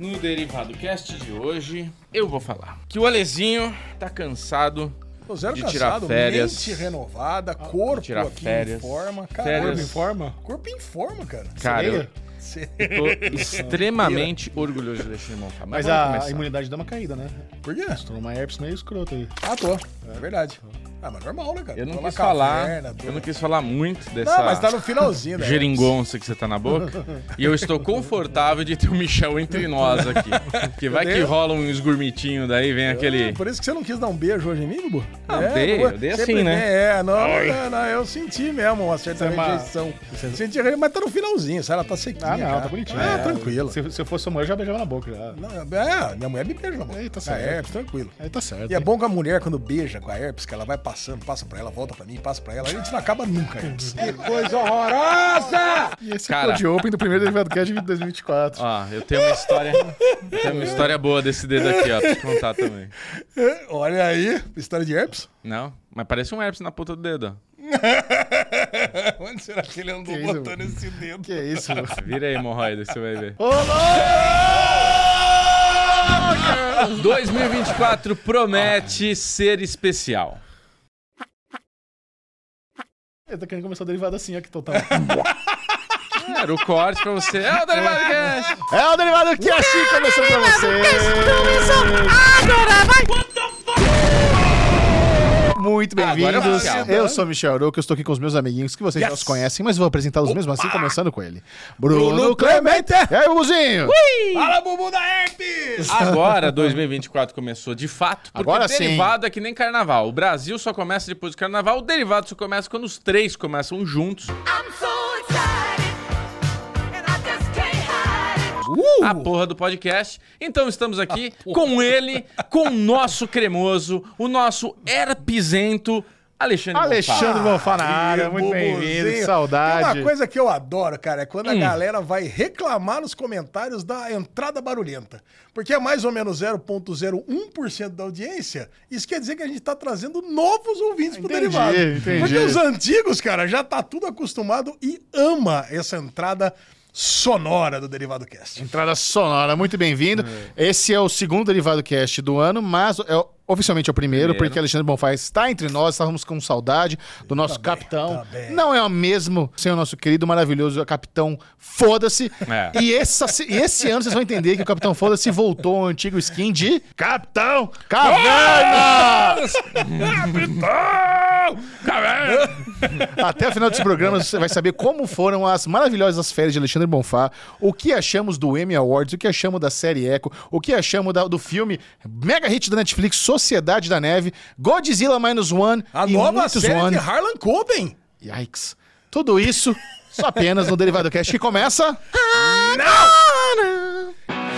No Derivado Cast de hoje, eu vou falar que o Alezinho tá cansado Tô zero de cansado, tirar férias. mente renovada, corpo tirar aqui férias. em forma. Cara, Férias. corpo em forma? Corpo em forma, cara. Cara, eu Você- tô extremamente orgulhoso de deixar irmão falar. Mas vamos a começar. imunidade dá uma caída, né? Por quê? Tô numa herpes meio escroto aí. Ah, tô. É verdade. Ah, mas normal, né, cara? Eu não quis falar, caverna, eu não quis falar muito dessa Não, mas tá no finalzinho, né? geringonça que você tá na boca. e eu estou confortável de ter o Michel entre nós aqui. Que vai que rola uns gourmitinhos daí, vem aquele... Por isso que você não quis dar um beijo hoje em mim, Bubu? Ah, dei, Bubu, eu dei sempre assim, né? É, não, não, não, eu senti mesmo uma certa Você é uma- rejeição. Senti rejeição, mas tá no finalzinho, sabe? Ela tá sequinha. Ah, não, cara. tá bonitinho. Ah, tranquilo. Se, se eu fosse sua mulher, eu já beijava na boca. Já. Não, é, minha mulher me beija na boca. Aí, tá Ah, certo. É, tranquilo. Aí tá certo. E é bom que a mulher, quando beija com a herpes, que ela vai passando, passa pra ela, volta pra mim, passa pra ela, a gente não acaba nunca herpes. Que coisa horrorosa! E esse Cara. Cara... de Open do primeiro Derivado Cast de 2024. Ó, eu tenho uma história... eu tenho uma história boa desse dedo aqui, ó, pra te contar também. Olha aí, história de herpes. Não? Mas parece um herpes na ponta do dedo, ó. Onde será que ele andou Que isso, botando esse dedo? Que isso, mano? Vira aí, hemorroida, você vai ver. Ô, louco! 2024 promete ser especial. Eu tô querendo começar o derivado assim, ó, que total. Era o corte pra você. É o Derivado Cast! é o Derivado Cast começando pra você! Muito Agora é bem-vindos. oficial. eu sou Michel Arouca, eu estou aqui com os meus amiguinhos que vocês já Yes. os conhecem, mas vou apresentá-los mesmo assim, começando com ele. Bruno, Bruno Clemente! E aí, Bubuzinho? Fala, Bubu da herpes! Agora 2024 começou de fato, porque Agora sim. derivado é que nem carnaval. O Brasil só começa depois do carnaval, o derivado só começa quando os três começam juntos. I'm so excited, Uh! A porra do podcast. Então estamos aqui com ele, com o nosso cremoso, o nosso herpesento Alexandre Alexandre Bonfá. Na área, muito bem-vindo, que saudade. Tem uma coisa que eu adoro, cara, é quando Hum. a galera vai reclamar nos comentários da entrada barulhenta. Porque é mais ou menos 0,01% da audiência. Isso quer dizer que a gente tá trazendo novos ouvintes pro Entendi, derivado. entendi. Porque os antigos, cara, já tá tudo acostumado e ama essa entrada sonora do Derivado Cast. Entrada sonora, muito bem-vindo. Esse é o segundo Derivado Cast do ano, mas é o- oficialmente é o primeiro, Primeiro. porque Alexandre Bonfá está entre nós, estávamos com saudade do nosso Tá bem, capitão. tá bem. Não é o mesmo sem o nosso querido, maravilhoso capitão Foda-se. É. E, essa- e esse ano vocês vão entender que o capitão Foda-se voltou ao antigo skin de Capitão Caverna! Até o final desse programa você vai saber como foram as maravilhosas férias de Alexandre Bonfá, o que achamos do Emmy Awards, o que achamos da série Echo, o que achamos da- do filme mega hit da Netflix Sociedade da Neve, Godzilla Minus One A e nova muitos série One. de Harlan Coben. Yikes. Tudo isso só apenas no Derivado Cast que começa...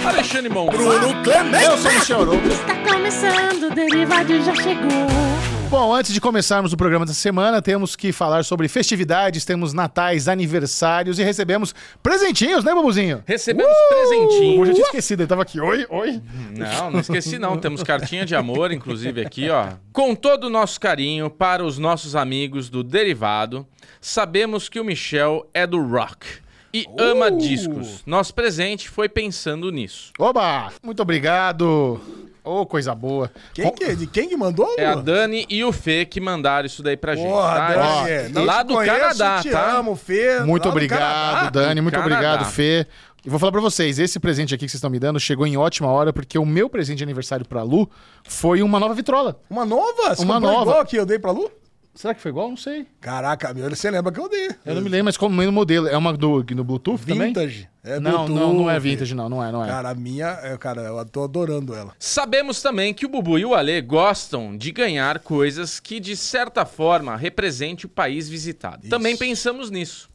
Alexandre Bonfá. Bruno Clemente. Eu sou o Michel Arouca. Está começando, o derivado já chegou. Bom, antes de começarmos o programa dessa semana, temos que falar sobre festividades, temos natais, aniversários e recebemos presentinhos, né, Babuzinho? Recebemos Eu presentinho. já tinha esquecido, ele tava aqui. Oi, oi. Não, não esqueci não. Temos cartinha de amor, inclusive, aqui, ó. Com todo o nosso carinho para os nossos amigos do Derivado, sabemos que o Michel é do rock e ama discos. Nosso presente foi pensando nisso. Oba! Muito obrigado. Ô, coisa boa. Quem que, de quem que mandou? É a Lu? Dani e o Fê que mandaram isso daí pra gente. Porra, tá? Dani. não Lá do conheço, Canadá, te tá? amo, Fê. Muito obrigado, Canadá. Dani. Muito Canadá. obrigado, Fê. E vou falar pra vocês, esse presente aqui que vocês estão me dando chegou em ótima hora, porque o meu presente de aniversário pra Lu foi uma nova vitrola. Uma nova? Você Uma nova. igual que eu dei pra Lu? Será que foi igual? Não sei. Caraca, meu, você lembra que eu dei. Eu não me lembro, mas como mesmo modelo. É uma do, no Bluetooth também? Vintage. É Não, Bluetooth. não, não é vintage, não. Não é, não é. Cara, a minha, é, cara, eu tô adorando ela. Sabemos também que o Bubu e o Ale gostam de ganhar coisas que, de certa forma, represente o país visitado. Também pensamos nisso.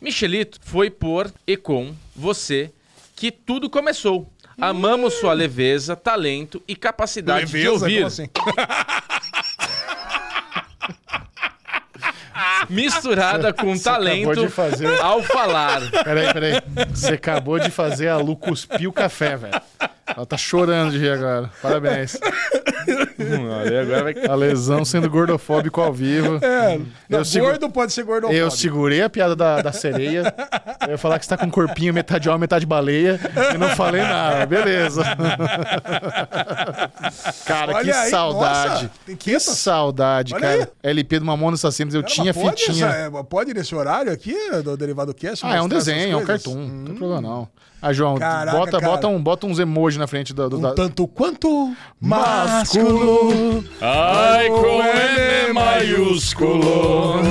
Michelito foi por e com você que tudo começou. Amamos sua leveza, talento e capacidade de ouvir. Como assim? misturada com Você acabou talento de fazer- ao falar. Peraí, peraí. Você acabou de fazer a Lu cuspir o café, velho. Ela tá chorando de rir agora. Parabéns. Hum, agora vai... A lesão sendo gordofóbico ao vivo. É, não, Eu gordo pode ser gordofóbico. Eu segurei a piada da, da sereia. Eu ia falar que você tá com um corpinho metade homem, metade baleia. E não falei nada. Beleza. Cara, Olha que aí, saudade. nossa, que 500. saudade, Olha cara. LP do Mamona Assassinos. Eu tinha fitinha. essa- é, pode nesse horário aqui do Derivado Cast? Ah, é um desenho, é um cartoon. Não tem problema não. Ah, João, Caraca, bota, cara. bota, um, bota uns emojis na frente do, do- Um da... tanto quanto Másculo. Ai, com M maiúsculo.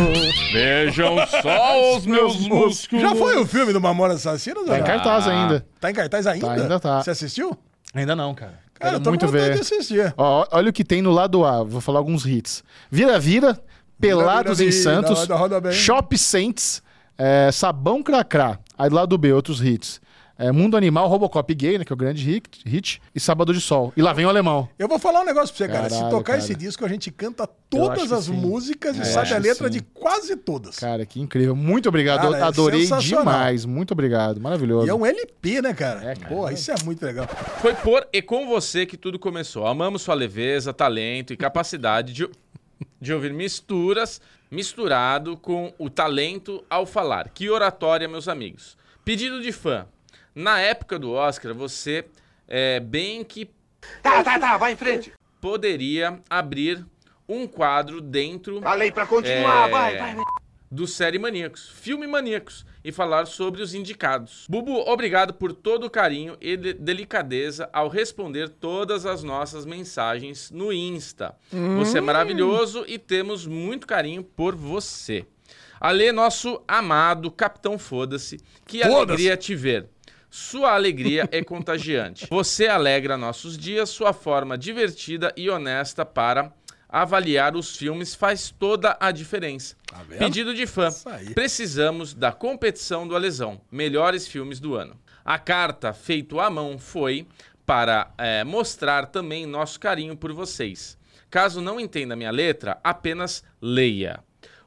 Vejam só os meus músculos. Já foi o filme do Mamona Assassino? Tá em cartaz ainda. Tá em cartaz ainda? Tá, ainda tá. Você assistiu? Ainda não, cara. Cara, Quero eu tô muito ver. de assistir. Ó, olha o que tem no lado A. Vou falar alguns hits. Vira Vira, Pelados Vira, em vira, Santos, roda, roda bem. Shop Saints, é, Sabão Cracrá. Aí do lado B, outros hits. É, Mundo Animal, Robocop Gay, né, que é o grande hit, hit, e Sábado de Sol. E lá vem o alemão. Eu vou falar um negócio pra você, cara. Se Caralho, tocar cara. esse disco, a gente canta todas as sim. músicas e Eu sabe a letra sim. de quase todas. Cara, que incrível. Muito obrigado. Cara, Eu é adorei demais. Muito obrigado. Maravilhoso. E é um LP, né, cara? É, cara. Porra, isso é muito legal. Foi por e com você que tudo começou. Amamos sua leveza, talento e capacidade de, de ouvir misturas, misturado com o talento ao falar. Que oratória, meus amigos. Pedido de fã. Na época do Oscar, você é, bem que Tá, tá, tá, vai em frente. poderia abrir um quadro dentro Falei pra continuar, É. vai, vai, vai. do Série Maníacos, Filme Maníacos, e falar sobre os indicados. Bubu, obrigado por todo o carinho e de- delicadeza ao responder todas as nossas mensagens no Insta. Você é maravilhoso e temos muito carinho por você. Alê, nosso amado Capitão Foda-se, que Foda-se. alegria te ver. Sua alegria é contagiante. Você alegra nossos dias, sua forma divertida e honesta para avaliar os filmes faz toda a diferença. vendo? Pedido de fã. Precisamos da competição do Alesão. Melhores filmes do ano. A carta feito à mão foi para eh, mostrar também nosso carinho por vocês. Caso não entenda minha letra, apenas leia.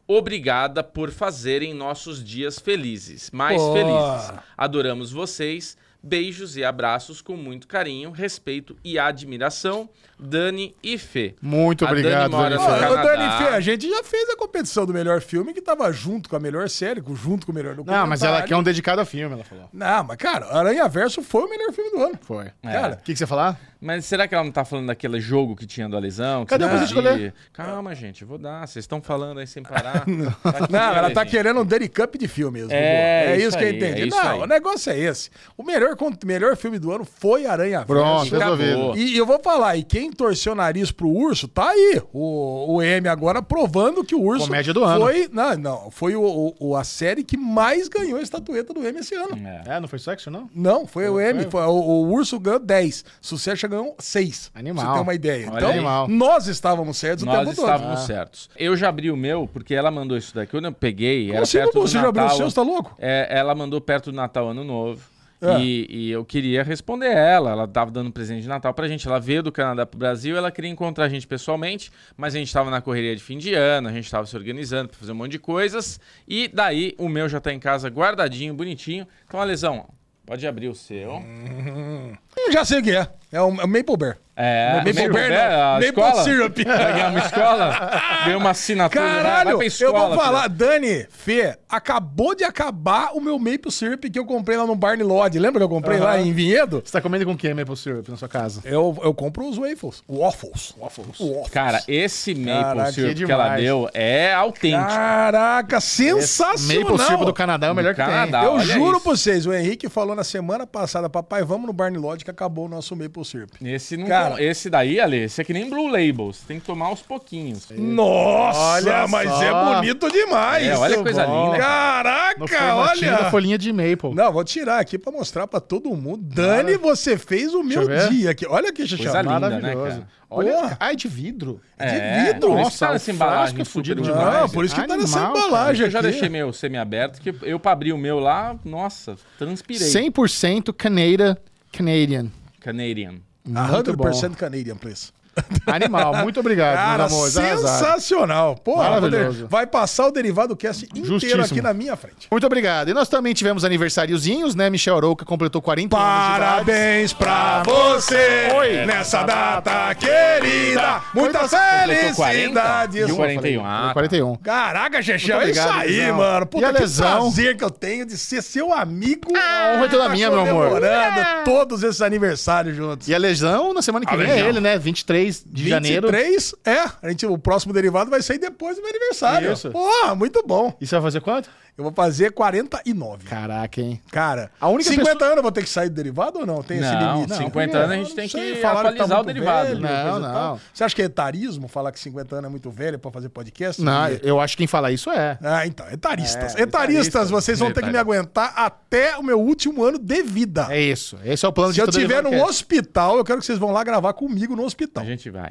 Obrigada por fazerem nossos dias felizes, mais Pô. felizes. Adoramos vocês. Beijos e abraços com muito carinho, respeito e admiração. Dani e Fê. Muito A Dani obrigado, mora Dani no Fé. Ô, ô, Canadá. Dani Fê, a gente já fez a competição do melhor filme que tava junto com a melhor série, junto com o melhor documentário. Não, mas ela quer um dedicado a filme, ela falou. Não, mas cara, Aranha Verso foi o melhor filme do ano. Foi. Cara, O que, que você ia falar? Mas será que ela não tá falando daquele jogo que tinha do Alisão? que Cadê o presente escolher? Calma, gente, eu vou dar. Vocês estão falando aí sem parar. Tá aqui, Não, ela tá gente. querendo um Daddy Cup de filme mesmo. É, Bubu. é isso isso que eu aí, entendi. é não, aí. o negócio é esse. O melhor, melhor filme do ano foi Aranha Pronto, resolvido. E eu vou falar, e quem torceu o nariz pro urso, tá aí. O, o M agora provando que o urso. Comédia do ano. Foi, não, não, foi o, o- o- a série que mais ganhou a estatueta do M esse ano. É. É, não foi sexo, não? Não, foi o M. foi? Foi, o, o urso ganhou 10. Sucesso ganhou 6. Animal. Pra você ter uma ideia. Olha então. Animal. nós estávamos certos o Nós tempo todo. estávamos Ah. certos. Eu já abri o meu, porque ela mandou isso daqui. Quando eu peguei, Como era assim, perto do Você já abriu o Natal. seu? Você tá louco? É, ela mandou perto do Natal, Ano Novo. É. E, e eu queria responder ela. Ela tava dando presente de Natal pra gente. Ela veio do Canadá pro Brasil, ela queria encontrar a gente pessoalmente, mas a gente tava na correria de fim de ano, a gente tava se organizando pra fazer um monte de coisas. E daí o meu já tá em casa guardadinho, bonitinho. Então, Alesão, pode abrir o seu. Hum, Já sei o que é. É o é o Maple Bear. É, Maple Maple Bear, Bear, não. a Maple escola? Syrup. Vai ganhar uma escola? Ganhou uma assinatura. vai- vai Caralho, escola, eu vou falar, filha. Dani, Fê, acabou de acabar o meu Maple Syrup que eu comprei lá no Barney Lodge. Lembra que eu comprei lá em Vinhedo? Você tá comendo com o que, Maple Syrup, na sua casa? Eu, eu compro os waffles. Waffles. Waffles. waffles. Cara, esse Maple Caraca, Syrup que que ela deu é autêntico. Caraca, sensacional. Maple Syrup do Canadá é o melhor Do que Canadá. Eu olha juro isso. pra vocês, o Henrique falou na semana passada, papai, vamos no Barney Lodge que acabou o nosso Maple Syrup. Esse, não Cara. Tom- esse daí, Ale, esse é que nem Blue Label. Você tem que tomar aos pouquinhos. Nossa, Olha mas só. é bonito demais. É, olha que coisa bom. linda. cara. No Caraca, formatinho da olha. folhinha de Maple. Não, vou tirar aqui pra mostrar pra todo mundo. Dani, você fez o meu dia aqui. Olha aqui, Coisa Xixi. linda, né, Maravilhoso. cara? Olha, ai, de vidro. É, vidro. por isso que Nossa, tá nessa embalagem frasco é fudido demais. Não, por isso que tá nessa embalagem Eu já deixei meu semi-aberto, que eu pra abrir o meu lá, nossa, transpirei. 100% Canada, Canadian. Canadian. Muito bom. 100% Canadian, please. Animal, muito obrigado, Cara, arrasaram. sensacional. Porra, Maravilhoso. vai passar o Derivado Cast inteiro Justíssimo. aqui na minha frente. Muito obrigado. E nós também tivemos aniversáriozinhos, né? Michel Arouca completou 40 anos de idade. Parabéns pra você Oi. nessa data querida. Muita 40? felicidade. E o 41. Ah, tá. 41. Caraca, Chechel, é isso aí, mano. Puta E a que Lesão? prazer que eu tenho de ser seu amigo. A honra é toda minha, meu amor. Comemorando todos esses aniversários juntos. E a lesão, na semana que A vem, lesão. é ele, né? 23 de janeiro. 23, é. A gente, o próximo derivado vai sair depois do meu aniversário. Isso. Porra, muito bom. E você vai fazer quanto? Eu vou fazer 49. Caraca, hein? Cara, A única 50 pessoa- anos eu vou ter que sair do derivado ou não? Tem esse Não, limite? 50 anos a gente tem Não sei, que falaram atualizar tá o derivado. velho, Não, e não. tal. Você acha que é etarismo falar que 50 anos é muito velho pra fazer podcast? Não, E- eu acho que quem fala isso é. Ah, então, etaristas. É, etaristas, etaristas. vocês vão ter que me aguentar até o meu último ano de vida. É isso. Esse é o plano Se de eu todo tiver num podcast. hospital, eu quero que vocês vão lá gravar comigo no hospital. A gente vai.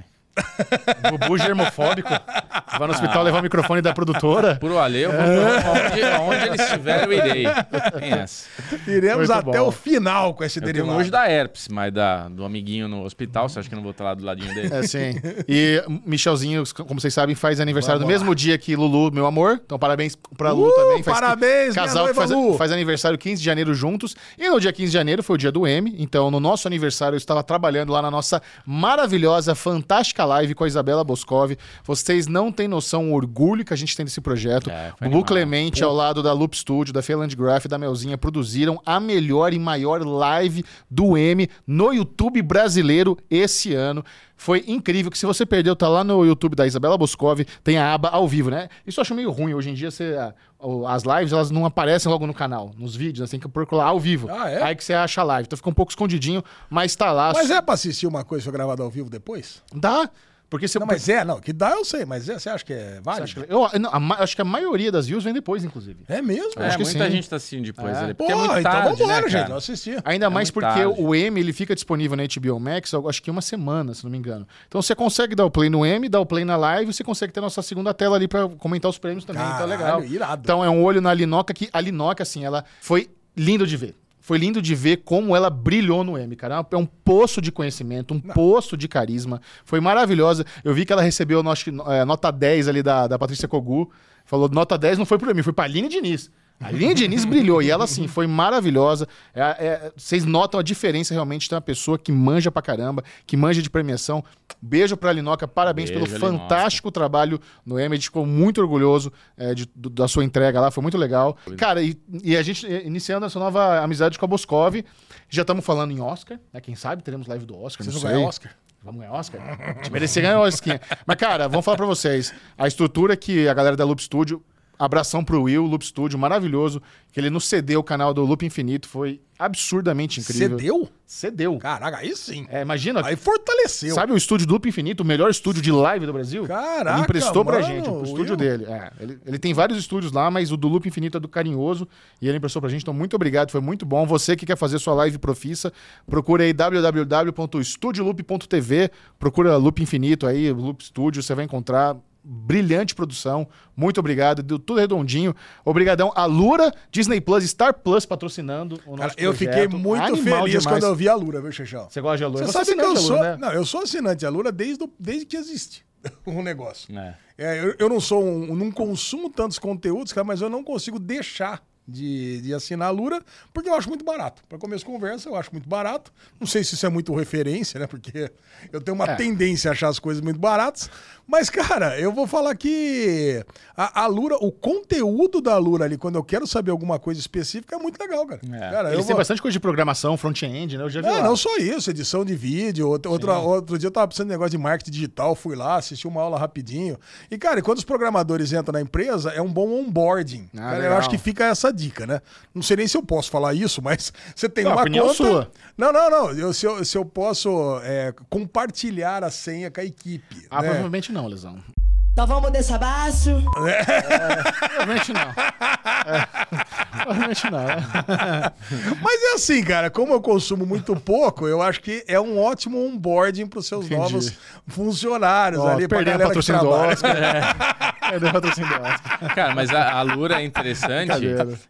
Bubu germofóbico. Vai no hospital levar o microfone da produtora. Pro Ale, eu vou onde, onde ele estiver, eu irei. Tem essa. Iremos Muito até bom. o final com esse Eu tenho derivado. nojo da herpes, mas da, do amiguinho no hospital, você acha que eu não vou estar lá do ladinho dele? É, sim. E Michelzinho, como vocês sabem, faz aniversário Vamos no mesmo dia que Lulu, meu amor. Então, parabéns pra Lulu Uh, também. Faz parabéns, minha casal que noiva faz, Lu. faz aniversário 15 de janeiro juntos. E no dia 15 de janeiro foi o dia do M. Então, no nosso aniversário, eu estava trabalhando lá na nossa maravilhosa, fantástica live com a Isabela Boscov. Vocês não têm noção o orgulho que a gente tem desse projeto. É, Bubu. Clemente, ao lado da Loop Studio, da Feland Graph e da Melzinha, produziram a melhor e maior live do M no YouTube brasileiro esse ano. Foi incrível que se você perdeu, tá lá no YouTube da Isabela Boscov, tem a aba ao vivo, né? Isso eu acho meio ruim. Hoje em dia, você, a- o- as lives, elas não aparecem logo no canal, nos vídeos, né? você tem que procurar ao vivo. Ah, é? Aí que você acha a live. Então fica um pouco escondidinho, mas tá lá. Mas é pra assistir uma coisa gravada ao vivo depois? Dá. Porque você... Não, mas é, não. Que dá eu sei, mas é, você acha que é você válido? acha que- eu, não, a acho que a maioria das views vem depois, inclusive. É mesmo? É, acho que muita sim. gente tá assistindo depois É. ali. Pô, Porque é muito então tarde, vambora, né, gente. Eu assisti. Ainda mais muito porque tarde. o M ele fica disponível na HBO Max, eu acho que uma semana, se não me engano. Então você consegue dar o play no M, dar o play na live, você consegue ter nossa segunda tela ali pra comentar os prêmios também, então é legal. Caralho, irado. Então é um olho na Linoca que a Linoca assim, ela foi lindo de ver. Foi lindo de ver como ela brilhou no M, cara. É um- poço de conhecimento, um poço de carisma. Foi maravilhosa. Eu vi que ela recebeu acho é, nota 10 ali da, da Patrícia Kogu. Falou, nota 10 não foi pra mim, foi pra Aline Diniz. A Aline Diniz brilhou e ela, assim, foi maravilhosa. É- é- vocês notam a diferença realmente de uma pessoa que manja pra caramba, que manja de premiação. Beijo pra Linoca, parabéns Beijo, pelo Linoca. fantástico trabalho no Emmy. Ficou muito orgulhoso é, de- do- da sua entrega lá, foi muito legal. Cara, e, e a gente eh, iniciando essa nova amizade com a Boscov. Já estamos falando em Oscar, né? Quem sabe teremos live do Oscar, Vocês não vão ganhar Oscar? Vamos ganhar Oscar? A gente merecia ganhar Oscar. Mas, cara, vamos falar pra vocês. A estrutura que a galera da Loop Studio, abração pro Will, Loop Studio, maravilhoso, que ele nos cedeu o canal do Loop Infinito, foi absurdamente incrível. Cedeu? Cedeu. Caraca, aí sim. É, imagina, Aí fortaleceu. sabe o estúdio do Loop Infinito, o melhor estúdio de live do Brasil? Caraca, Ele emprestou pra mano, gente, o o estúdio Will. dele. É, ele, ele tem vários estúdios lá, mas o do Loop Infinito é do Carinhoso e ele emprestou pra gente, então muito obrigado, foi muito bom. Você que quer fazer sua live profissa, procura aí www.studioloop.tv, procura Loop Infinito aí, Loop Studio, você vai encontrar brilhante produção. Muito obrigado, deu tudo redondinho. Obrigadão a Lura, Disney Plus, Star Plus patrocinando o Cara, nosso eu projeto. fiquei muito Animal feliz demais. quando eu vi a Lura, viu, Xexão? Você gosta de Alura? Você Você sabe que eu sou. Né? Não, eu sou assinante de Alura desde, o- desde que existe o negócio. É. É, eu, eu não sou um, não consumo tantos conteúdos, cara, mas eu não consigo deixar de, de assinar a Lura, porque eu acho muito barato. Para começo de conversa, eu acho muito barato. Não sei se isso é muito referência, né? Porque eu tenho uma É. tendência a achar as coisas muito baratas. Mas, cara, eu vou falar que a, a Lura, o conteúdo da Lura ali, quando eu quero saber alguma coisa específica, é muito legal, cara. É. cara Eles têm vou- bastante coisa de programação, front-end, né? Eu já vi é, não só isso, edição de vídeo. Outra, outra- outro dia eu tava precisando de negócio de marketing digital, fui lá, assisti uma aula rapidinho. E, cara, e quando os programadores entram na empresa, é um bom onboarding. Ah, Cara, eu acho que fica essa dica, né? Não sei nem se eu posso falar isso, mas você tem Não, uma conta. sua. Não, não, não. Eu- se, eu, se eu posso é, compartilhar a senha com a equipe. Ah, né? provavelmente não, Lesão. Então vamos deixar abaixo. Provavelmente não. É. Provavelmente não. né? Mas é assim, cara, como eu consumo muito pouco, eu acho que é um ótimo onboarding para os seus Entendi. novos funcionários Ó, ali, perdeu o galera que patrocínio do. Oscar. Perdeu o patrocínio do Oscar. Cara, mas a, a Lura é interessante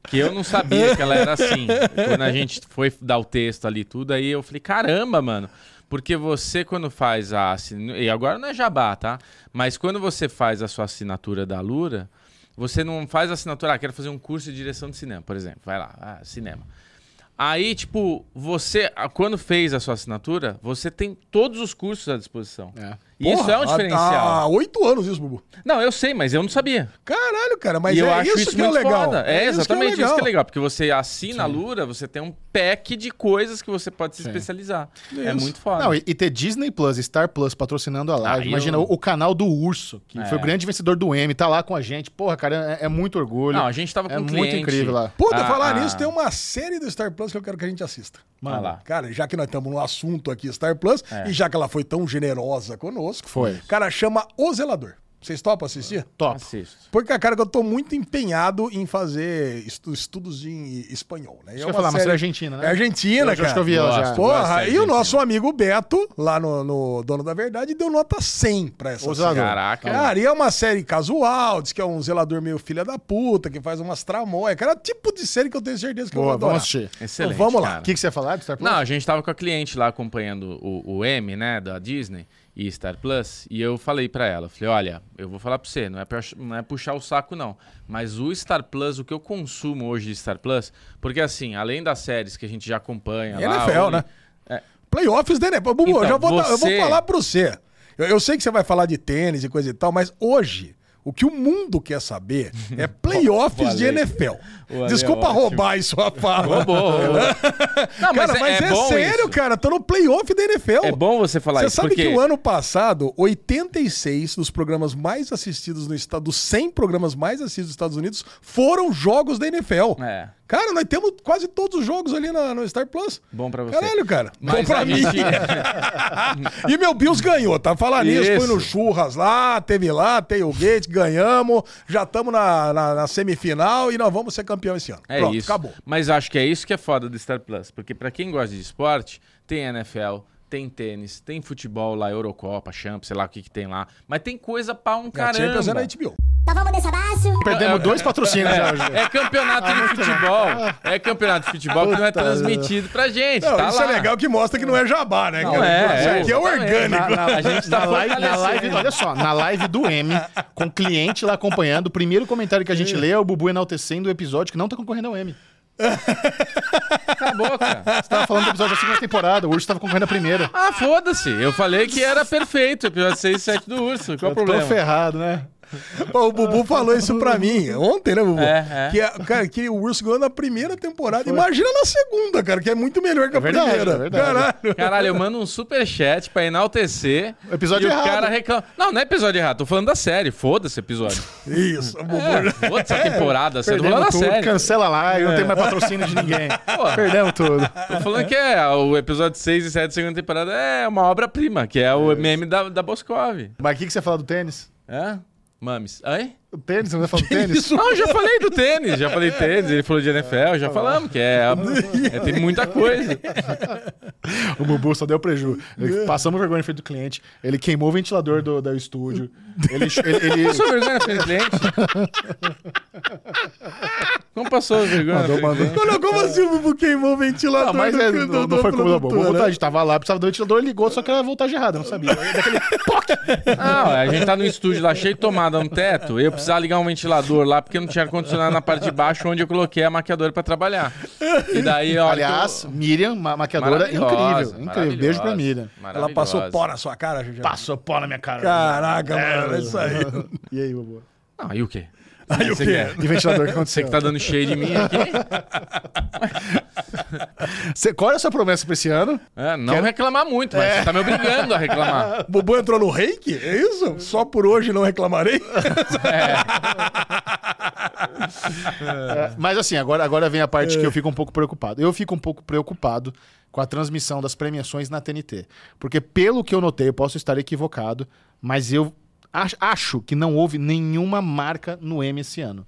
que eu não sabia que ela era assim. Quando a gente foi dar o texto ali e tudo, aí eu falei, caramba, mano. Porque você, quando faz a assinatura. E agora não é jabá, tá? Mas quando você faz a sua assinatura da Lura, você não faz a assinatura. Ah, quero fazer um curso de direção de cinema, por exemplo. Vai lá, ah, cinema. Aí, tipo, você, a- quando fez a sua assinatura, você tem todos os cursos à disposição. É. E isso Porra, é um diferencial. Há oito anos isso, Bubu. Não, eu sei, mas eu não sabia. Caralho, cara, mas e eu é acho isso, isso que é muito legal. foda. É, exatamente isso que é legal. legal. porque você assina a Lura, você tem um pack de coisas que você pode se especializar. É Isso. muito foda. Não, e, e ter Disney Plus, Star Plus patrocinando a live. Ah, Imagina eu- o, o canal do Urso, que É. foi o grande vencedor do M, tá lá com a gente. Porra, cara, é, é muito orgulho. Não, a gente tava com é um muito cliente. incrível lá. Puta, Ah, falar ah. nisso, tem uma série do Star Plus que eu quero que a gente assista. Mano. lá. Cara, já que nós estamos no assunto aqui, Star Plus, É. e já que ela foi tão generosa conosco, Foi. Cara, chama O Zelador. Vocês topam assistir? Top. Assisto. Porque, cara, que eu tô muito empenhado em fazer estu- estudos em espanhol, né? Isso eu ia falar, mas você é argentina, né? É argentina, Eu acho cara. que eu vi ela já. Porra, de e o nosso amigo Beto, lá no, no Dono da Verdade, deu nota 100 pra essa série. Caraca. Cara, e é uma série casual, diz que é um zelador meio filha da puta, que faz umas tramóias. Cara, é tipo de série que eu tenho certeza que eu Boa, vou vamos adorar. assistir. Excelente. Então, vamos lá. O que, que você ia falar do Star Plus? Não, a gente tava com a cliente lá acompanhando o, o M, né, da Disney e Star Plus, e eu falei pra ela, falei, olha, eu vou falar pra você, não é, pra- não é puxar o saco não, mas o Star Plus, o que eu consumo hoje de Star Plus, porque assim, além das séries que a gente já acompanha E lá... NFL, né? É. Playoffs da NFL. Bubu, eu Então, já vou, dar- eu vou você- falar pra você. Eu, eu sei que você vai falar de tênis e coisa e tal, mas hoje, o que o mundo quer saber é playoffs de NFL. Desculpa é roubar isso a fala. Roubou. Não, cara, mas é, bom sério, isso. cara. Tô no playoff da NFL. É bom você falar Você isso, sabe porque... que o ano passado, 86 dos programas mais assistidos no estado, dos 100 programas mais assistidos nos Estados Unidos, foram jogos da NFL. É. Cara, nós temos quase todos os jogos ali na- no Star Plus. Bom pra você. Caralho, cara. Mas Bom pra mim. gente- e meu Bills ganhou, tá? Falar nisso, Isso. foi no Churras lá, teve lá, tailgate, ganhamos, já estamos na, na- na semifinal e nós vamos ser campeão esse ano. É Pronto, isso. acabou. Mas acho que é isso que é foda do Star Plus. Porque pra quem gosta de esporte, tem NFL, tem tênis, tem futebol lá, Eurocopa, Champions, sei lá o que que tem lá. Mas tem coisa pra um A Champions é na caramba. HBO. Então vamos desse abaixo. Perdemos dois patrocínios já hoje. É campeonato de futebol. É campeonato de futebol que não é transmitido pra gente. Não, tá isso lá. é legal que mostra que não é jabá, né? Não cara? é, Isso é, aqui é exatamente. orgânico. Na, na- A gente tá na live, na live, olha só, na live do M, com cliente lá acompanhando, o primeiro comentário que a gente lê é o Bubu enaltecendo o episódio que não tá concorrendo ao M. Acabou, cara. Você tava falando do episódio da segunda temporada, o Urso tava concorrendo a primeira. Ah, foda-se. Eu falei que era perfeito o episódio 6 e 7 do Urso. Qual o Eu tô problema? ferrado, né? Pô, o Bubu falou isso pra mim ontem, né, Bubu? É, é. Que, a- cara, que o Urso ganhou na primeira temporada. Imagina na segunda, cara, que é muito melhor que a verdade, primeira. é verdade. Caralho. Caralho, eu mando um superchat pra enaltecer. Episódio e errado. o cara reclama. Não, não é episódio errado. Tô falando da série. Foda-se o episódio. Isso, o Bubu. É, foda-se a temporada. Você tô falando Perdemos da tudo, série. cancela lá e não tem mais patrocínio de ninguém. Perdemos tudo. Tô falando que é o episódio 6 e 7 da segunda temporada é uma obra-prima, que é o meme da, da Boscov. Mas o que, que você ia falar do tênis? É? Mames. Oi? O tênis? Você falar do tênis? Isso. Não, já falei do tênis, já falei tênis, ele falou de NFL, já falamos, que é, é- tem muita coisa. O Bubu só deu preju. Ele passamos vergonha na frente do cliente. Ele queimou o ventilador do, do estúdio. Ele, ele, ele- Passou vergonha na frente do cliente? Como passou vergonha Mandou, do mandou. Não, não, como assim o Bubu queimou o ventilador Não, mas do, é, do, não, do não foi como da boa. produtor, né? Vontade, tava lá, precisava do ventilador, ligou, só que era a voltagem errada, não sabia. Daquele... Não, a gente tá no estúdio lá cheio de tomada no teto, eu precisava ligar um ventilador lá porque não tinha ar-condicionado na parte de baixo onde eu coloquei a maquiadora pra trabalhar. E daí, ó. Aliás, Miriam, ma maquiadora incrível. Incrível. Beijo pra Miriam. Ela passou pó na sua cara, Juju? Passou pó na minha cara. Caraca, mano, é isso aí. E aí, Bubu? Não, e o quê? Aí o Você quê? E ventilador que Você aconteceu? que tá dando cheio de mim aqui? Você- qual é a sua promessa pra esse ano? É, não reclamar muito, mas você tá me obrigando a reclamar. Bubu entrou no reiki? É isso? Só por hoje não reclamarei? É, mas assim, agora, agora vem a parte que eu fico um pouco preocupado. Eu fico um pouco preocupado com a transmissão das premiações na TNT. Porque pelo que eu notei, eu posso estar equivocado, mas eu acho que não houve nenhuma marca no M esse ano.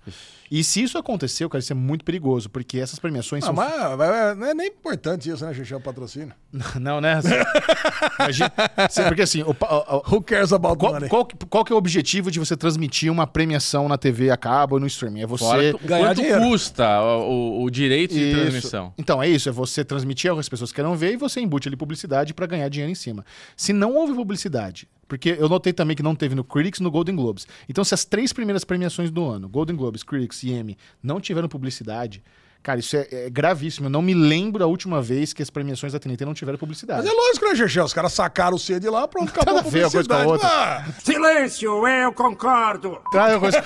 E se isso aconteceu, cara, isso é muito perigoso, porque essas premiações Ah, são... mas mas não é nem importante isso, né, Xixi, o patrocínio. Não, né? Imagina- Cê- porque assim, o o- o- Who cares about qual, money? qual, que- qual que é o objetivo de você transmitir uma premiação na TV a cabo ou no streaming? É você... Fora tu- ganhar quanto dinheiro. custa o, o- direito de Isso. transmissão? Então, é isso. É você transmitir ao que as pessoas queiram ver e você embute ali publicidade pra ganhar dinheiro em cima. Se não houve publicidade, porque eu notei também que não teve no Critics no Golden Globes. Então, se as três primeiras premiações do ano, Golden Globes, Critics e Emmy, não tiveram publicidade, Cara, isso é, é gravíssimo. Eu não me lembro a última vez que as premiações da TNT não tiveram publicidade. Mas é lógico, né, Xexé? Os caras sacaram o C de lá, pronto, acabou a Nada a coisa com a publicidade. outra. Ah, Silêncio, eu concordo. Uma coisa-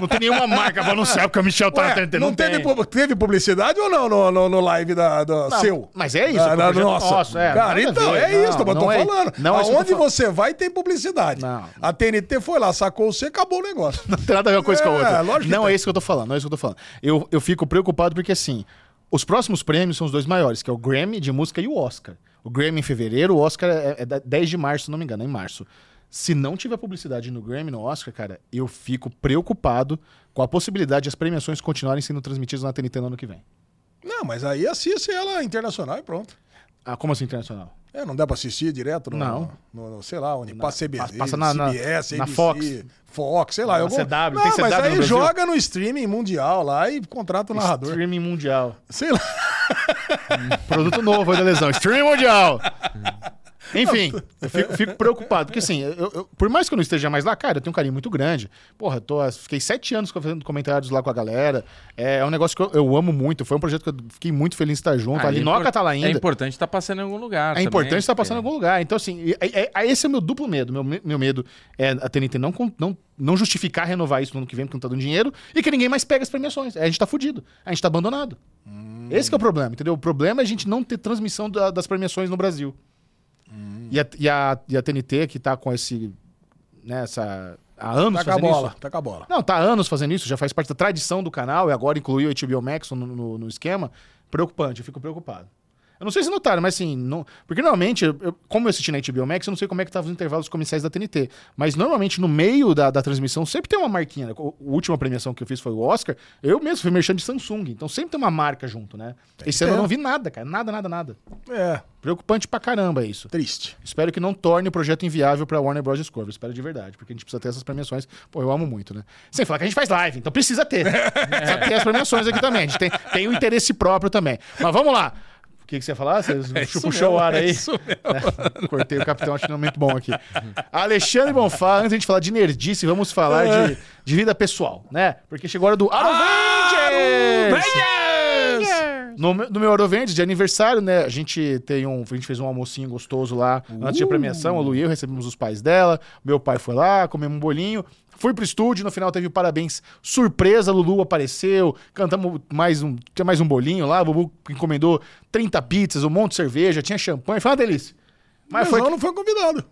não tem nenhuma marca pra anunciar porque o Michel tá na ué, TNT. não, teve, pu- teve publicidade ou não no, no, no live da, do Não, seu? mas é isso, Ah, é um não, projeto nossa. nosso, é, Cara, então, ver. é Não, isso, mas eu tô não é- falando. não Aonde falando. você vai, tem publicidade. Não. A TNT foi lá, sacou você, acabou o negócio. Não tem nada a ver uma coisa com a É, outra. Não é isso que eu tô falando, não é isso que eu tô falando. Eu, eu fico preocupado porque, assim, os próximos prêmios são os dois maiores, que é o Grammy de música e o Oscar. O Grammy em fevereiro, o Oscar é, é da- 10 de março, se não me engano, é em março. Se não tiver publicidade no Grammy no Oscar, cara, eu fico preocupado com a possibilidade de as premiações continuarem sendo transmitidas na TNT no ano que vem. Não, mas aí assiste ela internacional e pronto. Ah, como assim internacional? É, não dá pra assistir direto no, Não. no, no- sei lá, onde passa CBS, passa na- na- CBS, na ABC, Fox. Fox, sei lá. Na algum... CW, não, tem mas CW no aí joga no streaming mundial lá e contrata o narrador. Streaming mundial. Sei lá. Produto novo aí da lesão. Streaming mundial. Enfim, eu fico, fico preocupado, porque assim, eu- eu- por mais que eu não esteja mais lá, cara, eu tenho um carinho muito grande. Porra, tô, fiquei sete anos fazendo comentários lá com a galera. É, é um negócio que eu, eu amo muito. Foi um projeto que eu fiquei muito feliz de estar junto. Ah, a é tá lá É ainda. importante estar passando em algum lugar. É também, importante estar passando em porque- algum lugar. Então, assim, e- e- e- esse é o meu duplo medo. Meu, me- meu medo é a TNT não, não, não justificar renovar isso no ano que vem porque não tá dando dinheiro e que ninguém mais pega as premiações. Aí a gente tá fudido. A gente tá abandonado. Esse que é o problema, entendeu? O problema é a gente não ter transmissão da- das premiações no Brasil. E, a, e, a, e a TNT, que tá com esse. Né, essa, há anos Tá com a fazendo bola, isso. tá com a bola. Não, tá há anos fazendo isso, já faz parte da tradição do canal e agora incluiu o HBO Max no, no- no esquema. Preocupante, eu fico preocupado. Eu não sei se notaram, mas assim, não- porque normalmente, eu- eu- como eu assisti na HBO Max, eu não sei como é que tava os intervalos comerciais da TNT, mas normalmente no meio da, da transmissão sempre tem uma marquinha. né? O- A última premiação que eu fiz foi o Oscar, eu mesmo fui merchan de Samsung, então sempre tem uma marca junto, né? Esse ano eu não vi nada, cara, nada, nada, nada. É, Preocupante pra caramba isso. triste. Espero que não torne o projeto inviável pra Warner Bros. Discovery. Espero de verdade, porque a gente precisa ter essas premiações. Pô, eu amo muito, né? Sem falar que a gente faz live, então precisa ter. precisa ter as premiações aqui também. A gente tem, tem o interesse próprio também. Mas vamos lá. O que, que você ia falar? Você puxou o ar aí? É, cortei o capitão, acho que não é muito bom aqui. Alexandre Bonfá, antes de a gente falar de nerdice, vamos falar de, de vida pessoal, né? Porque chegou a hora do Arovengers! No, meu- no meu Arovendes de aniversário, né? A gente tem um. A gente fez um almocinho gostoso lá antes da premiação. A Lu e eu recebemos os pais dela. Meu pai foi lá, comemos um bolinho. Fui pro estúdio, no final teve o parabéns surpresa. Lulu apareceu, cantamos mais um. Tinha mais um bolinho lá. O Bubu encomendou 30 pizzas, um monte de cerveja, tinha champanhe. Foi uma delícia. Mas Mas foi. Não foi convidado.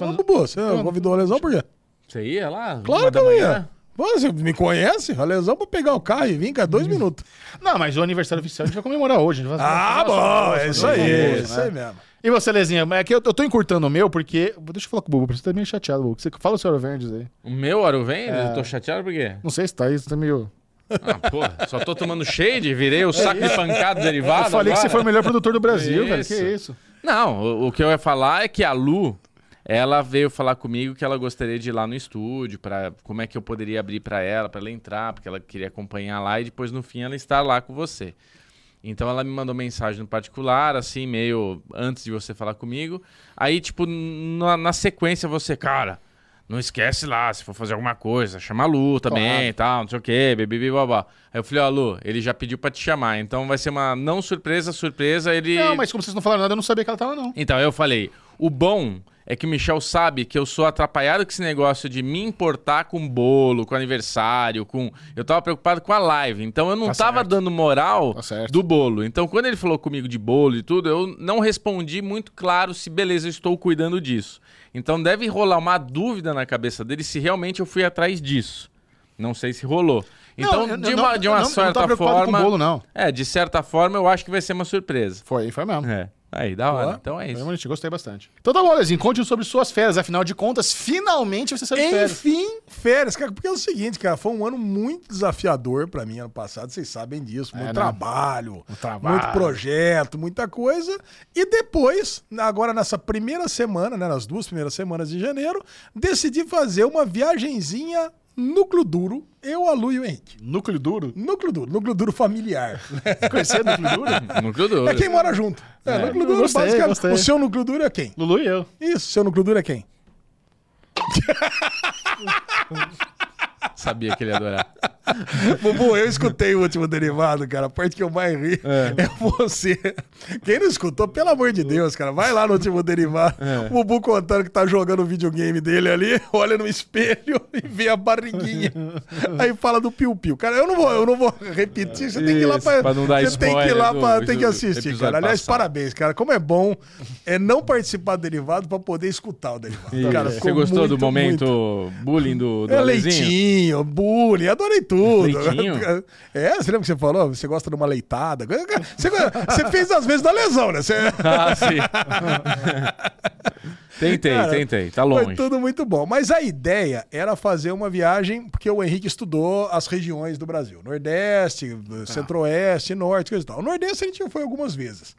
Ô, Bubu, você convidou a Lesão por quê? Você ia lá? Claro que da eu manhã? ia. Pô, você me conhece? A Lesão pra pegar o carro e vir, cara, dois minutos. Não, mas o aniversário oficial a gente vai comemorar hoje. vai Ah, bom, almoço, é isso aí, é isso né? aí mesmo. E você, Lezinha, é que eu, eu tô encurtando o meu porque. Deixa eu falar com o Bubu, porque você tá meio chateado, Bubu. Você fala o seu Arovendes aí. O meu Aruven? É. Eu tô chateado por quê? Não sei se tá aí, você tá meio. Ah, porra, só tô tomando shade, virei o saco de pancada derivado. eu falei que você agora. foi o melhor produtor do Brasil, velho. Que Isso. isso? Não, o, o que eu ia falar é que a Lu, ela veio falar comigo que ela gostaria de ir lá no estúdio, para como é que eu poderia abrir pra ela, pra ela entrar, porque ela queria acompanhar lá e depois no fim ela estar lá com você. Então ela me mandou mensagem no particular, assim, meio antes de você falar comigo. Aí, tipo, na, na sequência você, cara, não esquece lá, se for fazer alguma coisa, chama a Lu também e tal, não sei o quê, bibi, babá. Aí eu falei, ó, Lu, ele já pediu pra te chamar, então vai ser uma não surpresa, surpresa, ele... Não, mas como vocês não falaram nada, eu não sabia que ela tava, não. Então, eu falei, o bom é que o Michel sabe que eu sou atrapalhado com esse negócio de me importar com bolo, com aniversário, com... Eu tava preocupado com a live, então eu não Tá tava certo. dando moral Tá do bolo. Então, quando ele falou comigo de bolo e tudo, eu não respondi muito claro se, beleza, eu estou cuidando disso. Então, deve rolar uma dúvida na cabeça dele se realmente eu fui atrás disso. Não sei se rolou. Então, eu- de uma, não- de uma não- não certa preocupado com forma... o bolo, não. É, de certa forma, eu acho que vai ser uma surpresa. Foi, foi mesmo. É. Aí, da hora. Boa. Então é Foi isso. bonitinho, gostei bastante. Então tá bom, Lezinho, conte sobre suas férias. Afinal de contas, finalmente você saiu de férias. Enfim, férias, cara, porque é o seguinte, cara, foi um ano muito desafiador pra mim ano passado, vocês sabem disso, muito né? trabalho, trabalho. muito projeto, muita coisa. E depois, agora nessa primeira semana, né, nas duas primeiras semanas de janeiro, decidi fazer uma viagenzinha núcleo duro, eu, a Lu e o Henrique. Núcleo duro? Núcleo duro, núcleo duro familiar. Conhecer núcleo duro? Núcleo duro. É quem mora junto. É, núcleo duro, gostei, basicamente. gostei. O seu núcleo duro é quem? Lulu e eu. Isso, seu núcleo duro é quem? Sabia que ele ia adorar. Bubu, eu escutei o último derivado, cara. A parte que eu mais ri é. você. Quem não escutou, pelo amor de Deus, cara, vai lá no último derivado. É. O Bubu contando que tá jogando o videogame dele ali, olha no espelho e vê a barriguinha. Aí fala do piu-piu. Cara, eu não vou, eu não vou repetir. Você tem que ir lá Isso, pra. pra não dar você tem que ir lá pra. do- Tem que do assistir, cara. Aliás, passado. parabéns, cara. Como é bom é não participar do derivado pra poder escutar o derivado. Cara, Você gostou do muito, momento muito- bullying do, do é Alezinho? Leitinho, bullying, adorei tudo. É, você lembra que você falou? Você gosta de uma leitada? Você, você fez às vezes da lesão, né? Você... Ah, sim. tentei, Cara, tentei. Tá Foi longe. tudo muito bom. Mas a ideia era fazer uma viagem, porque o Henrique estudou as regiões do Brasil: Nordeste, Centro-Oeste, Norte, coisa e tal. O Nordeste a gente já foi algumas vezes.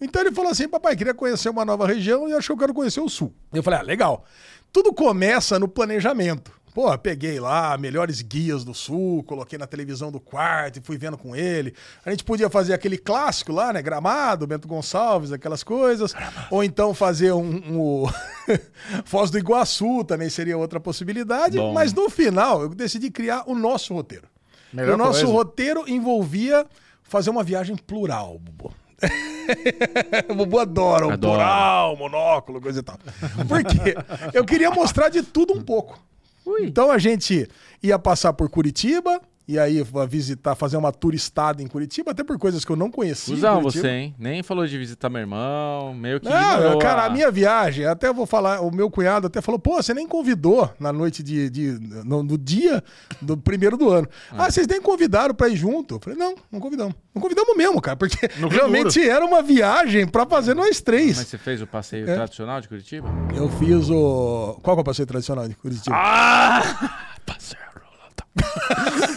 Então ele falou assim: papai, queria conhecer uma nova região e achou que eu quero conhecer o Sul. Eu falei: ah, legal. Tudo começa no planejamento. Pô, peguei lá melhores guias do Sul, coloquei na televisão do quarto e fui vendo com ele. A gente podia fazer aquele clássico lá, né? Gramado, Bento Gonçalves, aquelas coisas. Ou então fazer um. um Foz do Iguaçu também seria outra possibilidade. Bom. Mas no final, eu decidi criar o nosso roteiro. Melhor o nosso coisa. roteiro envolvia fazer uma viagem plural, Bubu. o Bubu adora o plural, monóculo, coisa e tal. Por quê? Eu queria mostrar de tudo um pouco. Então a gente ia passar por Curitiba, e aí visitar, fazer uma turistada em Curitiba, até por coisas que eu não conhecia. Curitiba. você, hein? Nem falou de visitar meu irmão, meio que Não, cara, a- a minha viagem, até vou falar, o meu cunhado até falou, pô, você nem convidou na noite de. de no, no dia do primeiro do ano. Ah, vocês nem convidaram pra ir junto. Eu falei, não, não convidamos. Não convidamos mesmo, cara, porque realmente era uma viagem pra fazer nós três. Mas você fez o passeio É. tradicional de Curitiba? Eu fiz o. Qual que é o passeio tradicional de Curitiba? Ah! Passeio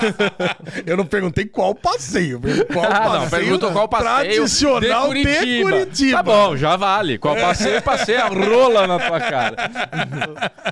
Eu não perguntei qual passeio. Qual Ah, passeio não, perguntou qual passeio tradicional de Curitiba. de Curitiba. Tá bom, já vale. Qual passeio, passei a rola na tua cara.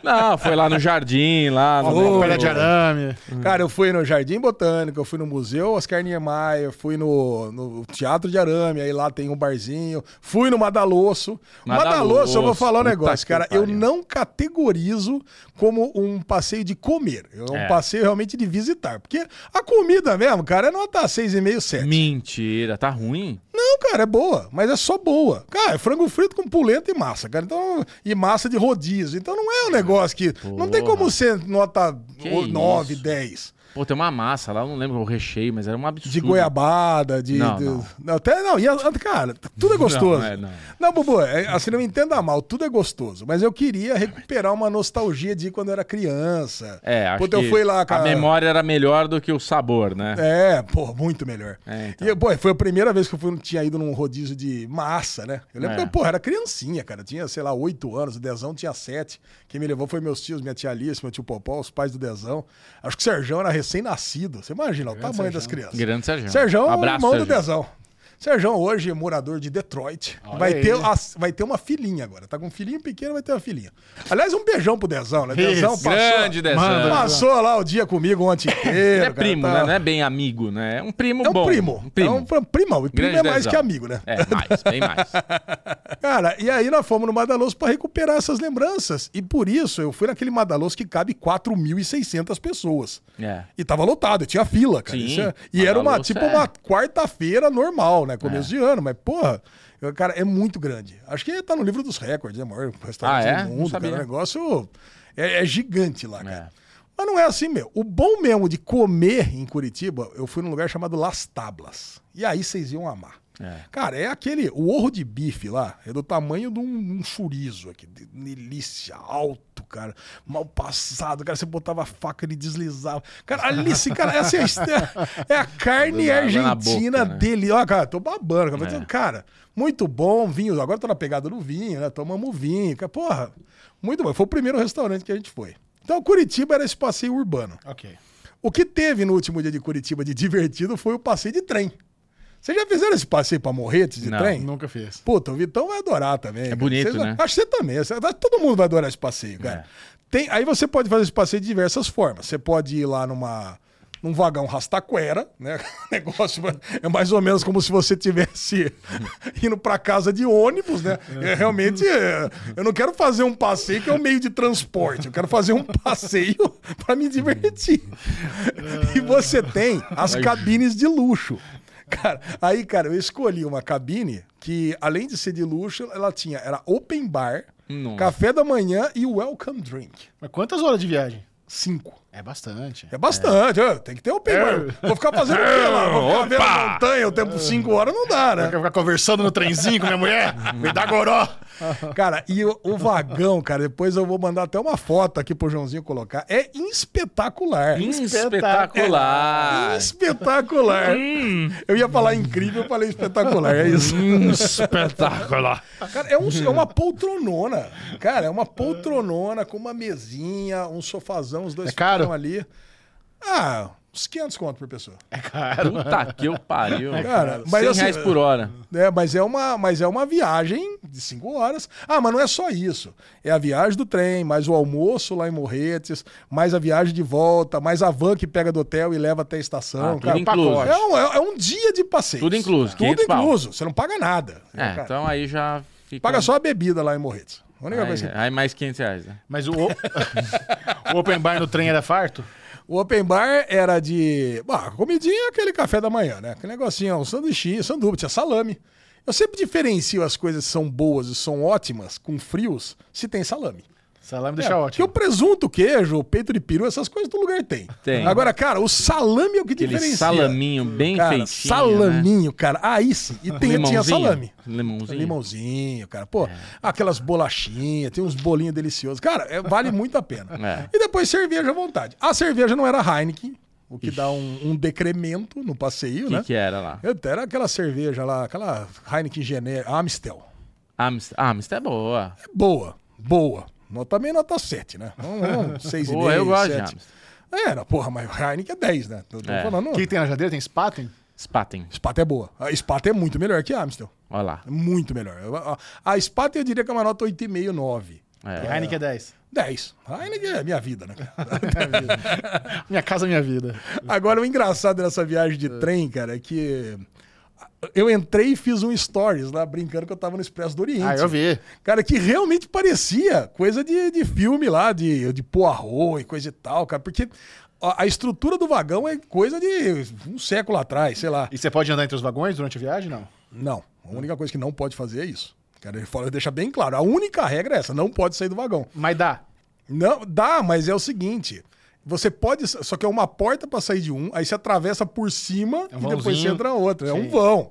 Não, foi lá no jardim, lá no... Pé de arame. Cara, eu fui no Jardim Botânico, eu fui no Museu Oscar Niemeyer, fui no, no Teatro de Arame, aí lá tem um barzinho. Fui no Madalosso. Madalosso, Madalosso, eu vou falar um negócio, cara. Eu não categorizo como um passeio de comer. É um É. passeio realmente de visitar. Porque a comida mesmo, cara, é nota 6,5, 7. Mentira, tá ruim? Não, cara, é boa, mas é só boa. Cara, é frango frito com polenta e massa, cara. Então, e massa de rodízio. Então não é um negócio que. Não tem Porra. como ser nota Que 9, isso? 10. Pô, tem uma massa lá, eu não lembro o recheio, mas era um absurdo. De goiabada, de. Não, de- não. até não, e, a- cara, tudo é gostoso. Não, é, não. Não, Bubu, é, assim, não me entenda mal, tudo é gostoso. Mas eu queria recuperar uma nostalgia de quando eu era criança. É, acho que eu fui lá, a cara. memória era melhor do que o sabor, né? É, pô, muito melhor. É, então. E, pô, foi a primeira vez que eu fui, tinha ido num rodízio de massa, né? Eu lembro É. que, pô, era criancinha, cara. Tinha, sei lá, oito anos, o Dezão tinha sete. Quem me levou foi meus tios, minha tia Alice, meu tio Popó, os pais do Dezão. Acho que o Serjão era recém-nascido. Você imagina o tamanho das crianças. Grande Sérgio. Serjão é o Abraço, irmão do Sérgio. Dezão. Serjão hoje é morador de Detroit. Olha Vai aí. ter, as- vai ter uma filhinha agora. Tá com um filhinho pequeno, vai ter uma filhinha. Aliás, um beijão pro Dezão, né? Dezão passou, Grande Dezão. Passou lá o dia comigo ontem inteiro. É cara, primo, tá- né? Não é bem amigo, né? É um primo É um bom. primo. Um primo. É um pr- primão. E primo Grande é mais Dezão. que amigo, né? É, mais, bem mais. Cara, e aí nós fomos no Madaloso pra recuperar essas lembranças. E por isso eu fui naquele Madaloso que cabe 4.600 pessoas. É. E tava lotado, tinha fila, cara. Sim, Isso é- E era uma, Madaloso tipo, é. uma quarta-feira normal, né? Começo de ano, mas, porra, cara, é muito grande. Acho que tá no livro dos recordes, é o maior restaurante Ah, é? do mundo, cara. O negócio é, é gigante lá, cara. É. Mas não é assim, meu. O bom mesmo de comer em Curitiba, eu fui num lugar chamado Las Tablas. E aí vocês iam amar. É. Cara, é aquele. O orro de bife lá é do tamanho de um, um chorizo aqui. de- Delícia, alto, cara. Mal passado, cara. Você botava a faca, ele deslizava. Cara, ali, assim, cara, essa é, a é a carne argentina boca, né? dele. Ó, cara, tô babando. Cara, É. cara, muito bom. Vinho. Agora tô na pegada do vinho, né? Tomamos vinho. Cara, porra, muito bom. Foi o primeiro restaurante que a gente foi. Então, Curitiba era esse passeio urbano. Ok. O que teve no último dia de Curitiba de divertido foi o passeio de trem. Vocês já fizeram esse passeio pra Morretes de Não. trem? Nunca fiz. Puta, o Vitão vai adorar também. cara. bonito, Vocês- né? Acho que você também. Você- Todo mundo vai adorar esse passeio, cara. É. Tem, aí você pode fazer esse passeio de diversas formas. Você pode ir lá numa. num vagão rastaquera, né? Negócio é mais ou menos como se você tivesse indo pra casa de ônibus, né? É, realmente, é, eu não quero fazer um passeio que é um meio de transporte, eu quero fazer um passeio pra me divertir. E você tem as cabines de luxo. Cara, aí, cara, eu escolhi uma cabine que, além de ser de luxo, ela tinha, era open bar, Nossa. café da manhã e welcome drink. Mas quantas horas de viagem? Cinco. É bastante. É bastante, é, tem que ter open bar. Vou ficar fazendo o quê lá? Vou ficar vendo a montanha o tempo cinco horas, não dá, né? Quer ficar conversando no trenzinho com minha mulher? Me dá goró. Cara, e o, o vagão, cara, depois eu vou mandar até uma foto aqui pro Joãozinho colocar. É espetacular. Espetacular. Espetacular. Eu ia falar incrível, eu falei espetacular. É isso. Espetacular. Cara, é, um- é uma poltronona. Cara, é uma poltronona com uma mesinha, um sofazão, os dois É caro? Ali. Ah, uns 500 conto por pessoa. Puta que eu pariu. Cara, mas 100 assim, reais por hora. É, mas é uma, mas é uma viagem de cinco horas. Ah, mas não é só isso. É a viagem do trem, mais o almoço lá em Morretes, mais a viagem de volta, mais a van que pega do hotel e leva até a estação. Ah, tudo cara. incluso. É um, é- é um dia de passeio. Tudo incluso, Tudo 500 pau. incluso. Você não paga nada. É, cara. então aí já fica... Paga só a bebida lá em Morretes. A única Aí, coisa que... aí mais 500 reais, né? Mas o, o open bar no trem era farto? O open bar era de. Bah, comidinha é aquele café da manhã, né? Aquele negocinho, um sanduichinho, sanduíche, tinha salame. Eu sempre diferencio as coisas que são boas e são ótimas com frios se tem salame. Salame deixa É, ótimo. Porque o presunto, o queijo, o peito de peru, essas coisas todo lugar tem. Tem. Agora, cara, o salame é o que Aquele diferencia. salaminho bem cara, feitinho, Salaminho, cara. Aí sim. E tem, tinha salame. Limãozinho? Limãozinho, cara. Pô, aquelas bolachinhas, tem uns bolinhos deliciosos. Cara, é- vale muito a pena. É. E depois cerveja à vontade. A cerveja não era Heineken, o que dá um, um decremento no passeio, O né? que, que era lá? Eu- Era aquela cerveja lá, aquela Heineken genérica, Amstel. Amstel. Ah, Amstel é boa. É boa, boa. Nota, também nota 7, né? Um, 6,5, Boa, eu gosto de 7. Amstel. É, porra, mas Heineken é 10, né? Tô, tô É. falando. O que tem na jadeira? Tem Spaten? Spaten. Spat é boa. A Spat é muito melhor que a Amstel. Olha lá. É Muito melhor. A, a Spat eu diria que é uma nota 8,5, 9. É. E Heineken é 10. 10. Heineken é minha vida, né? Minha casa, minha vida. Agora, o engraçado dessa viagem de trem, cara, é que eu entrei e fiz um stories lá, brincando que eu tava no Expresso do Oriente. Ah, eu vi. Cara, que realmente parecia coisa de, de filme lá, de, de Poirot e coisa e tal, cara, porque a, estrutura do vagão é coisa de um século atrás, sei lá. E você pode andar entre os vagões durante a viagem? Não. Não, a única coisa que não pode fazer é isso. Cara, ele fala, deixa bem claro, a única regra é essa, não pode sair do vagão. Mas dá. Não, dá, mas é o seguinte. Você pode. Só que é uma porta pra sair de um, aí você atravessa por cima É um e depois você entra na outra. É um Sim. vão.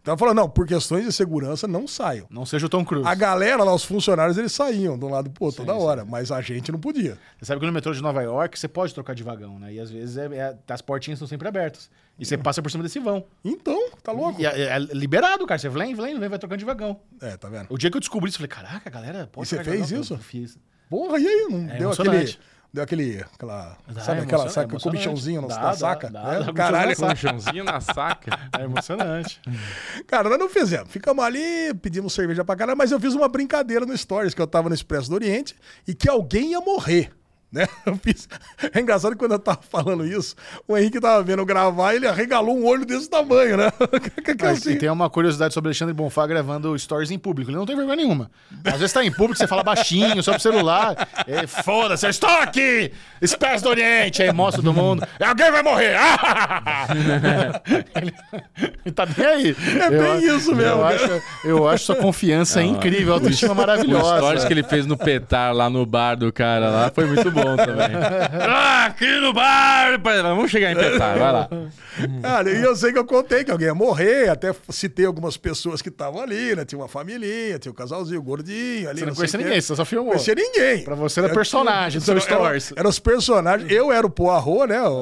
Então falando, não, por questões de segurança, não saiam. Não seja o Tom Cruise. A galera lá, os funcionários, eles saíam de um lado pro outro toda hora, mas a gente não podia. Você sabe que no metrô de Nova York você pode trocar de vagão, né? E às vezes é- é- as portinhas estão sempre abertas. E você passa por cima desse vão. Então, tá louco? E é, é liberado, cara. Você vem, vem, vem, vai trocando de vagão. É, tá vendo? O dia que eu descobri isso, eu falei, caraca, galera, pode E você fez vagão? isso? Eu fiz. Porra, e aí? Não É deu aquele. Deu aquele. Aquela, Dá, sabe é aquela saca, é Dá, na dá, saca? dá, É, dá, caralho, Colchãozinho na saca. É emocionante. Cara, nós não fizemos. Ficamos ali, pedimos cerveja pra caralho, mas eu fiz uma brincadeira no Stories, que eu tava no Expresso do Oriente, e que alguém ia morrer. Né? Eu fiz... É engraçado que quando eu tava falando isso, o Henrique tava vendo eu gravar e ele arregalou um olho desse tamanho, né? Que Mas, assim, E tem uma curiosidade sobre Alexandre Bonfá gravando stories em público. Ele não tem vergonha nenhuma. Às vezes tá em público, você fala baixinho, só pro celular. É, Foda-se, eu estou aqui! Espécie do Oriente! Aí mostra todo mundo. Alguém vai morrer! ele, ele tá bem aí. É bem isso mesmo, Eu acho, eu acho sua confiança incrível, autoestima O maravilhosa. stories que ele fez no petar lá no bar do cara lá foi muito bom também. ah, aqui no bar! Vamos chegar em petar, vai lá. Cara, e eu sei que eu contei que alguém ia morrer, até citei algumas pessoas que estavam ali, né? Tinha uma família, tinha o casalzinho, o gordinho ali. Você não conhecia ninguém, você só filmou. Conhecia ninguém. Pra você era Eu personagem do seu era- stories. Eram os personagens. Eu era o Poirot, né? O,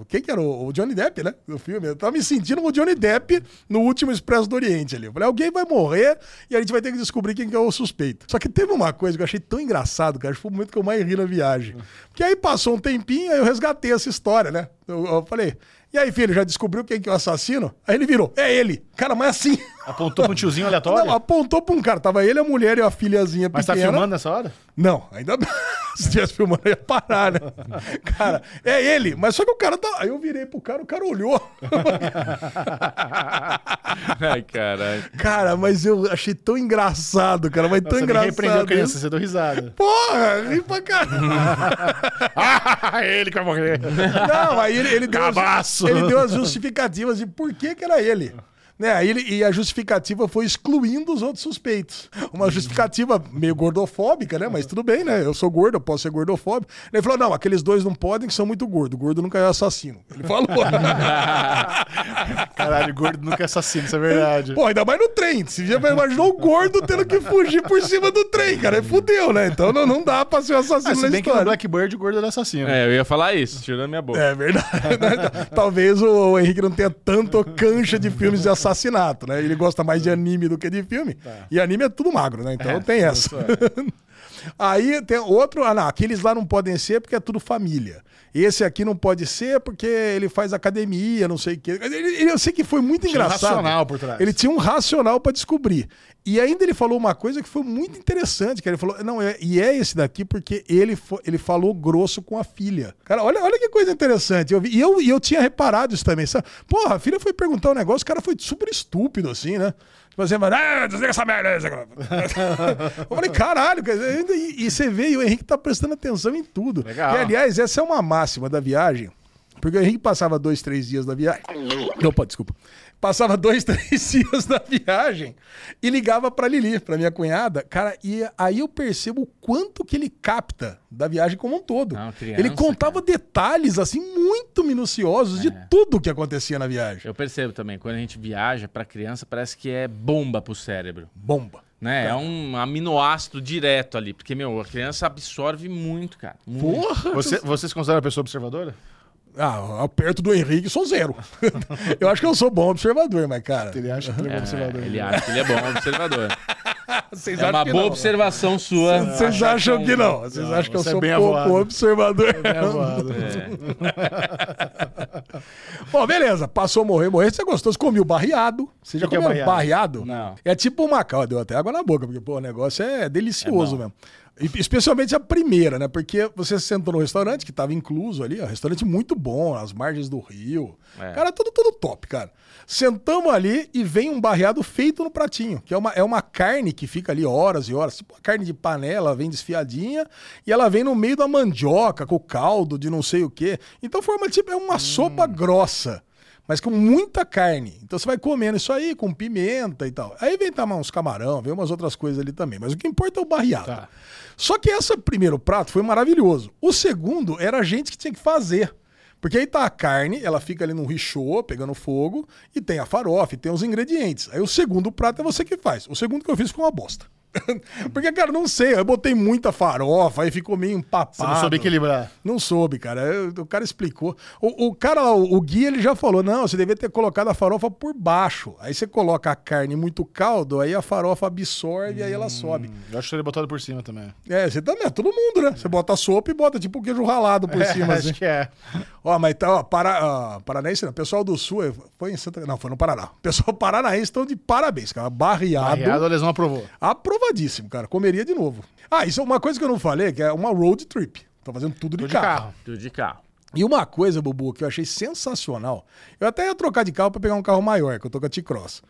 o- quem que era? O, o Johnny Depp, né? Do filme. Eu tava me sentindo o Johnny Depp no último Expresso do Oriente ali. Eu falei, alguém vai morrer e a gente vai ter que descobrir quem que é o suspeito. Só que teve uma coisa que eu achei tão engraçado, cara. Acho que foi o momento que eu mais ri na viagem. Porque aí passou um tempinho, aí eu resgatei essa história, né? Eu, eu falei, e aí, filho, já descobriu quem que é o assassino? Aí ele virou, é ele. Cara, mas assim... Apontou pra um tiozinho aleatório? Não, apontou pra um cara. Tava ele, a mulher e a filhazinha Mas tá filmando nessa hora? Não, ainda bem. Se tivesse filmando, eu ia parar, né? Cara, é ele, mas só que o cara tá. Aí eu virei pro cara, o cara olhou. Ai, caralho. Cara, mas eu achei tão engraçado, cara, mas tão Você me engraçado. repreendeu a criança, você deu risada. Porra, ri pra caralho. ah, ele que vai morrer. Não, aí ele, ele deu as, Cabaço. ele deu as justificativas de por que que era ele. Né, aí ele, e a justificativa foi excluindo os outros suspeitos. Uma justificativa meio gordofóbica, né? Mas tudo bem, né? Eu sou gordo, eu posso ser gordofóbico. Ele falou: não, aqueles dois não podem, que são muito gordos. Gordo nunca é assassino. Ele falou. Caralho, gordo nunca é assassino, isso é verdade. Pô, ainda mais no trem. Você já imaginou o gordo tendo que fugir por cima do trem, cara. Fudeu, né? Então não, não dá pra ser um assassino Ah, se na bem que no história. Blackbird o gordo era assassino. É, eu ia falar isso, tirando a minha boca. É verdade. Talvez o Henrique não tenha tanto cancha de filmes de assassinato, né? Ele gosta mais de anime do que de filme. E anime é tudo magro, né? Então É, tem essa. isso Aí tem outro. Ah, não. Aqueles lá não podem ser porque é tudo família. Esse aqui não pode ser porque ele faz academia, não sei o quê. Ele, ele- eu sei que foi muito Tinha um engraçado. racional por trás. Ele tinha um racional pra descobrir. E ainda ele falou uma coisa que foi muito interessante, que ele falou, não, é, e é esse daqui porque ele, ele falou grosso com a filha. Cara, olha, olha que coisa interessante. Eu vi, e eu, e eu tinha reparado isso também. Sabe? Porra, a filha foi perguntar um negócio, o cara foi super estúpido, assim, né? Tipo assim, mas, ah, desliga essa merda aí. essa coisa." eu falei, caralho, cara, e, e você vê, e o Henrique tá prestando atenção em tudo. Legal. E, aliás, essa é uma máxima da viagem. Porque o Henrique passava dois, três dias da viagem. Opa, desculpa. Passava dois, três dias da viagem e ligava pra Lili, pra minha cunhada. Cara, e aí eu percebo o quanto que ele capta da viagem como um todo. Não, criança, ele contava detalhes, assim, muito minuciosos de tudo que acontecia na viagem. Eu percebo também, quando a gente viaja pra criança, parece que é bomba pro cérebro. Bomba. Né? É um aminoácido direto ali, porque, meu, a criança absorve muito, cara. Muito. Porra! Você, você se considera uma pessoa observadora? Ah, perto do Henrique, sou zero. eu acho que eu sou bom observador, mas, cara. Ele acha que ele é observador. É, ele acha que ele é bom observador. Vocês É uma boa observação sua. Vocês acham é que não? Vocês Não, acham que eu é sou bem pouco avoado. observador? É. Bom, beleza. Passou a morrer, morrer. Você gostou? Você comeu barreado. Você já que é comeu barreado? Não. É tipo uma... Ó, Deu até água na boca, porque, pô, o negócio é delicioso mesmo. Especialmente a primeira, né? Porque você sentou no restaurante, que tava incluso ali, ó, restaurante muito bom, às margens do rio. É. Cara, tudo, tudo top, cara. Sentamos ali e vem um barreado feito no pratinho, que é uma, é uma carne que fica ali horas e horas, tipo uma carne de panela, vem desfiadinha, e ela vem no meio da mandioca, com o caldo de não sei o quê. Então forma tipo, é uma sopa grossa mas com muita carne. Então você vai comendo isso aí com pimenta e tal. Aí vem tomar uns camarão, vem umas outras coisas ali também. Mas o que importa é o barreado. Tá. Só que esse primeiro prato foi maravilhoso. O segundo era a gente que tinha que fazer. Porque aí tá a carne, ela fica ali no richô, pegando fogo, e tem a farofa, e tem os ingredientes. Aí o segundo prato é você que faz. O segundo que eu fiz foi uma bosta. Porque, cara, não sei, eu botei muita farofa, aí ficou meio empapado. Você não soube equilibrar. Não soube, cara. Eu- o cara explicou. O, o cara, o, o guia, ele já falou: não, você devia ter colocado a farofa por baixo. Aí você coloca a carne muito caldo, aí a farofa absorve e aí ela sobe. Eu acho que ele botado por cima também. É, você também, é todo mundo, né? Você bota a sopa e bota tipo queijo ralado por cima. acho assim. que é. Ó, mas tá, ó, para, ó, Paranaense não. Pessoal do Sul, foi em Santa Não, foi no Paraná. Pessoal paranaense estão de parabéns, cara. Barreado. Barreado, a lesão aprovou. Aprovadíssimo, cara. Comeria de novo. Ah, isso é uma coisa que eu não falei, que é uma road trip. Tô fazendo tudo de, Tô de carro. carro. Tudo de carro. E uma coisa, Bubu, que eu achei sensacional. Eu até ia trocar de carro pra pegar um carro maior, que eu tô com a T-Cross.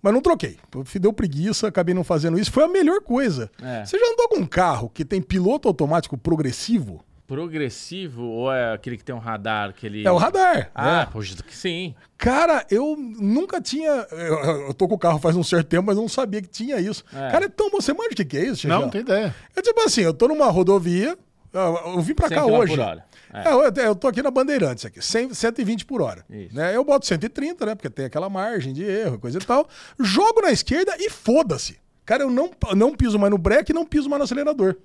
Mas não troquei. Deu preguiça, acabei não fazendo isso. Foi a melhor coisa. É. Você já andou com um carro que tem piloto automático progressivo? Progressivo ou é aquele que tem um radar? Aquele... É o radar. Ah, né? poxa, que sim. Cara, eu nunca tinha. Eu, eu tô com o carro faz um certo tempo, mas não sabia que tinha isso. É. Cara, é tão bom. Você manja o que, que é isso, Não, não tem ideia. É tipo assim, eu tô numa rodovia, eu, eu vim pra 100 cá hoje. por hora. É, eu, eu tô aqui na Bandeirantes aqui, 100, 120 por hora. Isso. Né? Eu boto 130, né? Porque tem aquela margem de erro, coisa e tal. Jogo na esquerda e foda-se. Cara, eu não, não piso mais no breque e não piso mais no acelerador.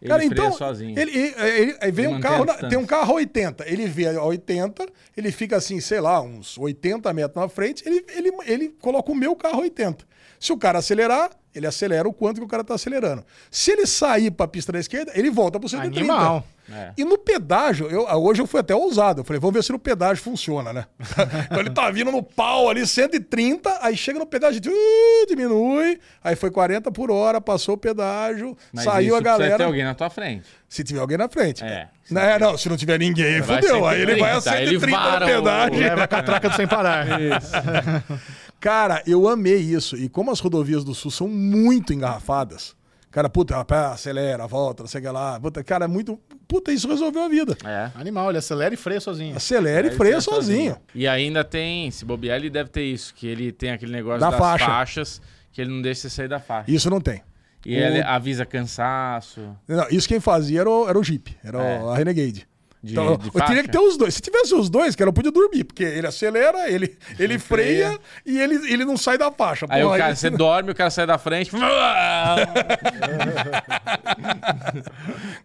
Ele Cara, então, sozinho. Ele, ele- ele- aí vem Ele um carro, na- tem um carro a 80, ele vê a 80, ele fica assim, sei lá, uns 80 metros na frente, ele, ele, ele coloca o meu carro a 80. Se o cara acelerar, ele acelera o quanto que o cara tá acelerando. Se ele sair pra pista da esquerda, ele volta pro 130. Animal. É. E no pedágio, eu, hoje eu fui até ousado. Eu falei, vamos ver se no pedágio funciona, né? então ele tá vindo no pau ali, 130, aí chega no pedágio, uh, diminui, aí foi 40 por hora, passou o pedágio, Mas saiu isso a galera. ter alguém na tua frente. Se tiver alguém na frente. É. Não, é, não, se não tiver ninguém, Vai fudeu. Aí ele vai a 130, aí ele 130 vara no o- pedágio. Leva a catraca do sem parar. Cara, eu amei isso. E como as rodovias do Sul são muito engarrafadas, cara, puta, pá, acelera, volta, não sei o que lá. Puta, cara, é muito. Puta, isso resolveu a vida. É. Animal, ele acelera e freia sozinho. Acelera e freia sozinho. E ainda tem, se bobear, ele deve ter isso, que ele tem aquele negócio Da das faixa. faixas, que ele não deixa você sair da faixa. Isso não tem. E O- ele avisa cansaço. Não, isso quem fazia era o, era o Jeep, era o- É. a Renegade. De, Então, de eu teria que ter os dois. Se tivesse os dois, cara, eu podia dormir, porque ele acelera, ele, ele freia, e ele, ele não sai da faixa. Aí Porra, o cara, aí- você dorme, o cara sai da frente.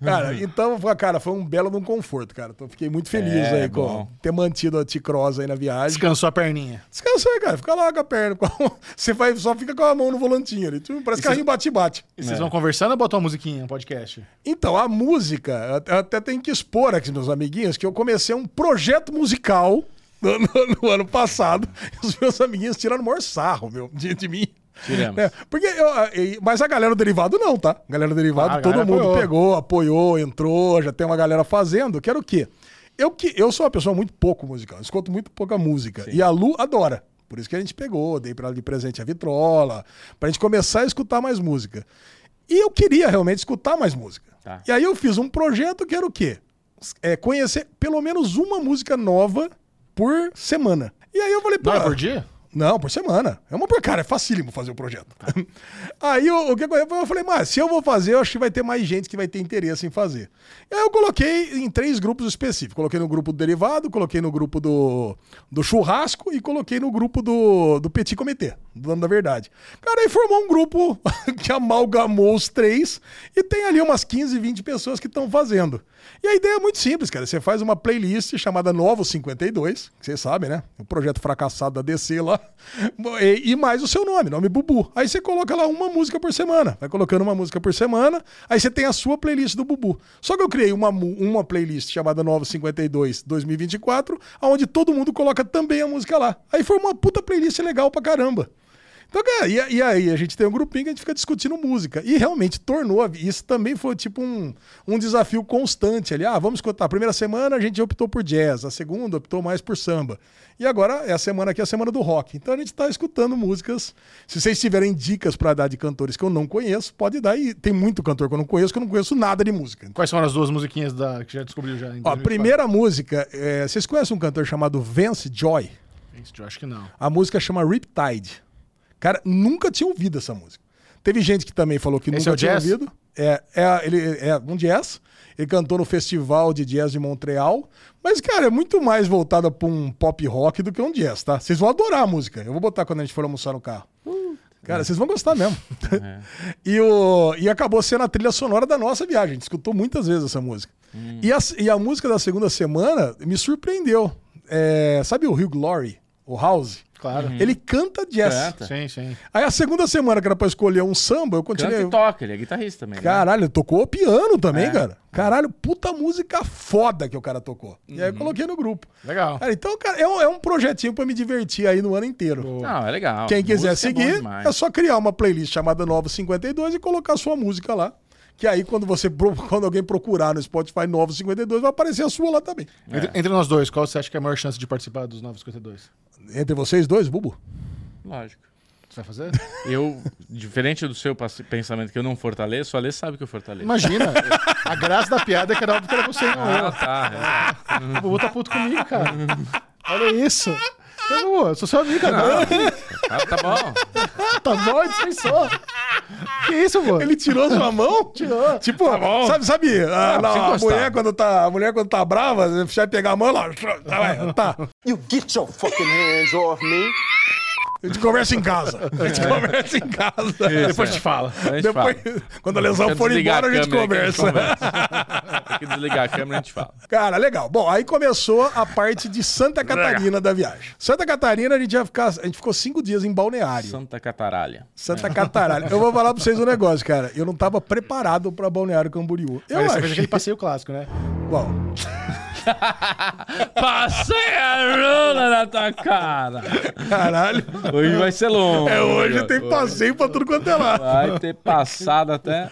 Cara, então, cara, foi um belo de um conforto, cara. Então, fiquei muito feliz É, aí com bom. ter mantido a T-Cross aí na viagem. Descansou a perninha. Descansa aí, cara. Fica lá com a perna. com a- Você vai, só fica com a mão no volantinho ali. Tipo, Parece carrinho bate-bate. E vocês vão conversando ou botam uma musiquinha no podcast? Então, a música, eu até- tenho que expor aqui, meus amiguinhos, que eu comecei um projeto musical no, no- no ano passado. E os meus amiguinhos tiraram o maior sarro, meu, de, de mim. Tiramos. É, porque eu, e- mas a galera do derivado não, tá? A galera do derivado, Ah, todo galera mundo apoiou. pegou, apoiou, entrou, já tem uma galera fazendo. Que era o quê? Eu, que, eu sou uma pessoa muito pouco musical, escuto muito pouca música. E a Lu adora. Por isso que a gente pegou, dei pra ela de presente a vitrola, pra gente começar a escutar mais música. E eu queria realmente escutar mais música. Tá. E aí eu fiz um projeto que era o quê? É conhecer pelo menos uma música nova por semana. E aí eu falei, pô. Não é por dia? Não, por semana. É uma por cara, é facílimo fazer o projeto. Aí o, que eu falei, mas se eu vou fazer, eu acho que vai ter mais gente que vai ter interesse em fazer. E aí eu coloquei em três grupos específicos. Coloquei no grupo do derivado, coloquei no grupo do, do churrasco e coloquei no grupo do, do Petit Comitê, do Dono da Verdade. Cara, aí formou um grupo que amalgamou os três e tem ali umas 15, 20 pessoas que estão fazendo. E a ideia é muito simples, cara. Você faz uma playlist chamada Novo 52, que vocês sabem, né? O projeto fracassado da DC lá. E, mais o seu nome, nome Bubu. Aí você coloca lá uma música por semana. Vai colocando uma música por semana. Aí você tem a sua playlist do Bubu. Só que eu criei uma, uma playlist chamada Novo 52 2024, onde todo mundo coloca também a música lá. Aí foi uma puta playlist legal pra caramba. Então, cara, e, e aí a gente tem um grupinho que a gente fica discutindo música. E realmente tornou. Isso também foi tipo um, um desafio constante ali. Ah, vamos escutar. A primeira semana a gente optou por jazz, a segunda optou mais por samba. E agora é a semana aqui, é a semana do rock. Então a gente tá escutando músicas. Se vocês tiverem dicas pra dar de cantores que eu não conheço, pode dar. E tem muito cantor que eu não conheço, que eu não conheço nada de música. Quais foram as duas musiquinhas da, que já descobriu já? Ó, a 2024? primeira música, é, vocês conhecem um cantor chamado Vance Joy? Isso, eu acho que não. A música chama Riptide. Cara, nunca tinha ouvido essa música. Teve gente que também falou que Esse nunca é tinha jazz? ouvido. É, é, ele é um jazz. Ele cantou no Festival de Jazz de Montreal. Mas, cara, é muito mais voltada pra um pop rock do que um jazz, tá? Vocês vão adorar a música. Eu vou botar quando a gente for almoçar no carro. Cara, vocês vão gostar mesmo. e, o, e acabou sendo a trilha sonora da nossa viagem. A gente escutou muitas vezes essa música. E, a, e a música da segunda semana me surpreendeu. É, sabe o Hugh Glory? O House? Claro. Ele canta jazz. Canta. Sim, sim. Aí a segunda semana que era pra escolher um samba, eu Canta continuei. e toca, ele é guitarrista também. né? Caralho, ele tocou piano também, É. cara. Caralho, puta música foda que o cara tocou. E aí eu coloquei no grupo. Legal. Cara, então, cara, é um, é um projetinho pra me divertir aí no ano inteiro. Não, é legal. Quem quiser Música é seguir, demais. é só criar uma playlist chamada Novo 52 e colocar a sua música lá. Que aí, quando você quando alguém procurar no Spotify Novo 52, vai aparecer a sua lá também. Entre, entre nós dois, qual você acha que é a maior chance de participar dos 952? Entre vocês dois, Bubu. Lógico. Você vai fazer? Eu, diferente do seu pensamento que eu não fortaleço, o Alê sabe que eu fortaleço. Imagina. a graça da piada é que era óbvio que era você, não Ah, eu. tá. O Bubu tá puto comigo, cara. Olha isso. Eu, Bubu, eu sou seu amigo, cara. é. Tá, tá bom. Tá bom, ele dispensou. Que isso, Bubu? Ele tirou sua mão? tirou. Tipo, sabe, sabe a, Ah, na- sem a mulher quando tá, a mulher quando tá brava, você vai pegar a mão lá, tá, vai, tá. You get your fucking hands off me. A gente conversa em casa. A gente conversa em casa. Depois te fala. A gente Depois, fala. quando a lesão for embora, a gente câmera que conversa. tem que desligar a câmera e a gente fala. Cara, legal. Bom, aí começou a parte de Santa Catarina da viagem. Santa Catarina, a gente ia ficar. A gente ficou cinco dias em balneário. Santa Cataralha. Santa Catarina. Eu vou falar pra vocês um negócio, cara. Eu não tava preparado pra Balneário Camboriú. Eu Mas você achei... fez aquele passeio clássico, né? Bom, Passei a rola na tua cara. caralho. Hoje vai ser longo. É, hoje tem passeio pra tudo quanto é lado. Vai ter passado até.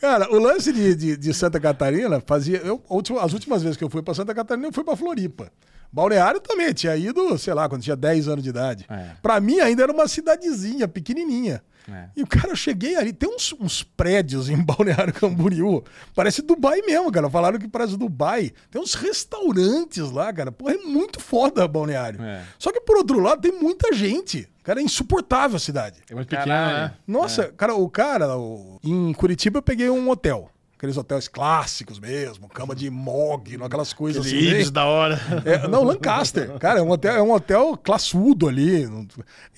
Cara, o lance de, de, de Santa Catarina fazia. Eu, as últimas vezes que eu fui pra Santa Catarina, eu fui pra Floripa. Balneário também, tinha ido, sei lá, quando tinha 10 anos de idade. É. Pra mim ainda era uma cidadezinha, pequenininha. É. E o cara, eu cheguei ali, tem uns, uns prédios em Balneário Camboriú, parece Dubai mesmo, cara. Falaram que parece Dubai. Tem uns restaurantes lá, cara. Porra, é muito foda Balneário. É. Só que por outro lado, tem muita gente. Cara, é insuportável a cidade. É muito pequeno, Caralho. né? Nossa, cara, o cara, o- em Curitiba eu peguei um hotel. Aqueles hotéis clássicos mesmo, cama de mog, aquelas coisas assim. Íris bem- da hora. É, não, Lancaster. Cara, é um hotel, é um hotel classudo ali.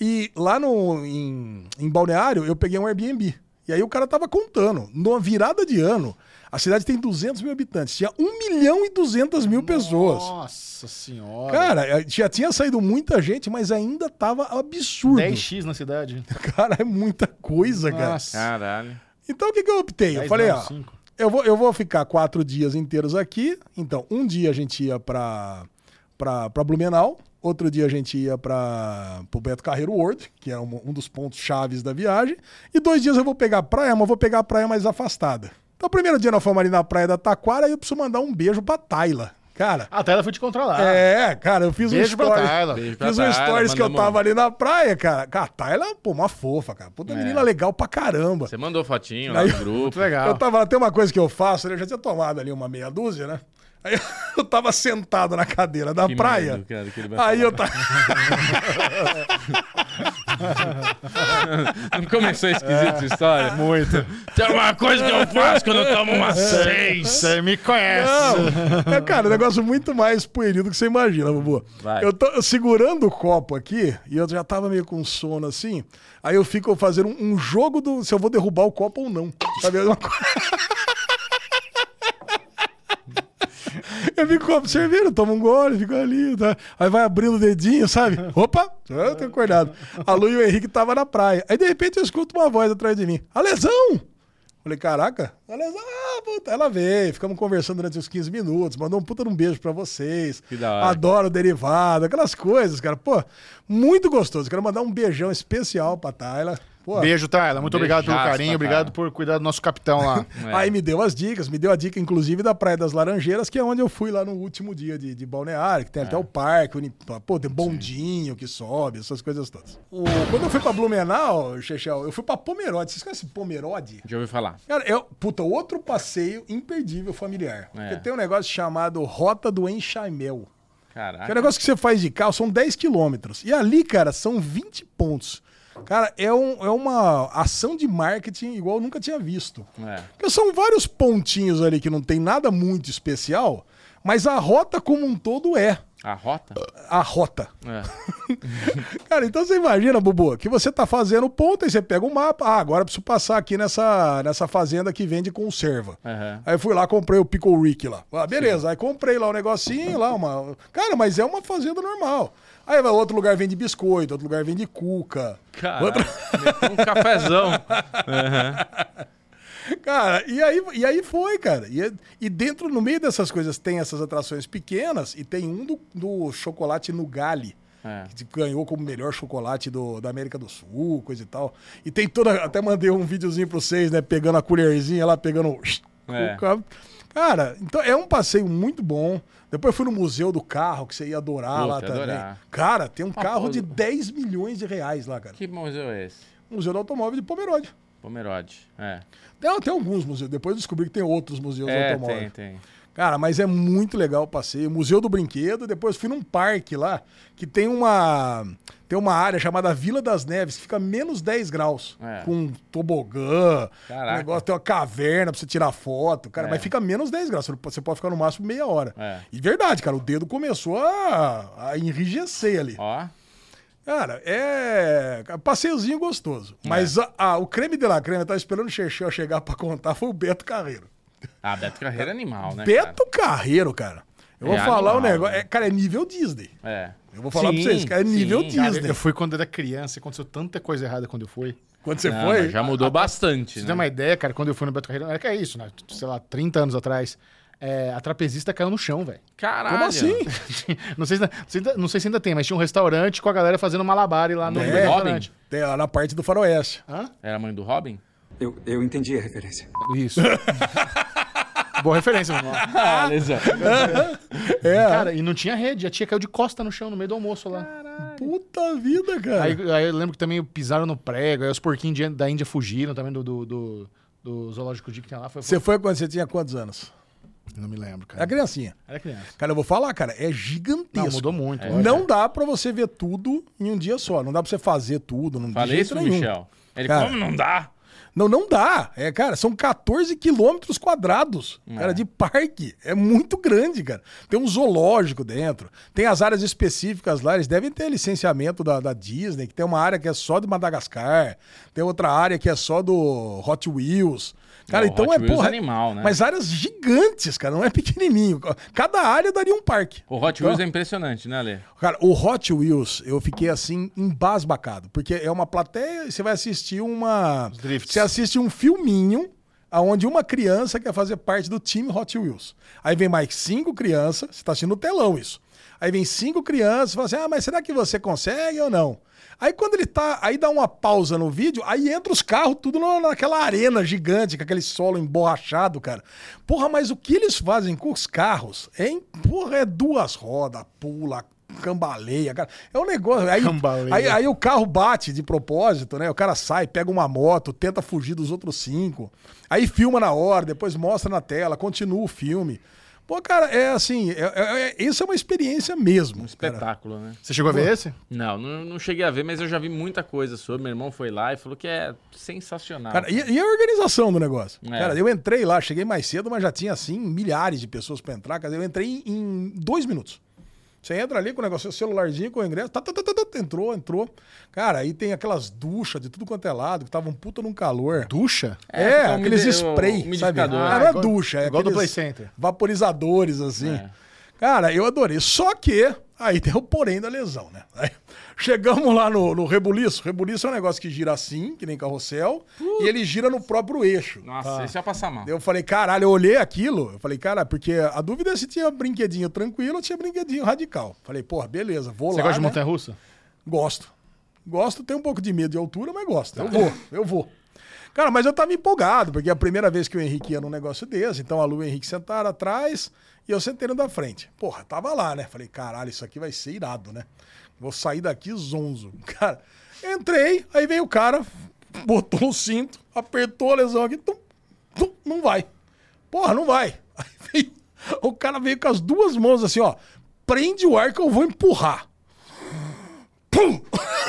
E lá no, em, em Balneário, eu peguei um Airbnb. E aí o cara tava contando. Na virada de ano, a cidade tem 200 mil habitantes. Tinha 1 milhão e 200 mil pessoas. Nossa senhora. Cara, é, já tinha saído muita gente, mas ainda tava absurdo. 10x na cidade. Cara, é muita coisa, cara. Nossa. Caralho. Então o que, que eu optei? Eu 10 falei, não, ó, cinco. Eu vou, eu vou ficar quatro dias inteiros aqui. Então, um dia a gente ia pra, pra, pra Blumenau, outro dia a gente ia pra, pro Beto Carreiro World, que é um, um dos pontos chaves da viagem, e dois dias eu vou pegar a praia, mas vou pegar a praia mais afastada. Então, o primeiro dia nós fomos ali na praia da Taquara, e eu preciso mandar um beijo pra Tayla. Cara, A Tayla foi te controlar. é, cara, eu fiz um Beijo pra story. Tayla. Beijo pra Fiz um stories que eu tava ali na praia, cara. Cara, a Tayla, pô, uma fofa, cara. Puta É. menina legal pra caramba. Você mandou fotinho lá Aí- no grupo. Muito legal. Eu tava, tem uma coisa que eu faço, né? eu já tinha tomado ali uma meia dúzia, né? Aí eu tava sentado na cadeira da Que praia. medo, cara, que ele vai aí falar. eu tava. Não começou esquisito essa história? Muito. Tem uma coisa que eu faço quando eu tomo uma seis. Você me conhece. Não, é, cara, um negócio muito mais pueril do que você imagina, Bubu. Vai. Eu tô segurando o copo aqui e eu já tava meio com sono assim. Aí eu fico fazendo um, um jogo do se eu vou derrubar o copo ou não. Sabe? Uma co- Eu fico observando, tomo um gole, fico ali, tá? aí vai abrindo o dedinho, sabe? Opa, eu tô acordado. A Lu e o Henrique tava na praia. Aí de repente eu escuto uma voz atrás de mim: Alesão! Falei, caraca, Alesão, ah, puta. Ela veio, ficamos conversando durante uns 15 minutos, mandou um puta de um beijo pra vocês. Que da hora. Adoro o derivado, aquelas coisas, cara. Pô, muito gostoso. Quero mandar um beijão especial pra Tayla. Pô, Beijo, Tayla. Muito obrigado pelo carinho. pra Obrigado Tayla. por cuidar do nosso capitão lá. É. Aí me deu as dicas, me deu a dica, inclusive, da Praia das Laranjeiras, que é onde eu fui lá no último dia de, de balneário, que tem É. até o parque, pô, tem bondinho que sobe, essas coisas todas. O- quando eu fui pra Blumenau, Chechel, eu fui pra Pomerode. Vocês conhecem Pomerode? Já ouvi falar. Cara, é, puta, outro passeio imperdível familiar. É. Porque tem um negócio chamado Rota do Enxaimel. Que é um Caraca. negócio que você faz de carro, são 10 quilômetros. E ali, cara, são 20 pontos. Cara, é, um- é uma ação de marketing igual eu nunca tinha visto. É. Porque são vários pontinhos ali que não tem nada muito especial, mas a rota como um todo é A rota? a rota. É. Cara, então você imagina, Bubu, que você tá fazendo ponto, aí você pega o mapa. Ah, agora eu preciso passar aqui nessa, nessa fazenda que vende conserva. Aham. Aí eu fui lá, comprei o Pickle Rick lá. Ah, beleza, aí comprei lá o negocinho lá, uma. Cara, mas é uma fazenda normal. Aí vai outro lugar vende biscoito, outro lugar vende cuca. Caralho. Outro... Um cafezão. Cara, e aí, e aí foi, cara. E, e dentro, no meio dessas coisas, tem essas atrações pequenas e tem um do, do chocolate Nugali. É. Que ganhou como melhor chocolate do, da América do Sul, coisa e tal. E tem toda. Até mandei um videozinho pra vocês, né? Pegando a colherzinha lá, pegando. É. Cara, então é um passeio muito bom. Depois fui no Museu do Carro, que você ia adorar Puta, lá também. adorar. Cara, tem um carro pô, de 10 milhões de reais lá, cara. Que museu é esse? Museu do Automóvel de Pomerode. Pomerode. É. Tem, tem alguns museus. Depois eu descobri que tem outros museus do É, automóvel. tem, tem. Cara, mas é muito legal o passeio. Museu do Brinquedo. Depois fui num parque lá que tem uma tem uma área chamada Vila das Neves que fica menos 10 graus. É. Com um tobogã. Um negócio, tem uma caverna pra você tirar foto. Cara, É. mas fica menos 10 graus. Você pode ficar no máximo meia hora. É. E verdade, cara, o dedo começou a, a enrijecer ali. Ó. Cara, é. Passeiozinho gostoso. É. Mas a- a- o creme de la creme, eu tava esperando o Chechel chegar pra contar, foi o Beto Carreiro. Ah, Beto Carreiro é animal, né? Beto Carreiro, cara. Eu vou É falar o animal, negócio. né? é, cara, é nível Disney. Cara? É. Eu vou falar Sim, pra vocês, cara, é nível sim. Disney. Cara, eu fui quando era criança e aconteceu tanta coisa errada quando eu fui. Quando você Não, foi. já mudou bastante, Pra você né? ter uma ideia, cara, quando eu fui no Beto Carreiro, era que é isso, né? Sei lá, 30 anos atrás. é, a trapezista caiu no chão, velho. Caralho. Como assim? não, sei se, não sei se ainda tem, mas tinha um restaurante com a galera fazendo malabare lá no É. restaurante. Tem lá na parte do faroeste. Hã? Era a mãe do Robin? Eu, eu entendi a referência. Isso. Boa referência, mano. Ah, beleza. É. Cara, e não tinha rede, a tia caiu de costa no chão no meio do almoço lá. Puta vida, cara. Aí, aí eu lembro que também pisaram no prego, aí os porquinhos de- da Índia fugiram também do, do, do, do zoológico de que tinha lá. Foi, Você foi quando você tinha quantos anos? Não me lembro, Era cara. criancinha. Era criança. Cara, eu vou falar, cara, é gigantesco. Não, mudou muito. Não dá pra você ver tudo em um dia só. Não dá pra você fazer tudo. Não, Falei isso nenhum. Michel. Ele, Cara. como não dá? Não, não dá. É, cara, são 14 quilômetros quadrados, cara, de parque. É muito grande, cara. Tem um zoológico dentro. Tem as áreas específicas lá. Eles devem ter licenciamento da, da Disney, que tem uma área que é só de Madagascar. Tem outra área que é só do Hot Wheels. Cara, Não, então Hot é, Wheels porra. é animal, né? Mas áreas gigantes, cara, não é pequenininho. Cada área daria um parque. O Hot Wheels é impressionante, né, Ale? Cara, o Hot Wheels, eu fiquei assim, embasbacado. Porque é uma plateia e você vai assistir uma. Você assiste um filminho onde uma criança quer fazer parte do time Hot Wheels. Aí vem mais cinco crianças, você tá assistindo no telão isso. Aí vem cinco crianças e fala assim: ah, mas será que você consegue ou não? Aí quando ele tá. Aí dá uma pausa no vídeo, aí entra os carros tudo na- naquela arena gigante, com aquele solo emborrachado, cara. Porra, mas o que eles fazem com os carros é, em- porra, é duas rodas, pula, cambaleia, cara. É um negócio. Aí, aí, aí o carro bate de propósito, né? O cara sai, pega uma moto, tenta fugir dos outros cinco. Aí filma na hora, depois mostra na tela, continua o filme. Pô, cara, é assim, é, é- é- isso é uma experiência mesmo. cara. Espetáculo, né? Você chegou a ver esse? Não, não, não cheguei a ver, mas eu já vi muita coisa sobre. Meu irmão foi lá e falou que é sensacional. Cara, e, e a organização do negócio? É. Cara, eu entrei lá, cheguei mais cedo, mas já tinha, assim, milhares de pessoas pra entrar. Cara, eu entrei em, em dois minutos. Você entra ali com o negócio, celularzinho, com o ingresso, tá, tá, tá, tá, tá, entrou, entrou. Cara, aí tem aquelas duchas de tudo quanto é lado, que tava um puta num calor. Ducha? É, É, um aqueles spray, sabe? umidificador. Ah, Ah, não é igual- ducha, é igual do aqueles Play Center. vaporizadores, assim. É. Cara, eu adorei. Só que, aí tem o porém da lesão, né? Aí, chegamos lá no, no rebuliço. Rebuliço é um negócio que gira assim, que nem carrossel, e ele gira no próprio eixo. Nossa, esse ia passar mal. Eu falei, caralho, eu olhei aquilo, eu falei, cara, porque a dúvida é se tinha brinquedinho tranquilo ou tinha brinquedinho radical. Falei, porra, beleza, vou Você lá. gosta de né? montanha-russa? Gosto. Gosto, tenho um pouco de medo de altura, mas gosto. Eu vou, eu vou. Cara, mas eu tava empolgado, porque é a primeira vez que o Henrique ia num negócio desse, então a Lu e o Henrique sentaram atrás e eu sentei no da frente. Porra, tava lá, né? Falei, caralho, isso aqui vai ser irado, né? Vou sair daqui zonzo. Cara, entrei, aí veio o cara, botou o cinto, apertou a lesão aqui, tum, tum, não vai. Porra, não vai. Aí veio, o cara veio com as duas mãos assim, ó, prende o ar que eu vou empurrar. Pum!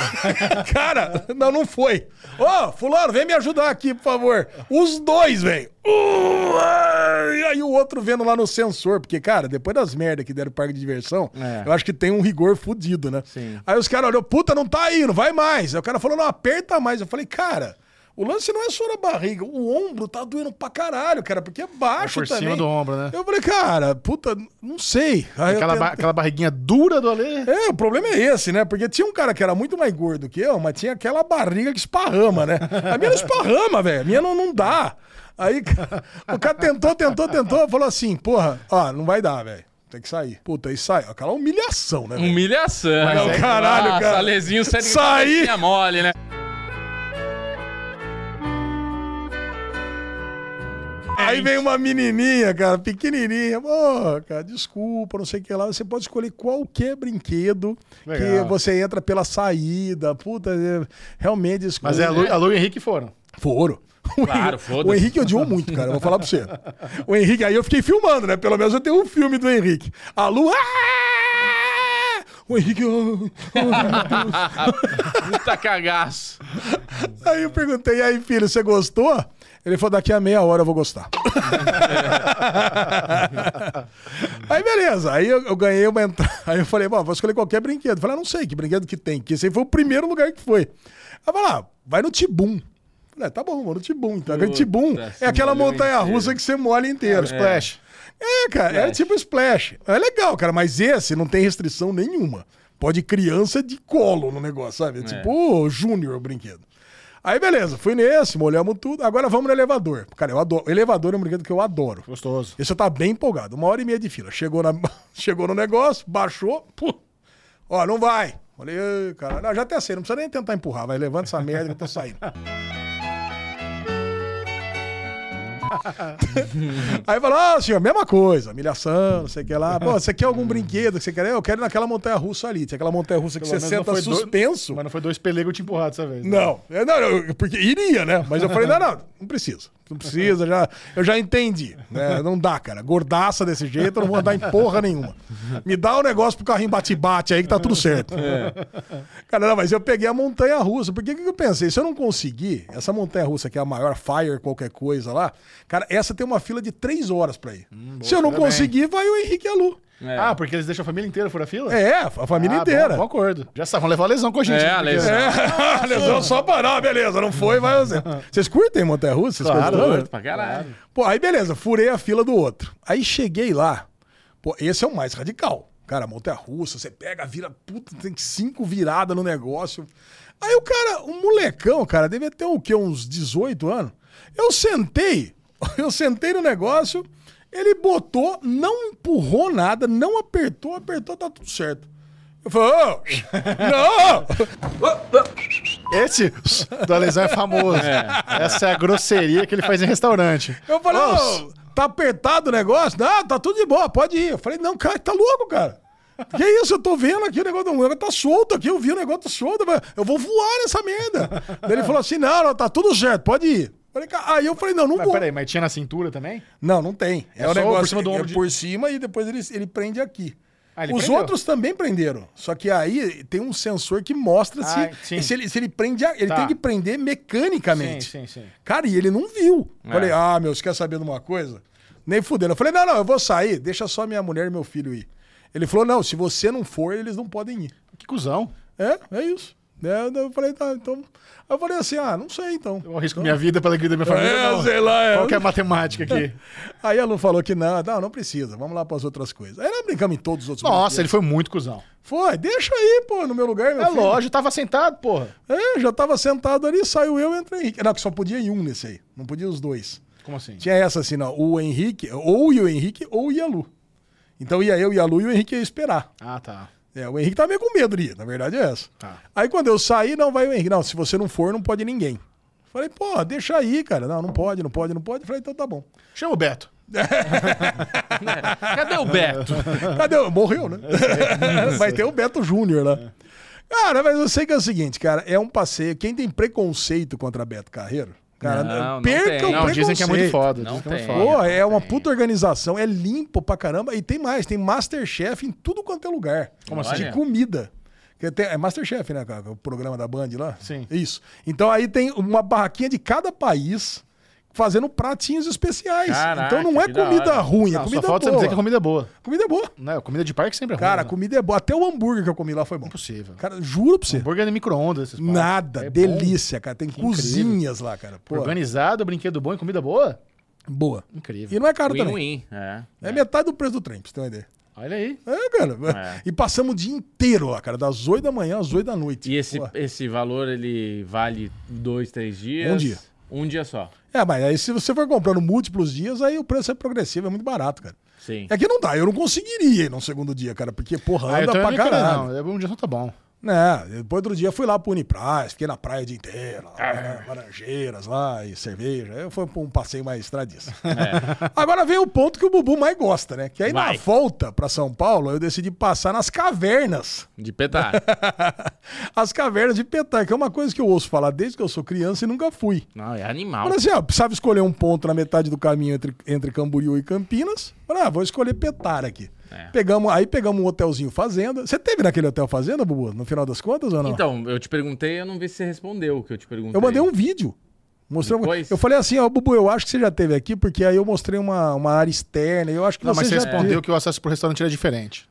Cara, não, não foi. Ô, fulano, vem me ajudar aqui, por favor. Os dois, velho. Uh, e aí o outro vendo lá no sensor, porque, cara, depois das merdas que deram o parque de diversão, É. eu acho que tem um rigor fudido, né? Sim. Aí os caras olhou, puta, não tá indo, vai mais. Aí o cara falou, não, aperta mais. Eu falei, cara, o lance não é só na barriga, o ombro tá doendo pra caralho, cara, porque é baixo É por também. cima do ombro, né? Eu falei, cara, puta, não sei. Aí Aquela, ba- aquela barriguinha dura do Ale. é, o problema é esse, né? Porque tinha um cara que era muito mais gordo que eu, mas tinha aquela barriga que esparrama, né? A minha não esparrama, velho. A minha não, não dá. Aí cara, o cara tentou, tentou, tentou, falou assim, porra, ó, não vai dar, velho. Tem que sair. Puta, aí sai. Aquela humilhação, né? Humilhação. é- caralho, Nossa, cara. Alezinho sério Saí. mole, né? Aí vem uma menininha, cara, pequenininha. Pô, cara, desculpa, não sei o que lá. Você pode escolher qualquer brinquedo Legal. que você entra pela saída. Puta, é, realmente... desculpa. Mas é, a Lu, a Lu e o Henrique foram. Foram. Claro, O foda-se. Henrique odiou muito, cara. Eu vou falar pra você. O Henrique, aí eu fiquei filmando, né? Pelo menos eu tenho um filme do Henrique. A Lu. "Ah!" O Henrique. "Ah, Puta cagaço. ah." Aí eu perguntei, e aí, filho, você gostou? Ele falou, daqui a meia hora eu vou gostar. aí beleza, aí eu, eu ganhei uma entrada. Aí eu falei, bom, vou escolher qualquer brinquedo. Eu falei, ah, não sei que brinquedo que tem, que esse aí foi o primeiro lugar que foi. Aí eu falei, ah, vai no Tibum. Falei, é, tá bom, vou no Tibum. Então, aquele Tibum se é aquela molhou montanha-russa inteiro. que você molha inteiro. Splash. É, cara, é Splash. tipo splash. É legal, cara, mas esse não tem restrição nenhuma. Pode criança de colo no negócio, sabe? É tipo o Júnior o brinquedo. Aí, beleza, fui nesse, molhamos tudo. Agora vamos no elevador. Cara, eu adoro. Elevador é um brinquedo que eu adoro. Gostoso. Esse eu tá bem empolgado. Uma hora e meia de fila. Chegou, na, chegou no negócio, baixou. Pô, ó, não vai. Falei, "Ai, cara, não, já até sei, não precisa nem tentar empurrar. Vai, levanta essa merda que eu tô saindo. Aí falou, ah, senhor, mesma coisa, humilhação, não sei o que lá. Pô, você quer algum brinquedo que você quer? Eu quero ir naquela montanha russa ali. Tinha aquela montanha russa que Pelo você senta foi dois- suspenso. Mas não foi dois pelegos te empurrar dessa vez. né? Não, é, não, não, porque iria, né? Mas eu falei, não, não, não precisa. Não precisa, já, eu já entendi. Né? Não dá, cara. Gordaça desse jeito, eu não vou andar em porra nenhuma. Me dá o um negócio pro carrinho bate-bate aí que tá tudo certo. Cara, não, mas eu peguei a montanha russa. Porque o que que eu pensei? Se eu não conseguir, essa montanha russa que é a maior Fire, qualquer coisa lá, cara, essa tem uma fila de três horas pra ir. Se eu não fila bem. conseguir, vai o Henrique e a Lu. É. Ah, porque eles deixam a família inteira fora fila? É, a família Ah, inteira. Bom, bom acordo. Já sabe, vão levar a lesão com a gente. É, né? a lesão. É, lesão só para. Não, beleza, não foi, vai você. Vocês curtem montanha russa? Vocês Claro, curtem? Curto pra caralho. Pô, aí beleza, furei a fila do outro. Aí cheguei lá. Pô, esse é o mais radical. Cara, montanha russa, você pega, vira, puta, tem cinco viradas no negócio. Aí o cara, um molecão, cara, devia ter o quê? Uns 18 anos. Eu sentei, eu sentei no negócio, ele botou, não empurrou nada, não apertou, apertou, tá tudo certo. Eu falei, ô, não! Esse da lesão é famoso. Essa é a grosseria que ele faz em restaurante. Eu falei, ô, tá apertado o negócio? Não, tá tudo de boa, pode ir. Eu falei, não, cara, tá louco, cara. Que isso, eu tô vendo aqui o negócio, o negócio tá solto aqui, eu vi o negócio tá solto, eu vou voar nessa merda. Daí ele falou assim, não, não, tá tudo certo, pode ir. Falei, aí eu falei, não, não Mas vou. peraí, mas tinha na cintura também? Não, não tem. É, É o negócio por cima do é ombro de- por cima e depois ele, ele prende aqui. Ah, Os prendeu? outros também prenderam. Só que aí tem um sensor que mostra Ah, se, se, ele, se ele prende. Ele Tá. tem que prender mecanicamente. Sim, sim, sim. Cara, e ele não viu. É. Falei, ah, meu, você quer saber de uma coisa? Nem fudendo. Eu falei, não, não, eu vou sair, deixa só minha mulher e meu filho ir. Ele falou, não, se você não for, eles não podem ir. Que cuzão. É, é isso. É, eu falei, tá, então. Aí eu falei assim, ah, não sei então. Eu arrisco minha vida pela vida da minha família. É, não. sei lá, é. Qual que é a matemática aqui? Aí a Lu falou que não, não, não precisa, vamos lá para as outras coisas. Aí nós brincamos em todos os outros Nossa, ele foi muito cuzão. Foi, deixa aí, pô, no meu lugar, meu É filho. lógico, tava sentado, porra. É, já tava sentado ali, saiu eu e entrou o Henrique. Não, que só podia ir um nesse aí, não podia os dois. Como assim? Tinha essa assim, não, o Henrique, ou ia o Henrique ou ia a Lu. Então ia eu e a Lu e o Henrique ia esperar. Ah, tá. É, o Henrique tava meio com medo de ir, na verdade é essa. Tá. Aí quando eu saí, não, vai o Henrique. Não, se você não for, não pode ninguém. Falei, pô, deixa aí, cara. Não, não pode, não pode, não pode. Falei, então tá bom. Chama o Beto. Cadê o Beto? Cadê? o- Morreu, né? Vai ter o Beto Júnior lá. Cara, mas eu sei que é o seguinte, cara, é um passeio. Quem tem preconceito contra Beto Carreiro, cara, Não, não perca tem. o Não, dizem que é muito foda. Não é muito tem. foda. Pô, é uma Tem. puta organização, é limpo pra caramba. E tem mais, tem Masterchef em tudo quanto é lugar. Como assim? De comida. Tem- é Masterchef, né, cara? O programa da Band lá? Sim. Isso. Então aí tem uma barraquinha de cada país fazendo pratinhos especiais. Caraca, então não é que da comida hora. ruim, é Não, comida só falta você boa. dizer que a comida é boa. Comida é boa. Não, comida de parque sempre é ruim. Cara, a né? comida é boa. Até o hambúrguer que eu comi lá foi bom. Impossível. Cara, juro pra você. Hambúrguer no micro-ondas. Nada. É bom. delícia, cara. Tem incrível. cozinhas lá, cara. Pô, Organizado, brinquedo bom e comida boa? boa. Incrível. E não é caro também. Win-win. É. É metade do preço do trem, pra você ter uma ideia. Olha aí. É, cara. É. E passamos o dia inteiro lá, cara. Das 8 da manhã às 8 da noite. E esse, Pô. esse valor, ele vale dois, três dias? Um dia. Um dia só. É, mas aí se você for comprando múltiplos dias, aí o preço é progressivo, é muito barato, cara. Sim. É que não dá, eu não conseguiria ir no segundo dia, cara, porque, porra, Ah, anda pra caralho. não. É, Um dia só tá bom. Né, depois outro dia fui lá pro Unipraz, fiquei na praia o dia inteiro, lá, Ah. né, laranjeiras lá e cerveja. Foi pra um passeio mais estradista. É. Agora vem o ponto que o Bubu mais gosta, né? Que aí Vai. na volta pra São Paulo, eu decidi passar nas cavernas. De petar. As cavernas de Petar, que é uma coisa que eu ouço falar desde que eu sou criança e nunca fui. Não, é animal. Falei assim, ó, precisava escolher um ponto na metade do caminho entre, entre Camboriú e Campinas. Falei, ah, vou escolher Petar aqui. É. Pegamos, aí pegamos um hotelzinho fazenda. Você teve naquele hotel fazenda, Bubu, no final das contas ou não? Então, eu te perguntei, eu não vi se você respondeu o que eu te perguntei. eu mandei um vídeo. Mostrei Depois? Eu falei assim, ó, Bubu, eu acho que você já teve aqui, porque aí eu mostrei uma, uma área externa. Eu acho que Não, você mas você já respondeu teve. que o acesso pro restaurante era diferente.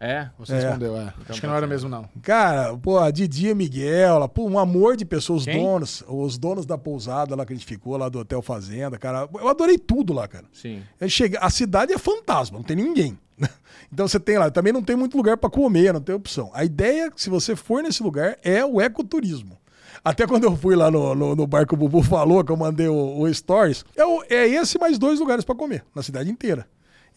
É? Você É. respondeu, é. Acho que não era mesmo, não. Cara, pô, a Didi e Miguel, lá, pô, um amor de pessoas, os Quem? donos, os donos da pousada lá que a gente ficou, lá do Hotel Fazenda, cara. Eu adorei tudo lá, cara. Sim. Chega, a cidade é fantasma, não tem ninguém. Então você tem lá, também não tem muito lugar pra comer, não tem opção. A ideia, se você for nesse lugar, é o ecoturismo. Até quando eu fui lá no, no, no o Bubu falou, que eu mandei o, o Stories, é, o- é esse mais dois lugares pra comer, na cidade inteira.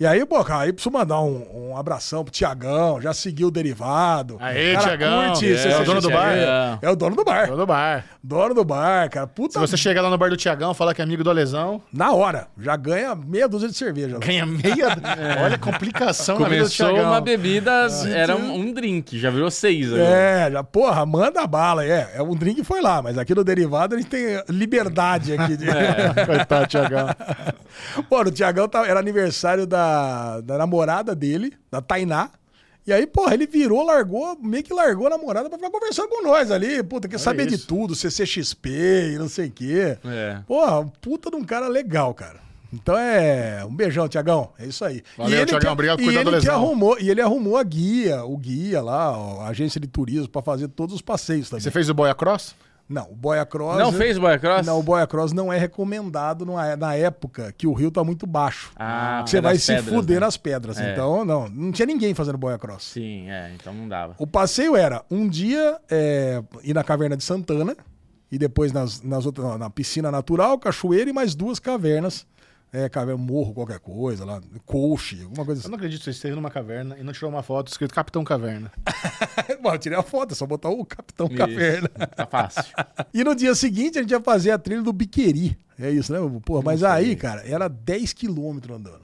E aí, pô, cara, aí preciso mandar um, um abração pro Tiagão, já seguiu o derivado. Cara Tiagão. curte É, CCXP. o dono do bar? É o dono do bar. Dono do bar. Dono do bar, cara. Puta, Se você chegar lá no bar do Tiagão, falar que é amigo do Alesão, na hora, já ganha meia dúzia de cerveja. ganha meia. Olha a complicação na vida do Tiagão. uma bebida, era um, um drink, já virou seis agora. É, já, porra, manda bala. É, é um drink foi lá, mas aqui no derivado a gente tem liberdade aqui. De... Coitado, Tiagão. Pô, o Tiagão tá- era aniversário da, da namorada dele, da Tainá. E aí, porra, ele virou, largou, meio que largou a namorada pra ficar conversando com nós ali. Puta, quer saber de tudo, CCXP e não sei o quê. É. Porra, puta de um cara legal, cara. Então é. Um beijão, Tiagão. É isso aí. Valeu, Tiagão. Obrigado por cuidar que lesão. arrumou E ele arrumou a guia, o guia lá, a agência de turismo, pra fazer todos os passeios também. Você fez o Boia Cross? Não, o Boia Cross. Não fez Boia Cross? Não, o Boia Cross não é recomendado numa- na época que o rio tá muito baixo. Ah, você vai pelas se pedras, fuder né? nas pedras. É. Então, não, não tinha ninguém fazendo Boia Cross. Sim, é, então não dava. O passeio era um dia é, ir na caverna de Santana e depois nas, nas outras, na piscina natural, cachoeira e mais duas cavernas. É, caverna, morro, qualquer coisa lá, coche, alguma coisa Eu assim. não acredito que você esteve numa caverna e não tirou uma foto escrito Capitão Caverna. Bom, eu tirei a foto, é só botar o Capitão Isso, Caverna. Tá fácil. E no dia seguinte a gente ia fazer a trilha do Biqueri. É isso, né? Pô, mas aí, cara, era 10 quilômetros andando.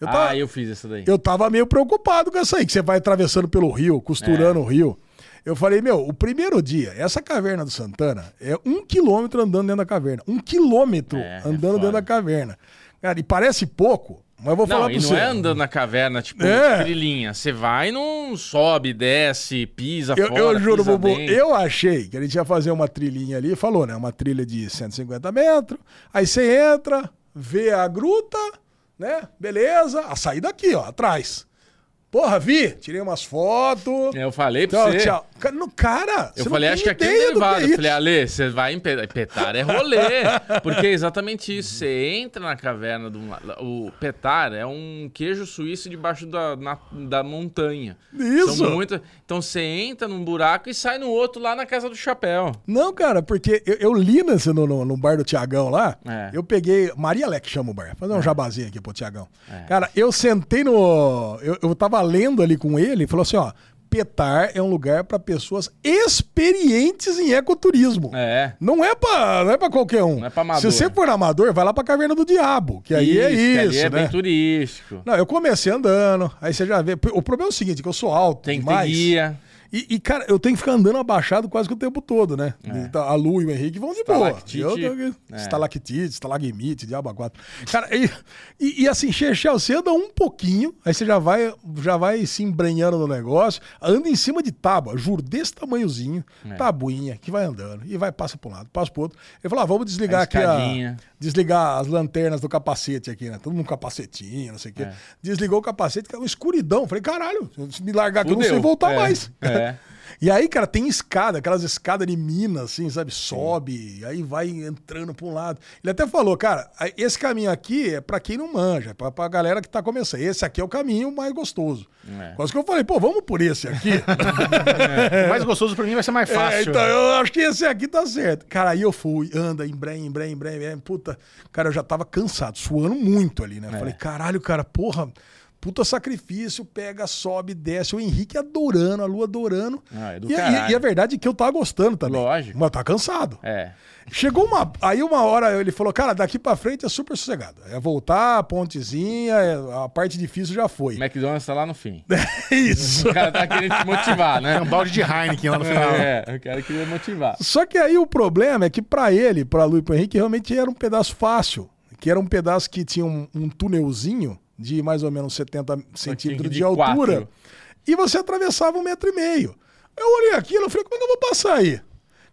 Eu tava, Ah, eu fiz essa daí. eu tava meio preocupado com essa aí, que você vai atravessando pelo rio, costurando o rio. Eu falei, meu, o primeiro dia, essa caverna do Santana é um quilômetro andando dentro da caverna. Um quilômetro É, é andando foda. dentro da caverna. Cara, e parece pouco, mas eu vou Não, falar e pra não você. é andando na caverna, tipo, É. trilhinha. Você vai, não sobe, desce, pisa Eu, fora, eu juro, Bubu, eu achei que a gente ia fazer uma trilhinha ali, falou, né? Uma trilha de 150 metros. Aí você entra, vê a gruta, né? Beleza. A saída aqui, ó, atrás. Porra, vi, tirei umas fotos. Eu falei pra Tchau, você. tchau. Cara, no- Cara, Eu falei, acho que aqui é ideia do derivado. que Eu é falei. Ale, você vai em pe- petar é rolê. Porque é exatamente isso. Você entra na caverna do. O petar é um queijo suíço debaixo da, na- da montanha. Isso. São muito- Então você entra num buraco e sai no outro lá na casa do chapéu. Não, cara, porque eu, eu li nesse, no, no, no bar do Tiagão lá. É. Eu peguei. Maria Leque chama o bar. Fazer um jabazinho aqui pro Tiagão. Cara, eu sentei no. Eu, eu tava lendo ali com ele falou assim: ó. Petar é um lugar pra pessoas experientes em ecoturismo. É. Não é pra, não é pra qualquer um. Não é pra amador. Se você for amador, vai lá pra Caverna do Diabo, que aí é que isso, ali é né? bem turístico. Não, eu comecei andando, aí você já vê. O problema é o seguinte, que eu sou alto Tem que ter demais. guia. E, e, cara, eu tenho que ficar andando abaixado quase que o tempo todo, né? Então, A Lu e o Henrique vão de boa. Estalactite. Eu tenho que... É. Estalactite, estalagmite, diabo quatro. Cara, e, e, e assim, Chechel, você anda um pouquinho, aí você já vai, já vai se embrenhando no negócio, anda em cima de tábua, juro, desse tamanhozinho, É. tabuinha, que vai andando, e vai, passa pra um lado, passa pro outro. Ele falou, ah, vamos desligar A aqui a... Desligar as lanternas do capacete aqui, né? Todo mundo capacetinho, não sei o quê. É. Desligou o capacete, que é uma escuridão. Falei, caralho, se me largar aqui, eu não sei voltar É, mais. é. E aí, cara, tem escada, aquelas escadas de mina, assim, sabe? Sobe, aí vai entrando pra um lado. Ele até falou, cara, esse caminho aqui é pra quem não manja, é pra, pra galera que tá começando. Esse aqui é o caminho mais gostoso. É. Quase que eu falei, pô, vamos por esse aqui. O mais gostoso pra mim vai ser mais fácil. É, então eu acho que esse aqui tá certo. Cara, aí eu fui, anda, embrém, embrém, embrém, embrém. Puta, cara, eu já tava cansado, suando muito ali, né? Falei, caralho, cara, porra, puta sacrifício, pega, sobe, desce. O Henrique adorando, a Lu adorando. Ah, é do e, e- e a verdade é que eu tava gostando também. Lógico. Mas tá cansado. É. Chegou uma. Aí uma hora ele falou, cara, daqui pra frente é super sossegado. É voltar, a pontezinha, é- a parte difícil já foi. O McDonald's tá lá no fim. Isso. O cara tá querendo te motivar, né? Tem um balde de Heineken lá no final. É, o cara queria motivar. Só que aí o problema é que pra ele, pra Lu e pro Henrique, realmente era um pedaço fácil. Que era um pedaço que tinha um, um túnelzinho de mais ou menos 70 centímetros de de altura. quatro. E você atravessava um metro e meio. Eu olhei aquilo e falei, como é que eu vou passar aí?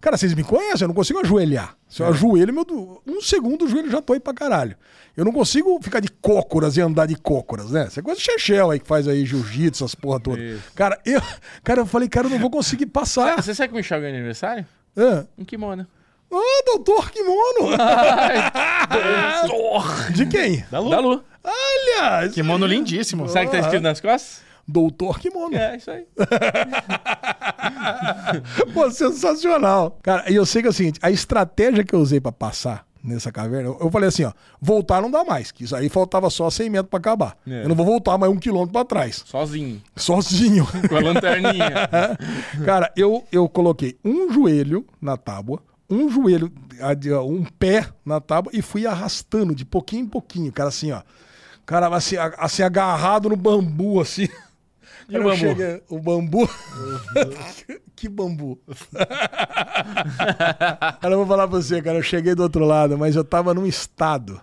Cara, vocês me conhecem, eu não consigo ajoelhar. Se É. eu ajoelho, meu, um segundo o joelho já tô aí pra caralho. Eu não consigo ficar de cócoras e andar de cócoras, né? Você é coisa do Chechel aí que faz aí jiu-jitsu, essas porra toda. Isso. Cara, eu, cara, eu falei, cara, eu não vou conseguir passar. Você sabe que o Michel ganhou aniversário? Ah, Um kimono. Ah, doutor Kimono! De quem? Da Lu. Da Lu. Olha! Kimono lindíssimo. Sabe o que tá escrito nas costas? Doutor Kimono. É, isso aí. Pô, sensacional. Cara, e eu sei que é o seguinte, a estratégia que eu usei pra passar nessa caverna, eu eu falei assim, ó, voltar não dá mais, que isso aí faltava só 100 metros pra acabar. É. Eu não vou voltar mais um quilômetro pra trás, Sozinho. sozinho. Com a lanterninha. Cara, eu, eu coloquei um joelho na tábua, um joelho, um pé na tábua e fui arrastando de pouquinho em pouquinho, cara, assim, ó. Cara, assim, assim agarrado no bambu, assim. E o eu bambu? cheguei- o bambu? que bambu? cara, eu vou falar pra você, cara, eu cheguei do outro lado, mas eu tava num estado.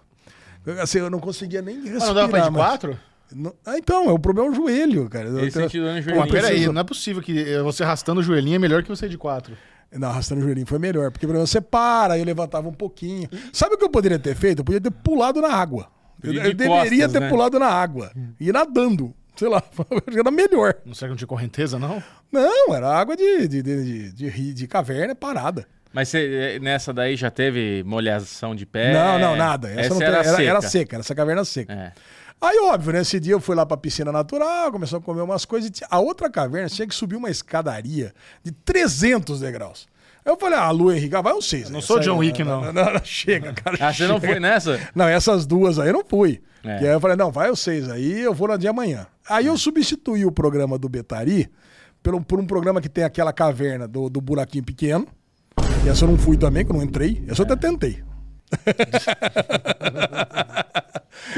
Assim, eu não conseguia nem respirar. Ah, não dava pra ir de mais. quatro? Não- Ah, então, é o problema é o joelho, cara. Eu Ele tenho- sentiu dor no Pô, joelho. mas peraí, não é possível que eh, você arrastando o joelhinho é melhor que você de quatro. Não, arrastando o joelhinho foi melhor, porque pelo menos você para, aí eu levantava um pouquinho. Sabe o que eu poderia ter feito? Eu podia ter pulado na água. Eu, eu de deveria costas, ter né? pulado na água. E nadando. Sei lá, era melhor. Não será que não tinha correnteza, não? Não, era água de, de, de, de, de caverna parada. Mas você, eh, nessa daí já teve molhação de pé? não, não, nada. Essa, Essa não tem- era, era, seca. era seca, era essa caverna seca. É. Aí, óbvio, nesse dia eu fui lá pra piscina natural, começou a comer umas coisas. e A outra caverna tinha que subir uma escadaria de 300 degraus. Aí eu falei, ah, Lu Henrique, ah, vai uns seis. não sou John Wick, não. Não, não, chega, cara. Ah, você não foi nessa? Não, essas duas aí eu não fui. É. Que aí eu falei, não, vai os seis aí, eu vou no dia amanhã. Aí eu substituí o programa do Betari pelo, por um programa que tem aquela caverna do, do buraquinho pequeno. E essa eu não fui também, que eu não entrei. Essa eu até tentei.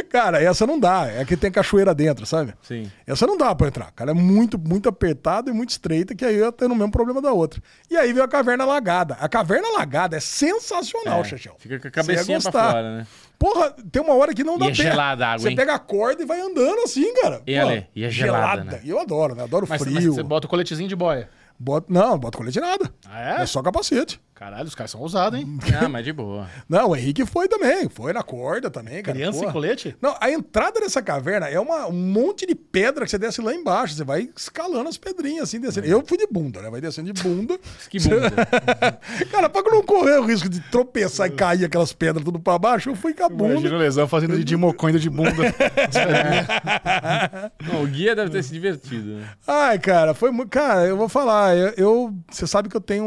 Cara, essa não dá. É que tem cachoeira dentro, sabe? Sim. Essa não dá pra entrar. Cara, é muito, muito apertada e muito estreita, que aí eu ia ter o mesmo problema da outra. E aí veio a caverna alagada. A caverna alagada é sensacional, É, Chechel. Fica com a cabecinha pra fora, né? Porra, tem uma hora que não dá E é pé. gelada a água, Você hein? pega a corda e vai andando assim, cara. E, Pô, Ale, e é gelada, né? E eu adoro, né? Adoro Mas, mas frio. você bota o coletezinho de boia. Bota- Não, não bota colete nada. Ah, é? É só capacete. Caralho, os caras são ousados, hein? Ah, mas de boa. Não, o Henrique foi também. Foi na corda também, cara. Criança Porra. sem colete? Não, a entrada dessa caverna é uma, um monte de pedra que você desce lá embaixo. Você vai escalando as pedrinhas assim, descendo. Eu fui de bunda, né? Vai descendo de bunda. Que bunda. cara, pra não correr o risco de tropeçar e cair aquelas pedras tudo pra baixo, eu fui com a bunda. Imagina o lesão fazendo de Dimocon indo de bunda. Não, o guia deve ter se divertido, né? Ai, cara, foi muito. Cara, eu vou falar, eu. eu- Você sabe que eu tenho.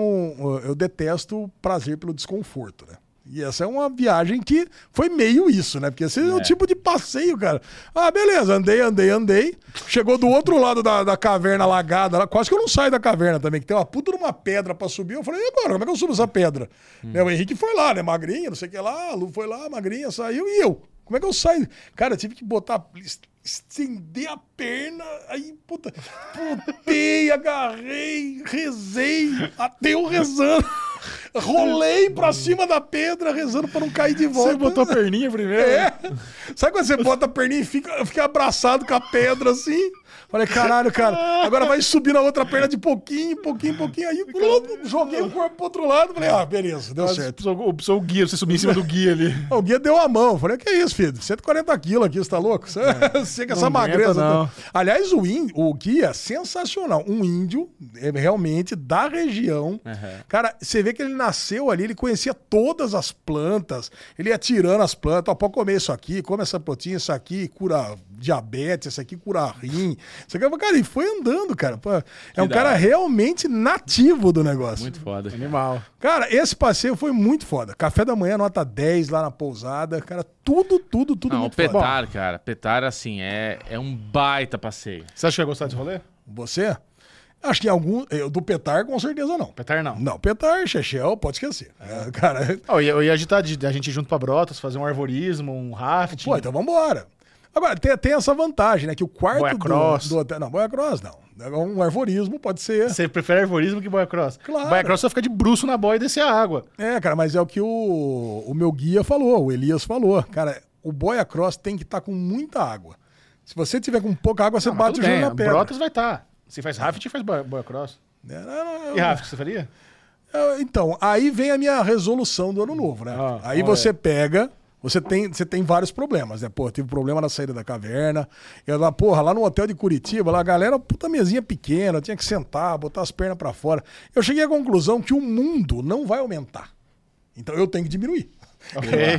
Eu detesto prazer pelo desconforto, né? E essa é uma viagem que foi meio isso, né? Porque esse é, o tipo de passeio, cara. Ah, beleza, andei, andei, andei. Chegou do outro lado da, da caverna alagada, lá, quase que eu não saio da caverna também, que tem uma puta numa pedra pra subir. Eu falei, e agora, como é que eu subo essa pedra? Né, o Henrique foi lá, né? Magrinha, não sei o que lá, a Lu foi lá, magrinha, saiu, e eu? Como é que eu saio? Cara, eu tive que botar. Es- Estender a perna, aí, puta, putei, agarrei, rezei, até eu rezando. Rolei pra cima da pedra, rezando pra não cair de volta. Você botou a perninha primeiro? É. Sabe quando você bota a perninha e fica, fica abraçado com a pedra assim? Falei, caralho, cara, agora vai subir na outra perna de pouquinho, pouquinho, pouquinho. Aí pronto, joguei o corpo pro outro lado. Falei, ah, beleza, deu certo. Precisou, precisou o guia, você subir em cima do guia ali. O guia deu a mão. Falei, que isso, filho? 140 quilos aqui, você tá louco? Você, você com essa Não aguenta, magreza. não. Aliás, o, índio, o guia, sensacional. Um índio, é, realmente, da região. Cara, você vê que ele nasceu ali, ele conhecia todas as plantas. Ele ia tirando as plantas. Ó, pode comer isso aqui, come essa proteína, isso aqui cura diabetes, isso aqui cura rim. Isso aqui, cara, ele foi andando, cara. Pô, é um da cara hora. realmente nativo do negócio. Muito foda. Animal. Cara, esse passeio foi muito foda. Café da manhã, nota 10 lá na pousada. Cara, tudo, tudo, tudo Não, o muito foda. Petar, cara, Petar, assim, é, é um baita passeio. Você acha que vai gostar desse rolê? Você? Acho que em algum. Eu, do Petar, com certeza não. Petar não. Não, Petar, Chechel, pode esquecer. É, cara, eu, ia, eu ia agitar de, de a gente ir junto pra Brotas, fazer um arvorismo, um rafting. pô, então vambora. Agora, tem, tem essa vantagem, né? Que o quarto Boia do, cross. do hotel. Não, boia cross não. Um arvorismo pode ser. Você prefere arvorismo que boia cross? Claro. Boia cross você fica de bruço na boia e descer a água. É, cara, mas é o que o, o meu guia falou, o Elias falou. Cara, o boia cross tem que estar com muita água. Se você tiver com pouca água, você Não, bate o joelho na pedra. Brotas vai estar. Se faz rafting, faz boia, boia cross. É, não, não, E rafting, você faria? Ah, Então, aí vem a minha resolução do ano novo, né? Ah, aí você pega, você tem, você tem vários problemas, né? Pô, tive problema na saída da caverna. Eu lá, porra, lá no hotel de Curitiba, lá a galera, puta mesinha pequena, tinha que sentar, botar as pernas pra fora. Eu cheguei à conclusão que o mundo não vai aumentar. Então eu tenho que diminuir.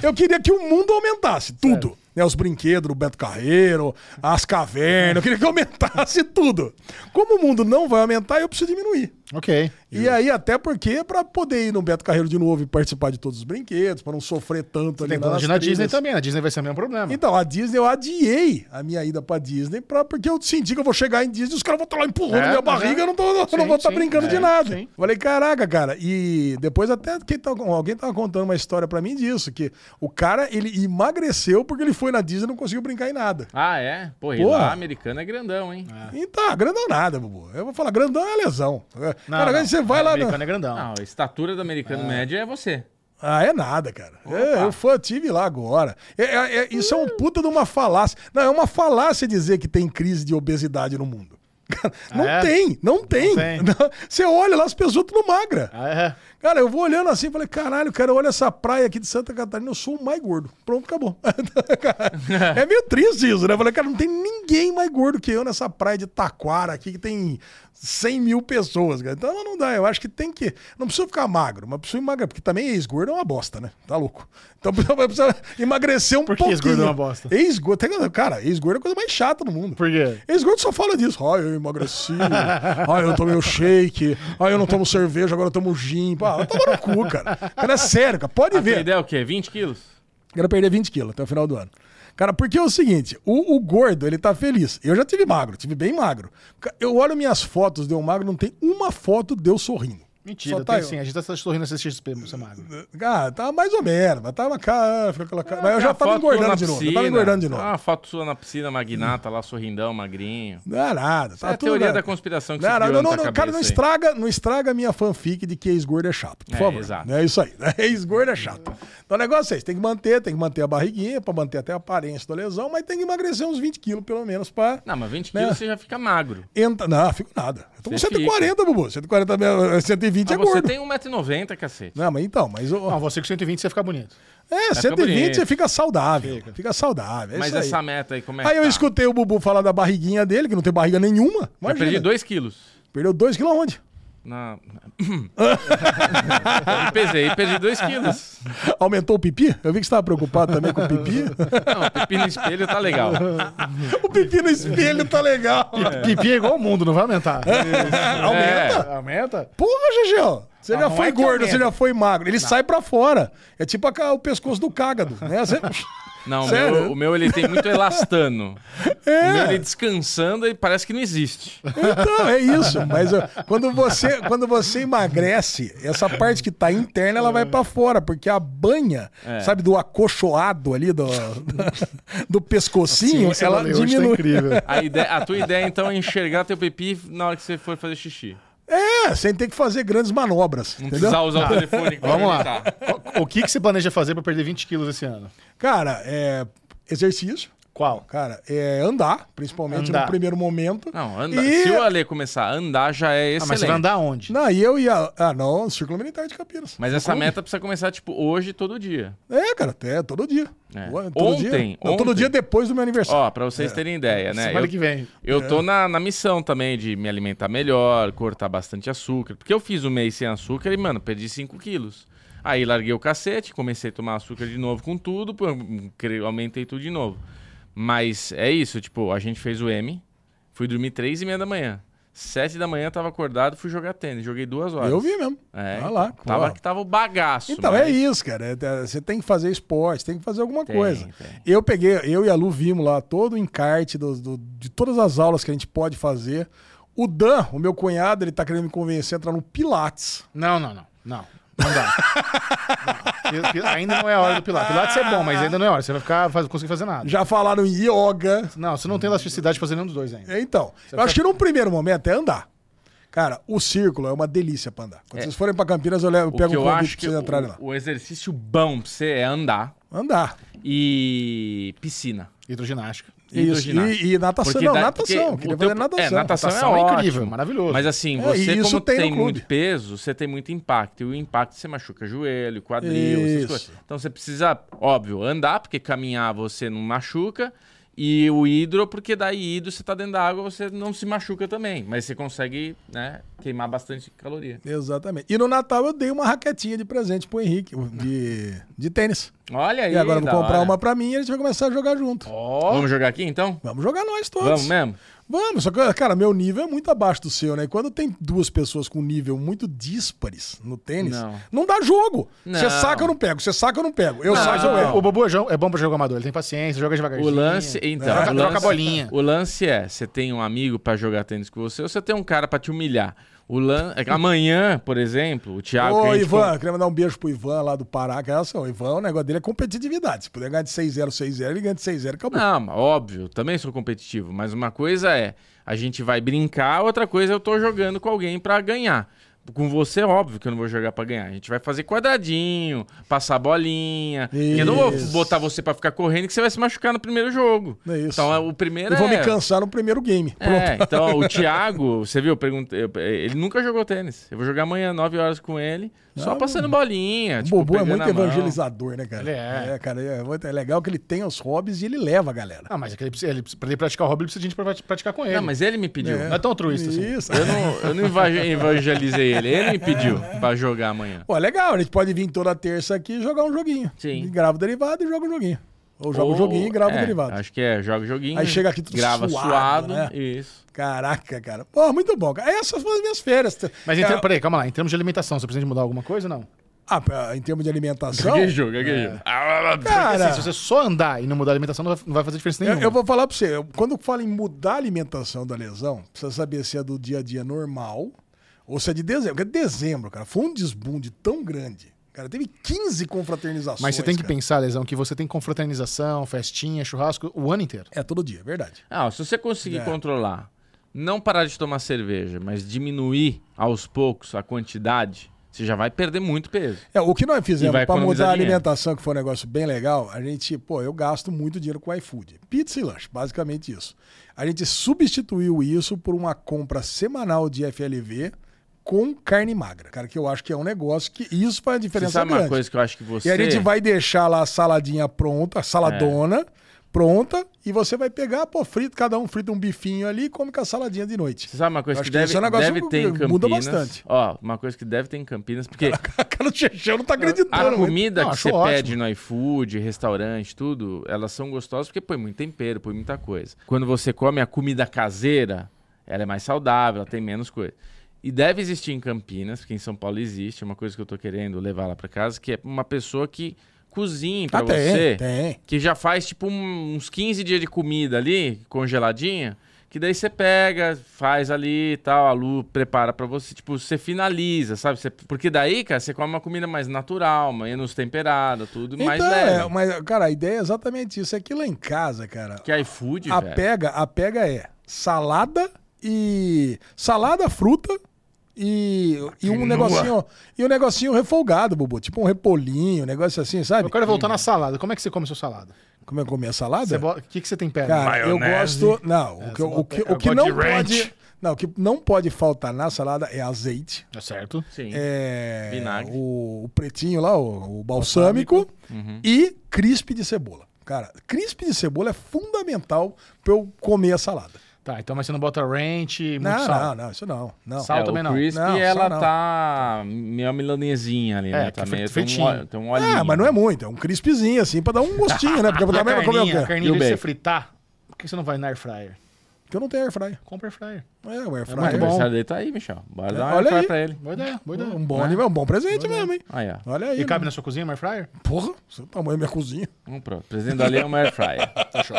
Eu queria que o mundo aumentasse, tudo. Né, os brinquedos do Beto Carreiro, as cavernas, eu queria que aumentasse tudo. Como o mundo não vai aumentar, eu preciso diminuir. Ok. E aí, até porque, pra poder ir no Beto Carreiro de novo e participar de todos os brinquedos, pra não sofrer tanto ali Tem plano de ir na trilhas. Disney também. Na Disney vai ser o mesmo problema. Então, a Disney, eu adiei a minha ida pra Disney, pra, porque eu senti que eu vou chegar em Disney e os caras vão estar lá empurrando É, minha mas barriga, é. eu não, tô, eu Sim, não vou estar sim, brincando é, de nada. sim. Falei, caraca, cara. E depois até quem tá- alguém tava contando uma história pra mim disso, que o cara, ele emagreceu porque ele foi na Disney não conseguiu brincar em nada. Ah, é? Pô, e Porra. lá americano é grandão, hein? E tá, grandão nada, Bubu. Eu vou falar, grandão é lesão. Não, cara, não. você vai lá... no- Americano é grandão. Não, a estatura do americano médio é você. Ah, é nada, cara. É, eu fui, tive lá agora. É, é- é- isso é um puta de uma falácia. Não, é uma falácia dizer que tem crise de obesidade no mundo. Não é? tem, não tem. tem. Não- Você olha lá, as pessoas tudo magra. Ah, é. Cara, eu vou olhando assim e falei, caralho, cara, olha essa praia aqui de Santa Catarina, eu sou o mais gordo. Pronto, acabou. é meio triste isso, né? Eu falei, cara, não tem ninguém mais gordo que eu nessa praia de Taquara aqui, que tem 100 mil pessoas, cara. Então não dá, eu acho que tem que. Não precisa ficar magro, mas precisa emagrecer, porque também ex-gordo é uma bosta, né? Tá louco. Então precisa, emagrecer um Por que pouquinho. ex-gordo é uma bosta? Ex-gordo, cara, ex-gordo é a coisa mais chata do mundo. Por quê? Ex-gordo só fala disso. Ai, eu emagreci. Ai, eu tomei o shake. Ai, eu não tomo cerveja, agora eu tomo gin. Pá, vai tomar no cu, cara. Cara, é sério, cara. Pode A ver. é o quê? 20 quilos? Quero perder 20 quilos até o final do ano. Cara, porque é o seguinte, o, o gordo, ele tá feliz. Eu já tive magro, tive bem magro. Eu olho minhas fotos de eu magro, não tem uma foto de eu sorrindo. Mentira, Só tá tem eu. sim. A gente tá sorrindo nesse XP, você é magro. Ah, tá mais ou menos, mas tava cara, fica aquela cara. Mas eu já Uma tava engordando na de novo. Eu tava engordando de novo. Ah, uma foto sua na piscina, magnata, lá sorrindão, magrinho. Não é nada. é Tá a tudo teoria bem. da conspiração que Não, você não, criou não, na não, tua cara, não estraga, não estraga a minha fanfic de que ex-gordo é chato, por É, favor. exato. É isso aí. né? Ex-gordo é chato. Então o negócio é esse, tem que manter, tem que manter a barriguinha pra manter até a aparência da lesão, mas tem que emagrecer uns 20 quilos pelo menos pra... Não, mas 20 Né? quilos você já fica magro. Entra... Não, fico nada. Eu tô com Você 140, Bubu. 140, me- 120 Ah, é você gordo. tem 1,90m, cacete. Não, mas então, mas... o- Não, você com 120 você fica bonito. É, fica 120 bonito. você fica saudável. Fica, saudável. É Mas isso aí. essa meta aí, como é que Aí eu tá? escutei o Bubu falar da barriguinha dele, que não tem barriga nenhuma. Imagina. perdi 2 quilos. Perdeu 2 quilos aonde? Na... eu pesei e perdi 2 quilos. Aumentou o pipi? Eu vi que você estava preocupado também com o pipi. Não, o pipi no espelho tá legal. o pipi no espelho tá legal. Pipi é igual o mundo, não vai aumentar. Aumenta? É, aumenta? Porra, Gegel. Você Não, já não foi é gordo, aumenta. você já foi magro. Ele sai pra fora. É tipo a o pescoço do cágado. Né? Você- Não, o meu, o meu ele tem muito elastano. É. O meu ele descansando e parece que não existe. Então, é isso. Mas ó, quando você, quando você emagrece, essa parte que tá interna, ela vai pra fora, porque a banha, É. sabe, do acolchoado ali, do, do pescocinho, ela tá diminui. incrível. A, ideia, a tua ideia, então, é enxergar teu pipi na hora que você for fazer xixi. É, sem ter que fazer grandes manobras. Não entendeu? precisar usar o telefone. pra Vamos lá. O que, que você planeja fazer pra perder 20 quilos esse ano? Cara, é exercício. Qual? Cara, é andar, principalmente Andar. no primeiro momento. Não, anda. E- se o Ale começar a andar, já é Ah, excelente. mas você vai andar onde? Não, e eu ia. Ah, não, Círculo Militar de Campinas. Mas essa meta precisa começar, tipo, hoje, todo dia. É, cara, até todo dia. É. Todo Ontem, dia. Não, todo ontem. dia depois do meu aniversário. Ó, pra vocês terem ideia, né? Semana Eu, que vem. eu tô na, na missão também de me alimentar melhor, cortar bastante açúcar. Porque eu fiz um mês sem açúcar e, mano, perdi 5 quilos. Aí larguei o cacete, comecei a tomar açúcar de novo com tudo, aumentei tudo de novo. Mas é isso, tipo, a gente fez o M, fui dormir 3 e meia da manhã. 7 da manhã tava acordado, fui jogar tênis, joguei duas horas. eu vi mesmo. É, Vai lá. tava que tava o bagaço. Então, mas- é isso, cara. É, é, Você tem que fazer esporte, tem que fazer alguma Tem, coisa. tem. Eu peguei, eu e a Lu vimos lá todo o encarte do- do- de todas as aulas que a gente pode fazer. O Dan, o meu cunhado, ele tá querendo me convencer a entrar no Pilates. Não, não, não. Não. Não dá. Não. Ainda não é a hora do Pilates. Pilates é bom, mas ainda não é hora. Você vai ficar, faz, conseguir fazer nada. Já falaram em yoga. Não, você não tem elasticidade de fazer nenhum dos dois ainda. Então, eu acho que num primeiro momento é andar. Cara, o círculo é uma delícia pra andar. Quando vocês forem pra Campinas, eu, levo, eu O pego que um eu convite acho pra que vocês entrarem o, lá. o exercício bom pra você é andar Andar. e piscina. Hidroginástica. E Isso. E, e natação. Porque não, dá- natação. Queria teu- fazer natação. É, natação, Natação é, é ótimo. incrível, maravilhoso. Mas assim, É, você como tem tem, muito peso, você tem muito impacto. E o impacto você machuca joelho, quadril, essas Isso. coisas. Então você precisa, óbvio, andar, porque caminhar você não machuca. E o hidro, porque daí hidro você tá dentro da água, você não se machuca também. Mas você consegue, né, queimar bastante caloria. Exatamente. E no Natal eu dei uma raquetinha de presente pro Henrique, de, de tênis. Olha aí. E agora eu vou comprar hora. uma pra mim e a gente vai começar a jogar junto. Vamos jogar aqui então? Vamos jogar nós todos. Vamos mesmo? Vamos, só que, cara, meu nível é muito abaixo do seu, né? E quando tem duas pessoas com nível muito díspares no tênis, Não. não, dá jogo. Você saca, eu não pego. Você saca, eu não pego. Eu saco, eu O, erro. o Bobo é é bom pra jogo amador, ele tem paciência, joga devagarzinho. O lance, então, Troca- o troca lance, a bolinha. O lance é, você tem um amigo pra jogar tênis com você, ou você tem um cara pra te humilhar. O lan... é que Amanhã, por exemplo, o Thiago. que Ô, gente Ivan, com- queria mandar um beijo pro Ivan lá do Pará, que é assim, o Ivan, o negócio dele é competitividade. Se puder ganhar de 6-0, 6-0, ele ganha de 6-0, acabou. Não, óbvio, também sou competitivo, mas uma coisa é a gente vai brincar, outra coisa é eu tô jogando com alguém pra ganhar. Com você, óbvio que eu não vou jogar pra ganhar. A gente vai fazer quadradinho, passar bolinha. Porque eu não vou botar você pra ficar correndo que você vai se machucar no primeiro jogo. É isso. Então é, o primeiro Eu vou é... me cansar no primeiro game. Pronto. É, então o Thiago, você viu, eu perguntei, ele nunca jogou tênis. Eu vou jogar amanhã 9 horas com ele, só Ah, passando bolinha. O tipo, Bobo é muito evangelizador, né, cara? Ele é. cara, é, muito- é legal que ele tem os hobbies e ele leva a galera. Ah, mas é que ele, precisa- ele, pra ele praticar o hobby, ele precisa de gente pra praticar com ele. Não, mas ele me pediu. Não é tão altruísta assim. Isso. Eu não, eu não eva- evangelizei ele, ele me pediu pra jogar amanhã. Pô, legal, a gente pode vir toda terça aqui e jogar um joguinho. Sim. E grava o derivado e joga um joguinho. Ou joga um joguinho e grava o é, derivado. Acho que é, joga o joguinho. Aí chega aqui tudo grava suado, suado, né? Isso. Caraca, cara. Pô, muito bom. cara. Essas foram as minhas férias. Mas em peraí, calma lá. Em termos de alimentação, você precisa de mudar alguma coisa ou não? ah, em termos de alimentação, Que jogo, que jogo. cara, Assim, se você só andar e não mudar a alimentação, não vai, não vai fazer diferença eu, nenhuma. eu vou falar pra você. eu- Quando fala em mudar a alimentação da lesão, precisa saber se é do dia a dia normal ou se é de dezembro. Porque dezembro, cara, foi um desbunde tão grande. Cara, teve 15 confraternizações. Mas você tem que cara. pensar, Lesão, que você tem confraternização, festinha, churrasco o ano inteiro. É todo dia, verdade. Ah, se você conseguir É. controlar, não parar de tomar cerveja, mas diminuir aos poucos a quantidade, você já vai perder muito peso. É, o que nós fizemos economizar mudar a alimentação, que foi um negócio bem legal, a gente, pô, eu gasto muito dinheiro com iFood. Pizza e lanche, basicamente isso. A gente substituiu isso por uma compra semanal de FLV com carne magra. Cara, que eu acho que é um negócio que isso faz a Você diferença sabe grande. uma coisa que eu acho que você... E a gente vai deixar lá a saladinha pronta, a saladona É. pronta, e você vai pegar, pô, frito, cada um frita um bifinho ali e come com a saladinha de noite. Você sabe uma coisa que que deve, é um deve ter em Campinas? muda bastante. Ó, uma coisa que deve ter em Campinas, porque A cara do Chechão não tá acreditando. a muito. comida Não, que você ótimo. pede no iFood, restaurante, tudo, elas são gostosas porque põe muito tempero, põe muita coisa. Quando você come a comida caseira, ela é mais saudável, ela tem menos coisa. E deve existir em Campinas, porque em São Paulo existe, é uma coisa que eu tô querendo levar lá pra casa, que é uma pessoa que cozinhe pra Ah, você, tem. que já faz tipo um- uns 15 dias de comida ali, congeladinha, que daí você pega, faz ali e tal, a Lu prepara pra você, tipo, você finaliza, sabe? Você- porque daí, cara, você come uma comida mais natural, menos temperada, tudo mais Então, leve. é, mas, cara, a ideia é exatamente isso. É que lá em casa, cara, Que iFood, a velho. pega, a pega é salada e. Salada, fruta e, e um negocinho. E um negocinho refogado, Bubu. Tipo um repolinho, um negócio assim, sabe? Eu quero voltar na salada. Como é que você come sua salada? Como é que comer a salada? O que, que você tempera? Cara, eu Maionese. gosto. Não, o que, você o que, eu o que não de ranch. pode. Não, o que não pode faltar na salada é azeite. Tá certo. Sim. É, Vinagre. O, o pretinho lá, o, o balsâmico, e crisp de cebola. Cara, crisp de cebola é fundamental pra eu comer a salada. Tá, então mas você não bota ranch, muito Não, sal. não, não, isso não. não. Sal é, também o não. crispy, Não, ela não. tá meio milanesinha ali, É, né? Tá é meio, tem um, óleo- tem um olhinho. Ah, mas não é muito, é um crispzinho assim, pra dar um gostinho, né? Porque eu A também vou comer o carninha, a quê? carninha, E o você fritar, por que você não vai na air fryer? Porque eu não tenho air fryer. Compra air fryer. É, o air muito fryer. bom. aniversário dele tá aí, Michel. Bora dar uma Olha air aí. pra ele. Boa ideia, boa ideia. Um bom, é um bom presente mesmo, hein? Aí, ó. Olha aí. E cabe né? na sua cozinha, uma air fryer? Porra, seu tamanho da minha cozinha. Vamos pronto. Presente da Lê é uma air fryer. Fechou.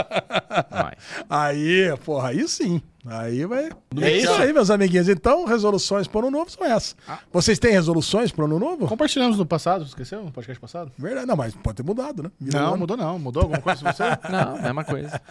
Vai. Aí, porra, aí sim. Aí vai. É É isso aí, meus amiguinhos. Então, resoluções pro ano novo são essas. Vocês têm resoluções pro ano novo? Compartilhamos no passado, esqueceu? No podcast passado? Verdade, não, mas pode ter mudado, né? Virou Não, ano. mudou não. Mudou alguma coisa você? Não, mesma coisa.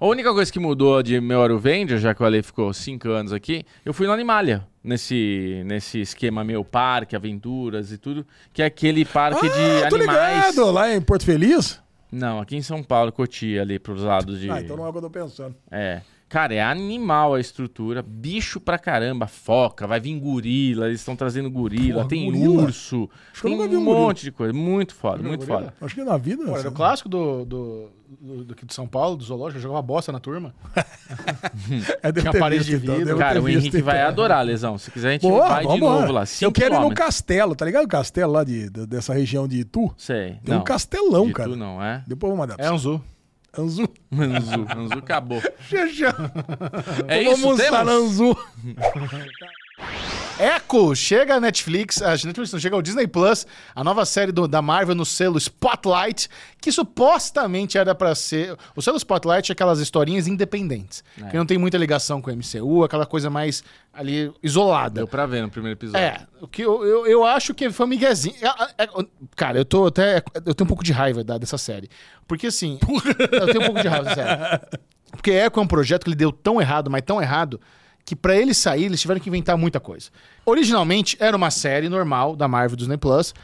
A única coisa que mudou de meu Aruvenger, já que o Ale ficou cinco anos aqui, eu fui no Animalia. Nesse, nesse esquema meu parque, aventuras e tudo, que é aquele parque de Ah, tô animais. ligado, lá em Porto Feliz. Não, aqui em São Paulo, Cotia, ali pros lados de. Ah, então não é o que eu tô pensando. É. Cara, é animal a estrutura, bicho pra caramba, foca, vai vir gorila, eles estão trazendo gorila, Porra, tem gorila? urso, Acho que eu tem nunca vi um um gorila. monte de coisa, muito foda, muito gorila? foda. Acho que na vida. Pô, era assim, o clássico do, do, do, do, aqui de São Paulo, do zoológico, eu jogava bosta na turma. é, tinha ter parede visto, de então, vidro. devo Cara, o Henrique vai então. adorar, Lesão. Se quiser, a gente Boa, vai de vamos novo lá. lá. Eu quero ir no castelo, tá ligado? O castelo lá de, de- dessa região de Itu. Sei. Tem não. um castelão, De cara. tu não, é? Depois eu vou mandar pra É um zoo. Anzu. Anzu, Anzu acabou. Xexá. É Vamos isso, almoçar temos? Anzu. Echo, chega a Netflix, a Netflix não chega ao Disney Plus, a nova série do- da Marvel no selo Spotlight, que supostamente era pra ser. O selo Spotlight é aquelas historinhas independentes, que não tem muita ligação com o MCU, aquela coisa mais ali isolada. Deu pra ver no primeiro episódio. É, o que eu, eu, eu acho que foi um miguezinho. É, é, é, Cara, eu tô até. Eu tenho um pouco de raiva da- dessa série. Porque assim. eu tenho um pouco de raiva série. Porque Echo é um projeto que ele deu tão errado, mas tão errado, que pra ele sair, eles tiveram que inventar muita coisa. Originalmente, era uma série normal da Marvel Disney Plus,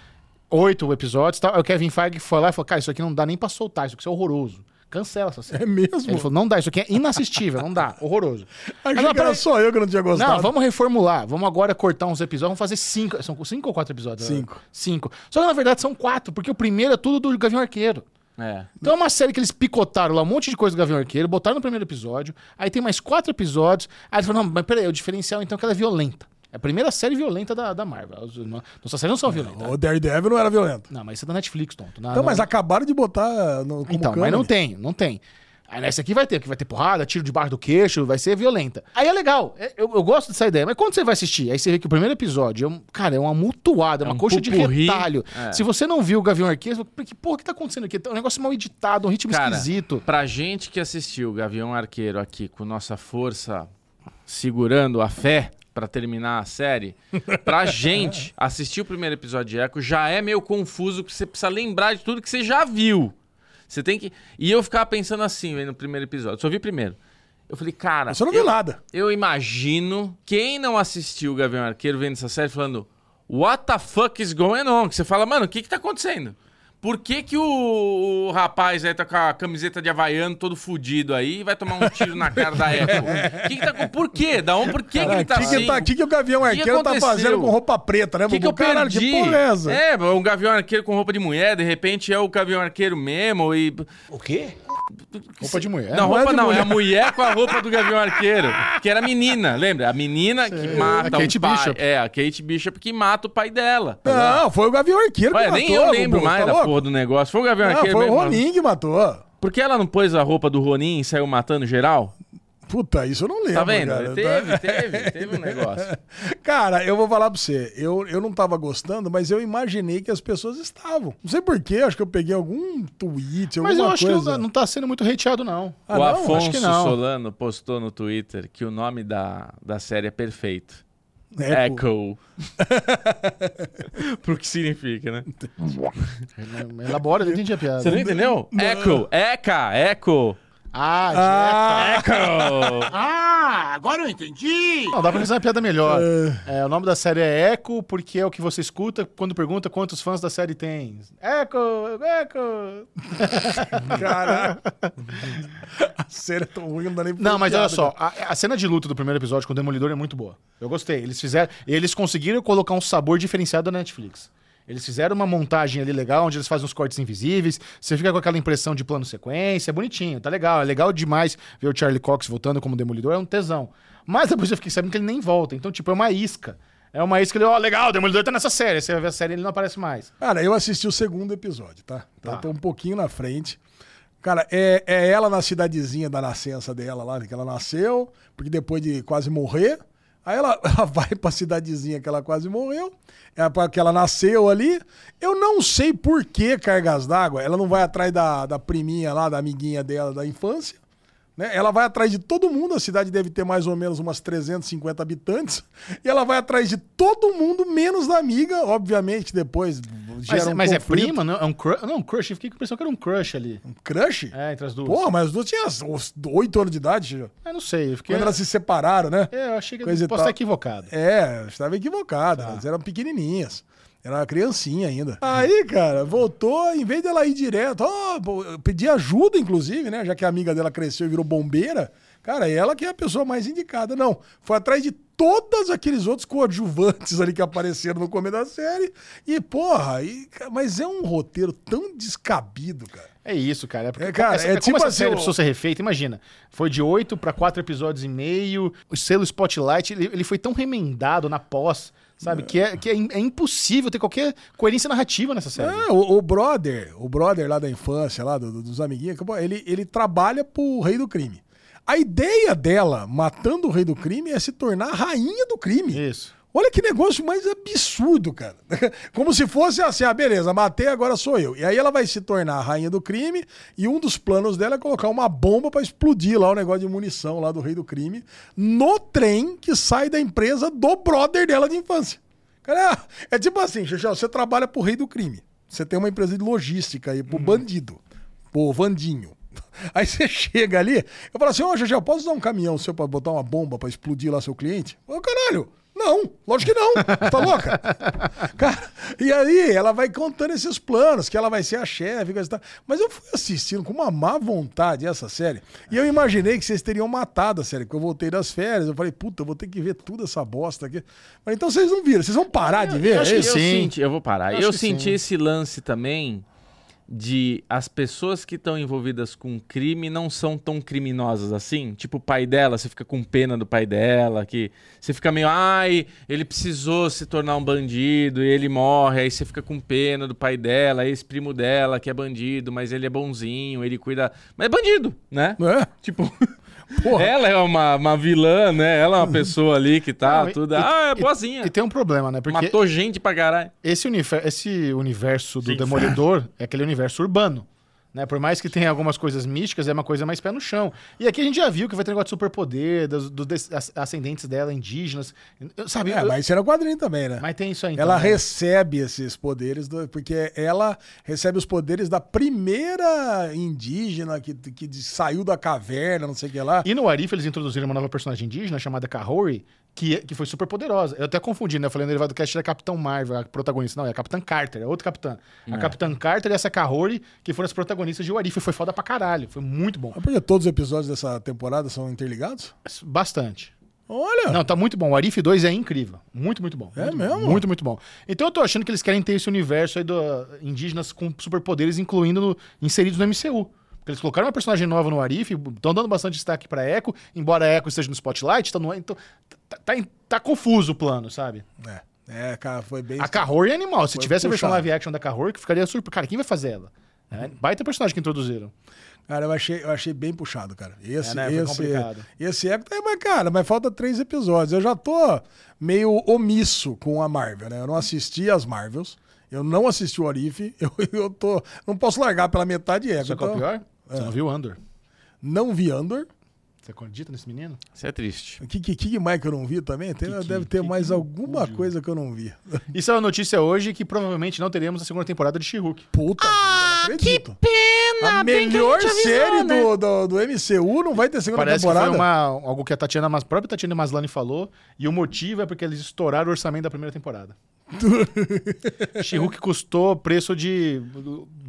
oito episódios e tal. Aí o Kevin Feige foi lá e falou: Cara, isso aqui não dá nem pra soltar, isso aqui é horroroso. Cancela essa série. É mesmo? Ele falou: Não dá, isso aqui é inassistível, não dá, horroroso. Mas não, era só eu que não tinha gostado. Não, vamos reformular. Vamos agora cortar uns episódios. Vamos fazer cinco. São cinco ou quatro episódios? Cinco. Cinco. Só que na verdade são quatro, porque o primeiro é tudo do Gavião Arqueiro. É. Então é uma série que eles picotaram lá um monte de coisa do Gavião Arqueiro, botaram no primeiro episódio, aí tem mais quatro episódios. Aí eles falaram, não, mas peraí, o diferencial então é que ela é violenta. É a primeira série violenta da, da Marvel. Nossas séries não são violentas. O Daredevil não era violento. Não, mas isso é da Netflix, tonto. Na- Então, na- mas acabaram de botar no, como então, mas não tem, não tem. Aí nessa aqui vai ter, que vai ter porrada, tiro debaixo do queixo, vai ser violenta. Aí é legal, é- eu, eu gosto dessa ideia, mas quando você vai assistir, aí você vê que o primeiro episódio, é um, cara, é uma mutuada, é uma um coxa de pupurri. retalho. É. Se você não viu o Gavião Arqueiro, que porra que tá acontecendo aqui? É um negócio mal editado, um ritmo Cara, esquisito. pra gente que assistiu o Gavião Arqueiro aqui com nossa força segurando a fé pra terminar a série, pra gente assistir o primeiro episódio de Echo já é meio confuso, porque você precisa lembrar de tudo que você já viu. Você tem que. E eu ficava pensando assim no primeiro episódio. Só vi primeiro. Eu falei, cara. Você não viu eu, nada. Eu imagino quem não assistiu o Gavião Arqueiro vendo essa série falando: What the fuck is going on? Que você fala, mano, o que que tá acontecendo? Por que, que o, o rapaz aí tá com a camiseta de havaiano todo fudido aí e vai tomar um tiro na cara da Echo? Que que tá, por quê? Da onde? Por que, que ele tá O que, assim? que, tá, que, que o Gavião Que que Arqueiro tá fazendo com roupa preta, né, O que, que eu perdi? Caralho, que porra é essa? É, um gavião arqueiro com roupa de mulher, de repente é o gavião arqueiro mesmo e... O quê? Roupa de mulher. Não, não é roupa de não, é mulher. a mulher com a roupa do Gavião Arqueiro. Que era a menina, lembra? A menina que mata A Kate o pai. Bishop. É, a Kate Bishop que mata o pai dela. Não, foi o Gavião Arqueiro Olha, que nem matou. eu lembro mais tá louco? Porra do negócio. Foi o Gavião Não, Arqueiro foi o mesmo. Ronin que matou. Por que ela não pôs a roupa do Ronin e saiu matando geral? Puta, isso eu não lembro, Tá vendo? cara. Teve, teve, teve um negócio. Cara, eu vou falar pra você. Eu, eu não tava gostando, mas eu imaginei que as pessoas estavam. Não sei porquê, acho que eu peguei algum tweet, alguma Mas eu acho coisa. que não, não tá sendo muito hateado, não. Ah, o não? Afonso Acho que não. Solano postou no Twitter que o nome da, da série é perfeito. Echo. Echo. Pro que significa, né? Elabora, eu não entendi a piada. Você não entendeu? Echo. Eca. Echo. Ah, Ah, Echo. Ah, agora eu entendi! Não, dá pra fazer uma piada melhor. É, o nome da série é Echo, porque é o que você escuta quando pergunta quantos fãs da série tem. Echo, Echo. Caralho. a série é tão ruim, não dá nem pra Não, mas piada, olha só, cara. a, a cena de luta do primeiro episódio com o Demolidor é muito boa. Eu gostei. Eles fizeram, eles conseguiram colocar um sabor diferenciado na Netflix. Eles fizeram uma montagem ali legal, onde eles fazem uns cortes invisíveis. Você fica com aquela impressão de plano sequência, é bonitinho, tá legal. É legal demais ver o Charlie Cox voltando como Demolidor, é um tesão. Mas depois eu fiquei sabendo que ele nem volta. Então, tipo, é uma isca. É uma isca, ele, ó, legal, o Demolidor tá nessa série. Você vai ver a série ele não aparece mais. Cara, eu assisti o segundo episódio, tá? Então eu tô um pouquinho na frente. Cara, é, é ela na cidadezinha da nascença dela lá, que ela nasceu, porque depois de quase morrer, aí ela, ela vai pra cidadezinha que ela quase morreu, é que ela nasceu ali. Eu não sei por que cargas d'água, ela não vai atrás da, da priminha lá, da amiguinha dela da infância. Né? Ela vai atrás de todo mundo, a cidade deve ter mais ou menos umas 350 habitantes, e ela vai atrás de todo mundo, menos da amiga, obviamente, depois Mas, gera um mas é prima, não? É um crush? Não, um crush. Eu fiquei com a impressão que era um crush ali. Crush? É, entre as duas. Porra, mas as duas tinham 8 anos de idade, já. Eu não sei. Eu fiquei... quando elas se separaram, né? É, eu achei que Coisa eu posso estar equivocado. É, estava equivocado, elas eram pequenininhas. Era uma criancinha ainda. Aí, cara, voltou, em vez dela ir direto, ó, pô, eu pedi ajuda, inclusive, né? Já que a amiga dela cresceu e virou bombeira. Cara, ela que é a pessoa mais indicada. Não, foi atrás de todos aqueles outros coadjuvantes ali que apareceram no começo da série. E, porra, e, mas é um roteiro tão descabido, cara. É isso, cara. É, porque É, cara, essa, é como tipo essa assim, série o- precisou ser refeita, imagina. Foi de oito pra quatro episódios e meio. O selo Spotlight, ele, ele foi tão remendado na pós, sabe? Que, é, que é, é impossível ter qualquer coerência narrativa nessa série. É, o, o brother, o brother lá da infância, lá do- do- dos amiguinhos, ele, ele trabalha pro rei do crime. A ideia dela, matando o rei do crime, é se tornar a rainha do crime. Isso. Olha que negócio mais absurdo, cara. Como se fosse assim, ah, beleza, matei, agora sou eu. E aí ela vai se tornar a rainha do crime e um dos planos dela é colocar uma bomba pra explodir lá o negócio de munição lá do rei do crime no trem que sai da empresa do brother dela de infância. Cara, é tipo assim, Xuxa, você trabalha pro rei do crime. Você tem uma empresa de logística aí pro bandido, pro Vandinho. Aí você chega ali, eu falo assim, ô Xuxa, posso usar um caminhão seu pra botar uma bomba pra explodir lá seu cliente? Ô caralho, não, lógico que não. Tá louca? Cara, e aí ela vai contando esses planos, que ela vai ser a chefe, coisa e tal. Mas eu fui assistindo com uma má vontade essa série. E eu imaginei que vocês teriam matado a série, porque eu voltei das férias. Eu falei, puta, eu vou ter que ver tudo essa bosta aqui. Mas então vocês não viram, vocês vão parar de ver? eu acho é que isso? eu sim. senti, eu vou parar. Eu Eu, senti sim. esse lance também de as pessoas que estão envolvidas com crime não são tão criminosas assim. Tipo o pai dela, você fica com pena do pai dela, que você fica meio, ai, ele precisou se tornar um bandido e ele morre, aí você fica com pena do pai dela, ex-primo dela que é bandido, mas ele é bonzinho, ele cuida, mas é bandido, né? É? Tipo, Porra. ela é uma, uma vilã, né? Ela é uma pessoa ali que tá Não, e- tudo, e- ah, é e- boazinha. E tem um problema, né? Porque Matou gente pra caralho. esse, univer- esse universo do Sim. Demolidor é aquele universo urbano. Né? Por mais que tenha algumas coisas místicas, é uma coisa mais pé no chão. E aqui a gente já viu que vai ter negócio de superpoder, dos, dos ascendentes dela, indígenas. Sabe? É, eu- mas isso era quadrinho também, né? mas tem isso aí. então, Ela né? recebe esses poderes, do- porque ela recebe os poderes da primeira indígena que, que saiu da caverna, não sei o que lá. E no Arif eles introduziram uma nova personagem indígena chamada Kahori, que, que foi super poderosa. Eu até confundi, né? Eu falei no derivado do cast era Capitão Marvel, a protagonista. Não, é a Capitã Carter, é outra capitã. A Capitã Carter e essa Kahori, que foram as protagonistas de Warif. Foi foda pra caralho. Foi muito bom. Ah, Porque todos os episódios dessa temporada são interligados? Bastante. Olha! Não, tá muito bom. O Arif 2 é incrível. Muito, muito bom. É Muito mesmo? Muito, muito bom. Então eu tô achando que eles querem ter esse universo aí do indígenas com superpoderes, incluindo no- inseridos no MCU. Eles colocaram uma personagem nova no Arif, estão dando bastante destaque pra Echo, embora a Echo esteja no Spotlight, tá no, então, tá, tá, tá confuso o plano, sabe? É, é, cara, foi bem. A Kahori é animal. Se tivesse a versão puxado. live action da Kahori, que ficaria super. Cara, quem vai fazer ela? É, baita personagem que introduziram. Cara, eu achei, eu achei bem puxado, cara. Esse, É, né? Esse, complicado. esse é, é, mas, cara, mas falta três episódios. Eu já tô meio omisso com a Marvel, né? Eu não assisti as Marvels. Eu não assisti o Orif. Eu, eu tô. Não posso largar pela metade ego. Sabe qual é o então- pior? Você não viu Andor? Não vi Andor. Você acredita nesse menino? Isso é triste. O que, que, que mais que eu não vi também? Tem- Que- que- deve ter que- mais que alguma coisa que eu não vi. Isso é uma notícia hoje que provavelmente não teremos a segunda temporada de She-Hulk. Puta, vida, não acredito. pena! A melhor série do, do, do MCU não vai ter segunda Parece temporada. que foi uma, algo que a Tatiana, a própria Tatiana Maslany falou, e o motivo é porque eles estouraram o orçamento da primeira temporada. She-Hulk custou preço de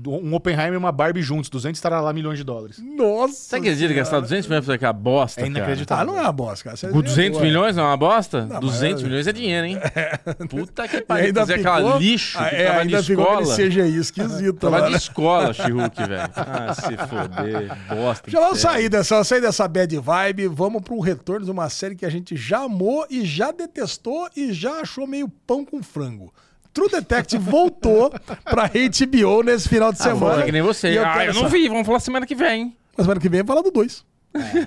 um Oppenheimer e uma Barbie juntos, 200 estará lá milhões de dólares. Nossa. Você acredita que gastar 200 milhões pra fazer aquela bosta, É inacreditável. Ah, não é uma bosta, cara. Cara? Com ideia 200 boa. milhões não é uma bosta? Não, 200 mas- milhões é dinheiro, hein? Puta que pariu. ainda Fazer ficou, aquela lixo Ah, que é, tava ainda de escola. CGI esquisito Tava lá, de né? escola, She-Hulk, velho. Ah, se foder. Bosta. Já vamos sair dessa, sair dessa bad vibe, vamos para um retorno de uma série que a gente já amou e já detestou e já achou meio pão com frango. True Detective voltou pra HBO nesse final de Ah, semana. fazer que nem você. eu Ah, quero eu não vi. Vamos falar semana que vem. Mas semana que vem vai falar do 2.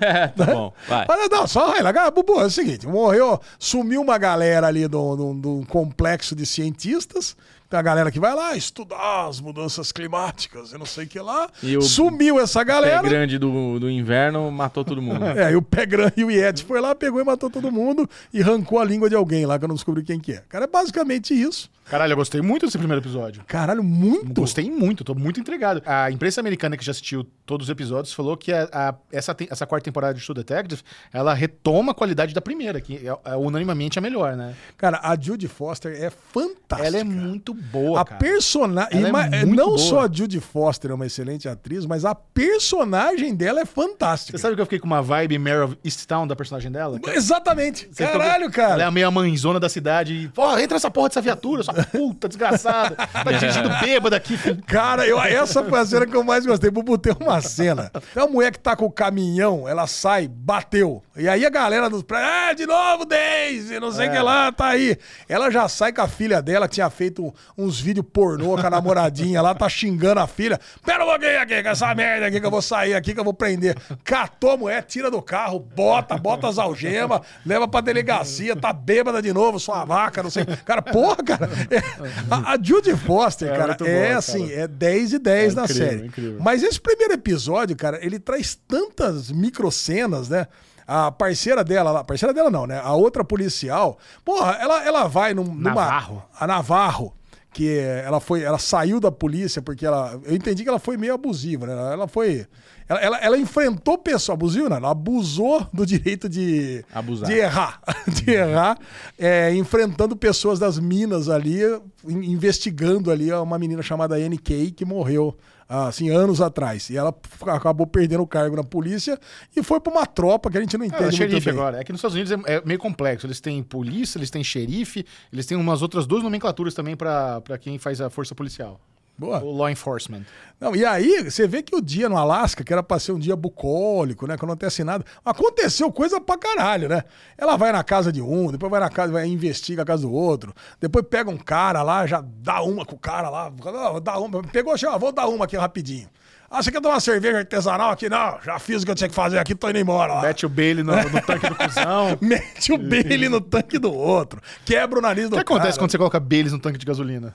É, tá bom. Vai. Mas não, só. Ah, Bubu, é o seguinte: morreu, sumiu uma galera ali de um complexo de cientistas. Tem a galera que vai lá estudar as mudanças climáticas e não sei o que lá. E o Sumiu essa Pé galera. grande do, do inverno matou todo mundo. É, e o pé grande e o Yeti foi lá, pegou e matou todo mundo e arrancou a língua de alguém lá, que eu não descobri quem que é. Cara, é basicamente isso. Caralho, eu gostei muito desse primeiro episódio. Caralho, muito. Gostei muito, tô muito intrigado. A imprensa americana que já assistiu todos os episódios falou que a- a- essa, te- essa quarta temporada de True Detective, ela retoma a qualidade da primeira, que é, é unanimamente a melhor, né? Cara, a Judy Foster é fantástica. Ela é muito boa, A cara. personagem. É muito não boa. só a Judy Foster é uma excelente atriz, mas a personagem dela é fantástica. Você sabe que eu fiquei com uma vibe Mare of Easttown da personagem dela? Exatamente. Você ficou- Caralho, cara. Ela é a meia mãezona da cidade e, pô, entra essa porra dessa viatura, sua puta desgraçada. Tá dirigindo bêbada aqui, filho. Cara, eu, essa foi a cena que eu mais gostei. Bubu tem uma cena. Tem uma mulher que tá com o caminhão, ela sai, bateu. E aí a galera dos prédios, ah, de novo, Daisy, não sei o que lá, tá aí. Ela já sai com a filha dela, que tinha feito uns vídeos pornô com a namoradinha lá, tá xingando a filha. Pera um pouquinho aqui, com essa merda aqui que eu vou sair aqui, que eu vou prender. Catou a mulher, tira do carro, bota, bota as algemas, leva pra delegacia, tá bêbada de novo, sua vaca, não sei. Cara, porra, cara. é- a, a Judy Foster, É cara, é boa, assim, cara. é 10 e 10 É na incrível, série. incrível. Mas esse primeiro episódio, cara, ele traz tantas microcenas, né? A parceira dela lá, parceira dela não, né? A outra policial, porra, ela, ela vai num, numa. Navarro. A Navarro. Que ela foi, ela saiu da polícia porque ela. Eu entendi que ela foi meio abusiva, né? Ela foi. Ela, ela, ela enfrentou pessoa abusiva, não, ela abusou do direito de, Abusar. de errar. De errar, é, enfrentando pessoas das minas ali, in- investigando ali uma menina chamada NK que morreu assim, anos atrás. E ela acabou perdendo o cargo na polícia e foi pra uma tropa que a gente não É, entende é xerife bem. agora. É que nos Estados Unidos é, é meio complexo. Eles têm polícia, eles têm xerife, eles têm umas outras duas nomenclaturas também pra quem faz a força policial. Boa. O law enforcement. Não, e aí, você vê que o dia no Alasca, que era pra ser um dia bucólico, né? Que não acontece nada, aconteceu coisa pra caralho, né? Ela vai na casa de um, depois vai na casa, vai investiga a casa do outro, depois pega um cara lá, já dá uma com o cara lá, "Não, dá uma, pegou, chama, vou dar uma aqui rapidinho. Ah, você quer tomar uma cerveja artesanal aqui? Não, já fiz o que eu tinha que fazer aqui, tô indo embora lá. Mete o Bailey no, no tanque do cuzão. Mete o Bailey no tanque do outro, quebra o nariz do O que acontece cara. quando você coloca Baileys no tanque de gasolina?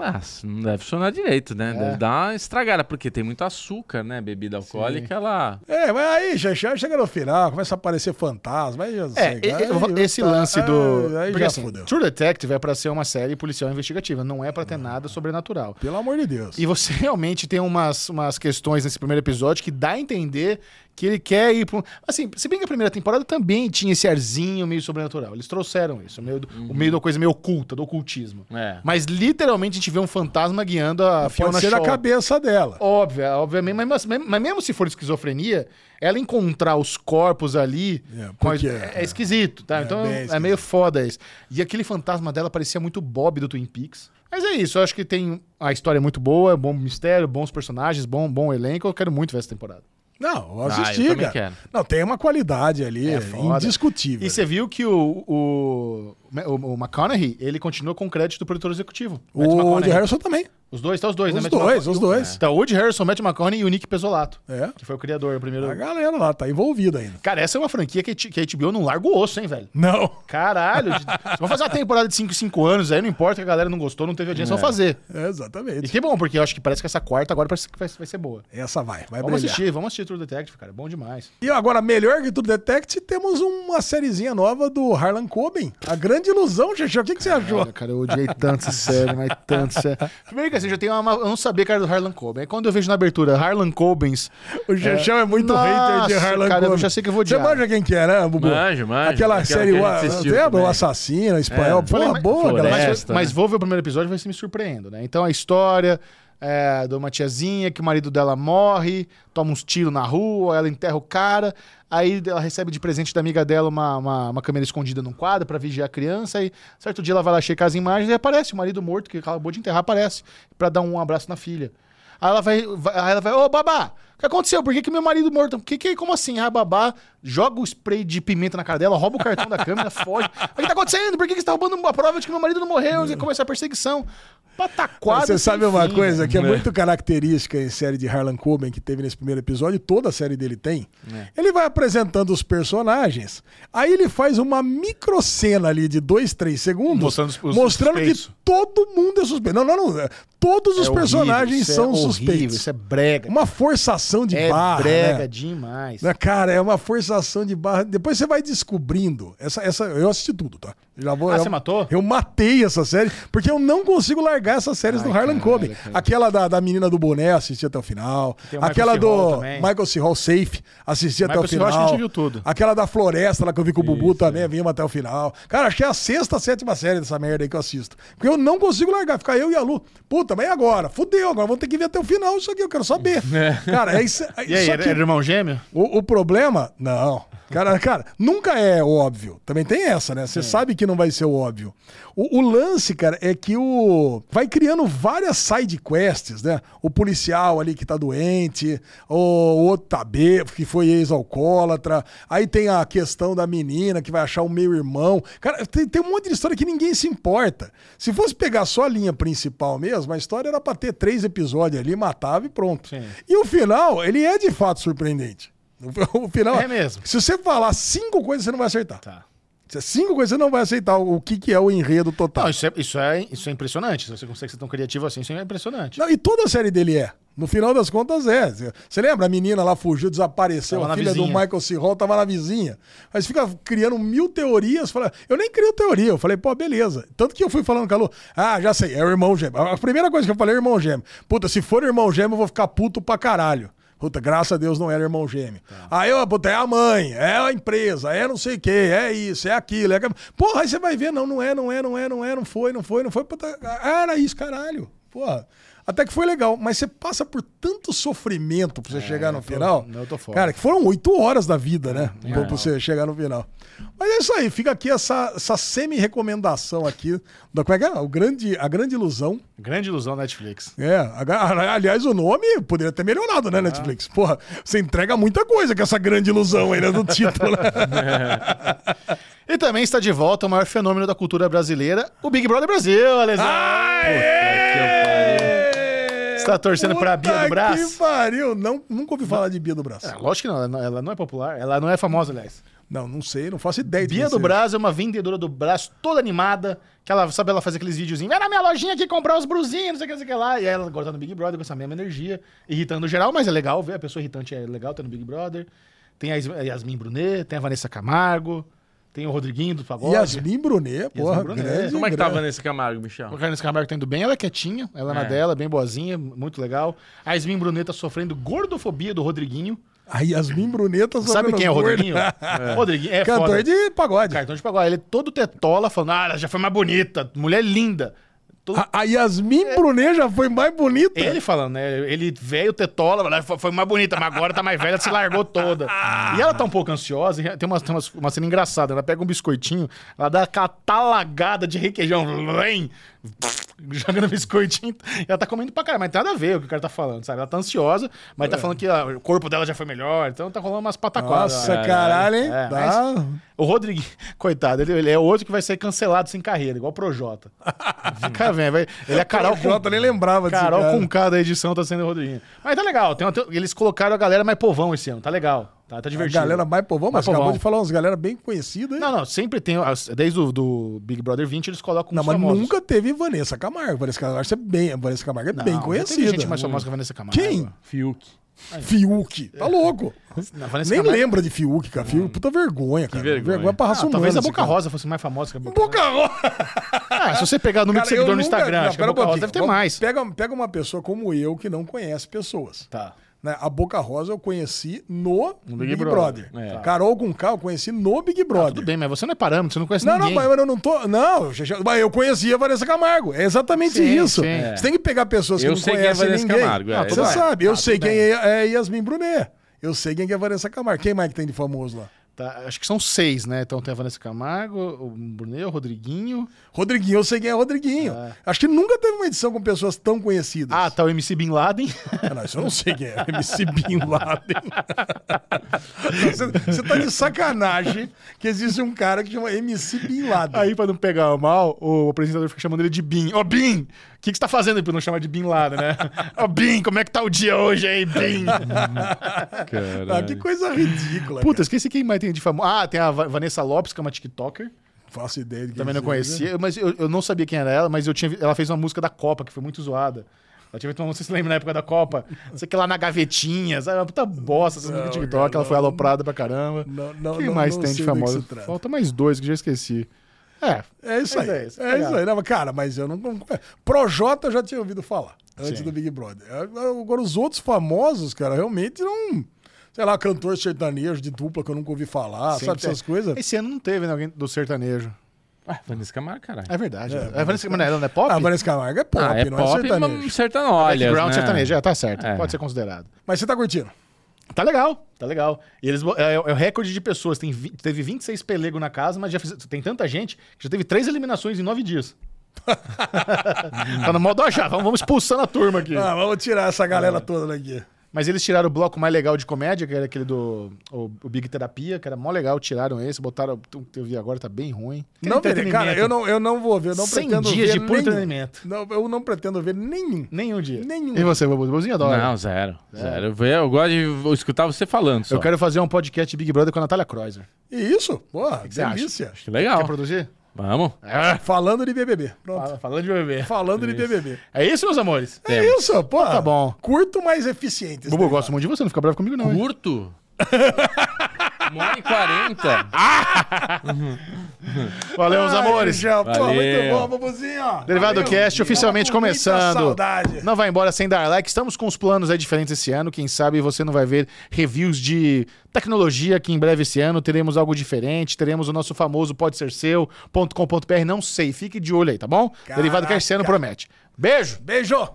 Mas não deve funcionar direito, né? Deve dar uma estragada, porque tem muito açúcar, né? Bebida alcoólica, ela. É, mas aí, já, já chega no final, começa a aparecer fantasma, aí já É, e- aí eu vou falar- esse tá- lance do. Aí, aí porque já assim, fudeu. True Detective é pra ser uma série policial investigativa, não é pra ter nada sobrenatural. Pelo amor de Deus. E você realmente tem umas, umas questões nesse primeiro episódio que dá a entender que ele quer ir um... Assim, se bem que a primeira temporada também tinha esse arzinho meio sobrenatural. Eles trouxeram isso, o meio, do- o meio da coisa meio oculta, do ocultismo. É. Mas literalmente a gente vê um fantasma guiando a Fiona Pode ser Shaw. da cabeça dela. Óbvio, obviamente, mas, mas- mas mesmo se for esquizofrenia, ela encontrar os corpos ali É, a- porque- é, é esquisito, tá? É, então é esquisito. meio foda isso. E aquele fantasma dela parecia muito Bob do Twin Peaks. Mas é isso, eu acho que tem a história é muito boa, bom mistério, bons personagens, bom, bom elenco. Eu quero muito ver essa temporada. Não, Ah, assisti, eu também cara. quero. Não, tem uma qualidade ali, É foda. indiscutível. E você viu que o, o, o, McConaughey, ele continua com crédito do produtor executivo. Matt O. Woody Harrison também. Os dois, tá os dois, Os né? Matt dois, os dois. Tá o Woody Harrison, Matt McConaughey e o Nick Pesolato. É. Que foi o criador, o primeiro... A galera lá tá envolvida ainda. Cara, essa é uma franquia que, que a HBO não larga o osso, hein, velho? Não. Caralho, vamos fazer uma temporada de 5 5 anos aí, não importa que a galera não gostou, não teve audiência, vamos fazer. É, E exatamente. que bom, porque eu acho que parece que essa quarta agora parece que vai, vai ser boa. Essa vai, vai Vamos brilhar. assistir, vamos assistir True Detective, cara, bom demais. E agora, melhor que tudo Detect, temos uma sériezinha nova do Harlan Coben. A grande ilusão, Xixi. O que, que você achou? Cara, cara, eu odiei tanto essa série, mas tanto essa série. Primeiro que assim, já tem uma, eu não sabia que era do Harlan Coben. Aí quando eu vejo na abertura Harlan Cobens, O Xixão é, muito Nossa, hater de Harlan cara, eu Coben. já sei que eu vou Você odiar. manja quem que é, né, Bubu? Manjo, manjo. Aquela Aquela série, que a o, gente assistiu lembra? O. Assassino, espanhol. É. Pô, Falei, mas- boa, Floresta, galera. mas, né? mas vou ver o primeiro episódio e vai se me surpreendo, né? Então a história é, de uma tiazinha que o marido dela morre, toma uns tiros na rua, ela enterra o cara, aí ela recebe de presente da amiga dela uma, uma, uma câmera escondida num quadro pra vigiar a criança, e certo dia ela vai lá checar as imagens e aparece o marido morto que acabou de enterrar, aparece pra dar um abraço na filha. Aí ela vai, vai- aí ela vai, ô babá, que aconteceu? Por que, que meu marido morto? Que, que, como assim? A babá joga o spray de pimenta na cara dela, rouba o cartão da câmera, foge. O que tá acontecendo? Por que, que você tá roubando uma prova de que meu marido não morreu? E começa a perseguição. Pataquada. Você sabe uma fim, coisa velho. que é muito característica em série de Harlan Coben que teve nesse primeiro episódio, toda a série dele tem. Ele vai apresentando os personagens, aí ele faz uma microcena ali de dois, três segundos, Mostrando os- os mostrando que todo mundo é suspeito. Não, não, não. é, Todos os É personagens horrível, isso são é horrível, suspeitos. Isso é brega. Uma forçação de é barra. brega né? demais. Né, Cara, é uma forçação de barra. Depois você vai descobrindo. Essa, essa, eu assisti tudo, tá? Já vou, Ah, eu, você matou? Eu matei essa série, porque eu não consigo largar essas séries do Harlan Coben. Aquela da, da menina do boné, assisti até o final. O Aquela C. do Hall também. Michael C. Hall Safe, assisti até o. Hall, final. acho que a gente viu tudo. Aquela da floresta lá que eu vi com o Bubu também, vimos até o final. Cara, achei a sexta, sétima série dessa merda aí que eu assisto. Porque eu não consigo largar, ficar eu e a Lu. Puta, mas e agora? Fudeu, agora vamos ter que ver até o final isso aqui, eu quero saber. Cara, é isso. é- E aí, que- era irmão gêmeo? o, o problema, não. Cara, cara, nunca é óbvio. Também tem essa, né? Você sabe que não vai ser óbvio. O, o lance, cara, é que o. Vai criando várias side quests, né? O policial ali que tá doente, o outro tá bêbado, que foi ex-alcoólatra. Aí tem a questão da menina que vai achar o meio-irmão. Cara, tem, tem um monte de história que ninguém se importa. Se fosse pegar só a linha principal mesmo, a história era pra ter três episódios ali, matava e pronto. Sim. E o final, ele é de fato surpreendente. O final, É mesmo. Se você falar cinco coisas, você não vai acertar. Tá. Se Cinco coisas, você não vai aceitar o que, que é o enredo total. Não, isso é, isso, é, isso é impressionante. Se você consegue ser tão criativo assim, isso é impressionante. Não, e toda a série dele é. No final das contas, é. Você lembra? A menina lá fugiu, desapareceu. Tava a filha do vizinha. Michael C. Hall tava na vizinha. Você fica criando mil teorias. Fala, eu nem crio teoria. Eu falei, pô, beleza. Tanto que eu fui falando com a Lu, ah, já sei, é o irmão gêmeo. A primeira coisa que eu falei é irmão gêmeo. Puta, se for irmão gêmeo, eu vou ficar puto pra caralho. Puta, graças a Deus não era irmão gêmeo. Aí, eu, puta, é a mãe, é a empresa, é não sei o quê, é isso, é aquilo. É... Porra, aí você vai ver, não, não é, não é, não é, não é, não foi, não foi, não foi. Puta, era isso, caralho. Porra. Até que foi legal, mas você passa por tanto sofrimento pra você chegar no É, tô- final. eu tô fora. Cara, que foram oito horas da vida, né? É, pra você chegar no final. Mas é isso aí, fica aqui essa, essa semi-recomendação aqui. Da, como é que é? O grande, a grande ilusão. Grande ilusão Netflix. É, aliás, o nome poderia ter melhorado, Ah. né, Netflix? Porra, você entrega muita coisa com essa grande ilusão aí, né, do título. né? E também está de volta o maior fenômeno da cultura brasileira, o Big Brother Brasil, Alesão. Você tá torcendo pra Bia do Brás? Que pariu, não, nunca ouvi falar de Bia do Brás. É, lógico que não ela, não, ela não é popular, ela não é famosa, aliás. Não, não sei, não faço ideia de Bia do. Brás é uma vendedora do Brás toda animada, que ela, sabe, ela faz aqueles videozinhos, vai na minha lojinha aqui comprar os brusinhos, não sei o que, não sei o que lá, e ela agora tá no Big Brother com essa mesma energia, irritando geral, mas é legal ver, a pessoa irritante é legal, tá no Big Brother. Tem a Yasmin Brunet, tem a Vanessa Camargo, tem o Rodriguinho do Pagode. Yasmin Brunet, porra, Brunet. grande. Como é que tá a grande. Vanessa Camargo, Michel? A Vanessa Camargo tá indo bem, ela é quietinha, ela na É. dela, bem boazinha, muito legal. A Yasmin Brunet tá sofrendo gordofobia do Rodriguinho. A Yasmin Brunet tá Sabe quem é o. Rodriguinho? Rodriguinho é Cantor foda. de pagode. Cartão de pagode. Ele é todo tetola, falando, ah, ela já foi mais bonita, mulher linda. Todo- A, a Yasmin Brunet já foi mais bonita. Ele falando, né? Ele veio tetola, ela foi mais bonita, mas agora tá mais velha, se largou toda. E ela tá um poupouco ansiosa, tem uma, tem umas- uma cena engraçada. Ela pega um biscoitinho, ela dá aquela talagada de requeijão, vem, jogando biscoitinho, ela tá comendo pra caralho, mas tem nada a ver o que o cara tá falando, sabe? Ela tá ansiosa, mas tá falando que o corpo dela já foi melhor, então tá rolando umas pataquadas. Nossa, lá. caralho, hein? É, Tá. O Rodrigo, coitado, ele, ele é outro que vai ser cancelado sem carreira, igual o Projota. Fica vendo, vai. Ele é Carol com Jota nem lembrava desse Carol cara. com K da edição tá sendo o Rodriguinho. Mas tá legal, tem uma- tem- eles colocaram a galera mais povão esse ano, tá legal. Tá, tá A divertido. galera mais povão, mas Mais acabou povão. de falar umas galera bem conhecidas. hein? Não, não, sempre tem, as- desde o do Big Brother 20 eles colocam Não, os mas famosos. nunca teve Vanessa Camargo. Vanessa Camargo é bem, Vanessa Camargo é Não, bem já conhecida. Teve gente mais famosa que a Vanessa Camargo. Quem? Fiuk. Fiuk. Tá louco. Não, a Vanessa Nem Camargo- lembra de Fiuk, cara. Fiuk, puta vergonha, cara. vergonha. pra raça Ah, talvez humana a esse Boca cara. Rosa fosse mais famosa que a Boca, Boca Rosa. Ah, se você pegar o número de Cara, eu seguidor no nunca- Instagram, não, acho que a pera um Boca Rosa pouquinho. deve ter mais. Pega, pega uma pessoa como eu que não conhece pessoas. Tá. Né? A Boca Rosa eu conheci no, Big, Big Brother. Brother. É. Carol com K eu conheci no Big Brother. Tudo bem, mas você não é parâmetro, você não conhece Não, não, ninguém. mas eu não tô. Não, mas eu conhecia a Vanessa Camargo. É exatamente Sim, isso. sim. Você tem que pegar pessoas que Eu não sei quem é conhecem Vanessa ninguém. Camargo, é, Você exato. sabe. Eu Ah, sei quem é, é Yasmin Brunet. Eu sei quem que é Vanessa Camargo. Quem mais que tem de famoso lá? Tá, acho que são seis, né? Então tem a Vanessa Camargo, o Brunel, o Rodriguinho. Rodriguinho, eu sei quem é Rodriguinho. Acho que nunca teve uma edição com pessoas tão conhecidas. Ah, tá o MC Bin Laden. Ah, não, isso eu não sei quem é. MC Bin Laden. Você, você tá de sacanagem que existe um cara que chama MC Bin Laden. Aí, pra não pegar mal, o apresentador fica chamando ele de Bin. Ô, Bin! O que, que você tá fazendo aí pra não chamar de Bin Laden, né? Ô, Bin, como é que tá o dia hoje aí, Bin? Ah, que coisa ridícula. Puta, esqueci quem mais tem de famoso. Ah, tem a Va- Vanessa Lopes, que é uma TikToker. cara. Faço ideia de quem Também não conhecia, mas eu, eu não sabia quem era ela, mas eu tinha, ela fez uma música da Copa, que foi muito zoada. Ela tinha feito uma música, você se lembra na época da Copa? Não sei o que lá na gavetinha, sabe? Uma puta bosta essa música do Não, TikTok, ela foi não. aloprada pra caramba. Não, não, Quem não- mais não tem de sei famoso? Falta mais dois que já esqueci. É, É isso Mas aí. é É isso, isso, aí. Não, mas, cara, mas eu não. não Projota eu já tinha ouvido falar antes Sim. do Big Brother. Agora, os outros famosos, cara, realmente não. Sei lá, cantor sertanejo de dupla que eu nunca ouvi falar, sempre sabe tem. essas coisas? Esse ano não teve, né? Alguém do sertanejo. Ah, Vanessa Camargo, caralho. É verdade. É, Vanessa Camargo, não é pop? Ah, Vanessa Camargo é pop, ah, é não pop, é sertanejo. mas sertanolha, Background né? sertanejo, é, tá certo. É. Pode ser considerado. Mas você tá curtindo? Tá legal, tá legal. E eles bo- é, é o recorde de pessoas. Tem, teve 26 pelego na casa, mas já fiz- tem tanta gente que já teve três eliminações em nove dias. tá no modo, já, vamos, vamos expulsando a turma aqui. Ah, vamos tirar essa É. galera toda daqui. Mas eles tiraram o bloco mais legal de comédia, que era aquele do o, o Big Terapia, que era mó legal, tiraram esse, botaram o que eu vi agora, tá bem ruim. Não, verei, Entretenimento. cara, eu não, eu não vou ver, eu não 100 pretendo dias ver de puro nenhum. entretenimento. Não, eu não pretendo ver nenhum. Nenhum dia. Nenhum. E você, Bobo? Bobozinho adora. Não, zero. Zero. Eu, eu gosto de escutar você falando só. Eu quero fazer um podcast de Big Brother com a Natália Kreuzer. E isso? Porra, que delícia. Que legal. Quer produzir? Vamos. Falando de BBB. Pronto. Fala- Falando de bebê. Falando de BBB. É isso, meus amores? É isso, pô. Tá bom. Curto, mais eficiente. Bubu, eu gosto muito de você, não fica bravo comigo, não. hein? Curto? Uma hora e quarenta. Valeu, meus Ai, amores. Já, pô, Valeu. muito bom, Bubuzinho. ó. Derivado Valeu. Cast oficialmente Tava com muita começando. saudade. Não vai embora sem dar like. Estamos com os planos aí diferentes esse ano. Quem sabe você não vai ver reviews de tecnologia que em breve esse ano teremos algo diferente. Teremos o nosso famoso pode ser seu.com.br. Não sei, fique de olho aí, tá bom? Derivado Cast esse ano promete. Beijo! Beijo.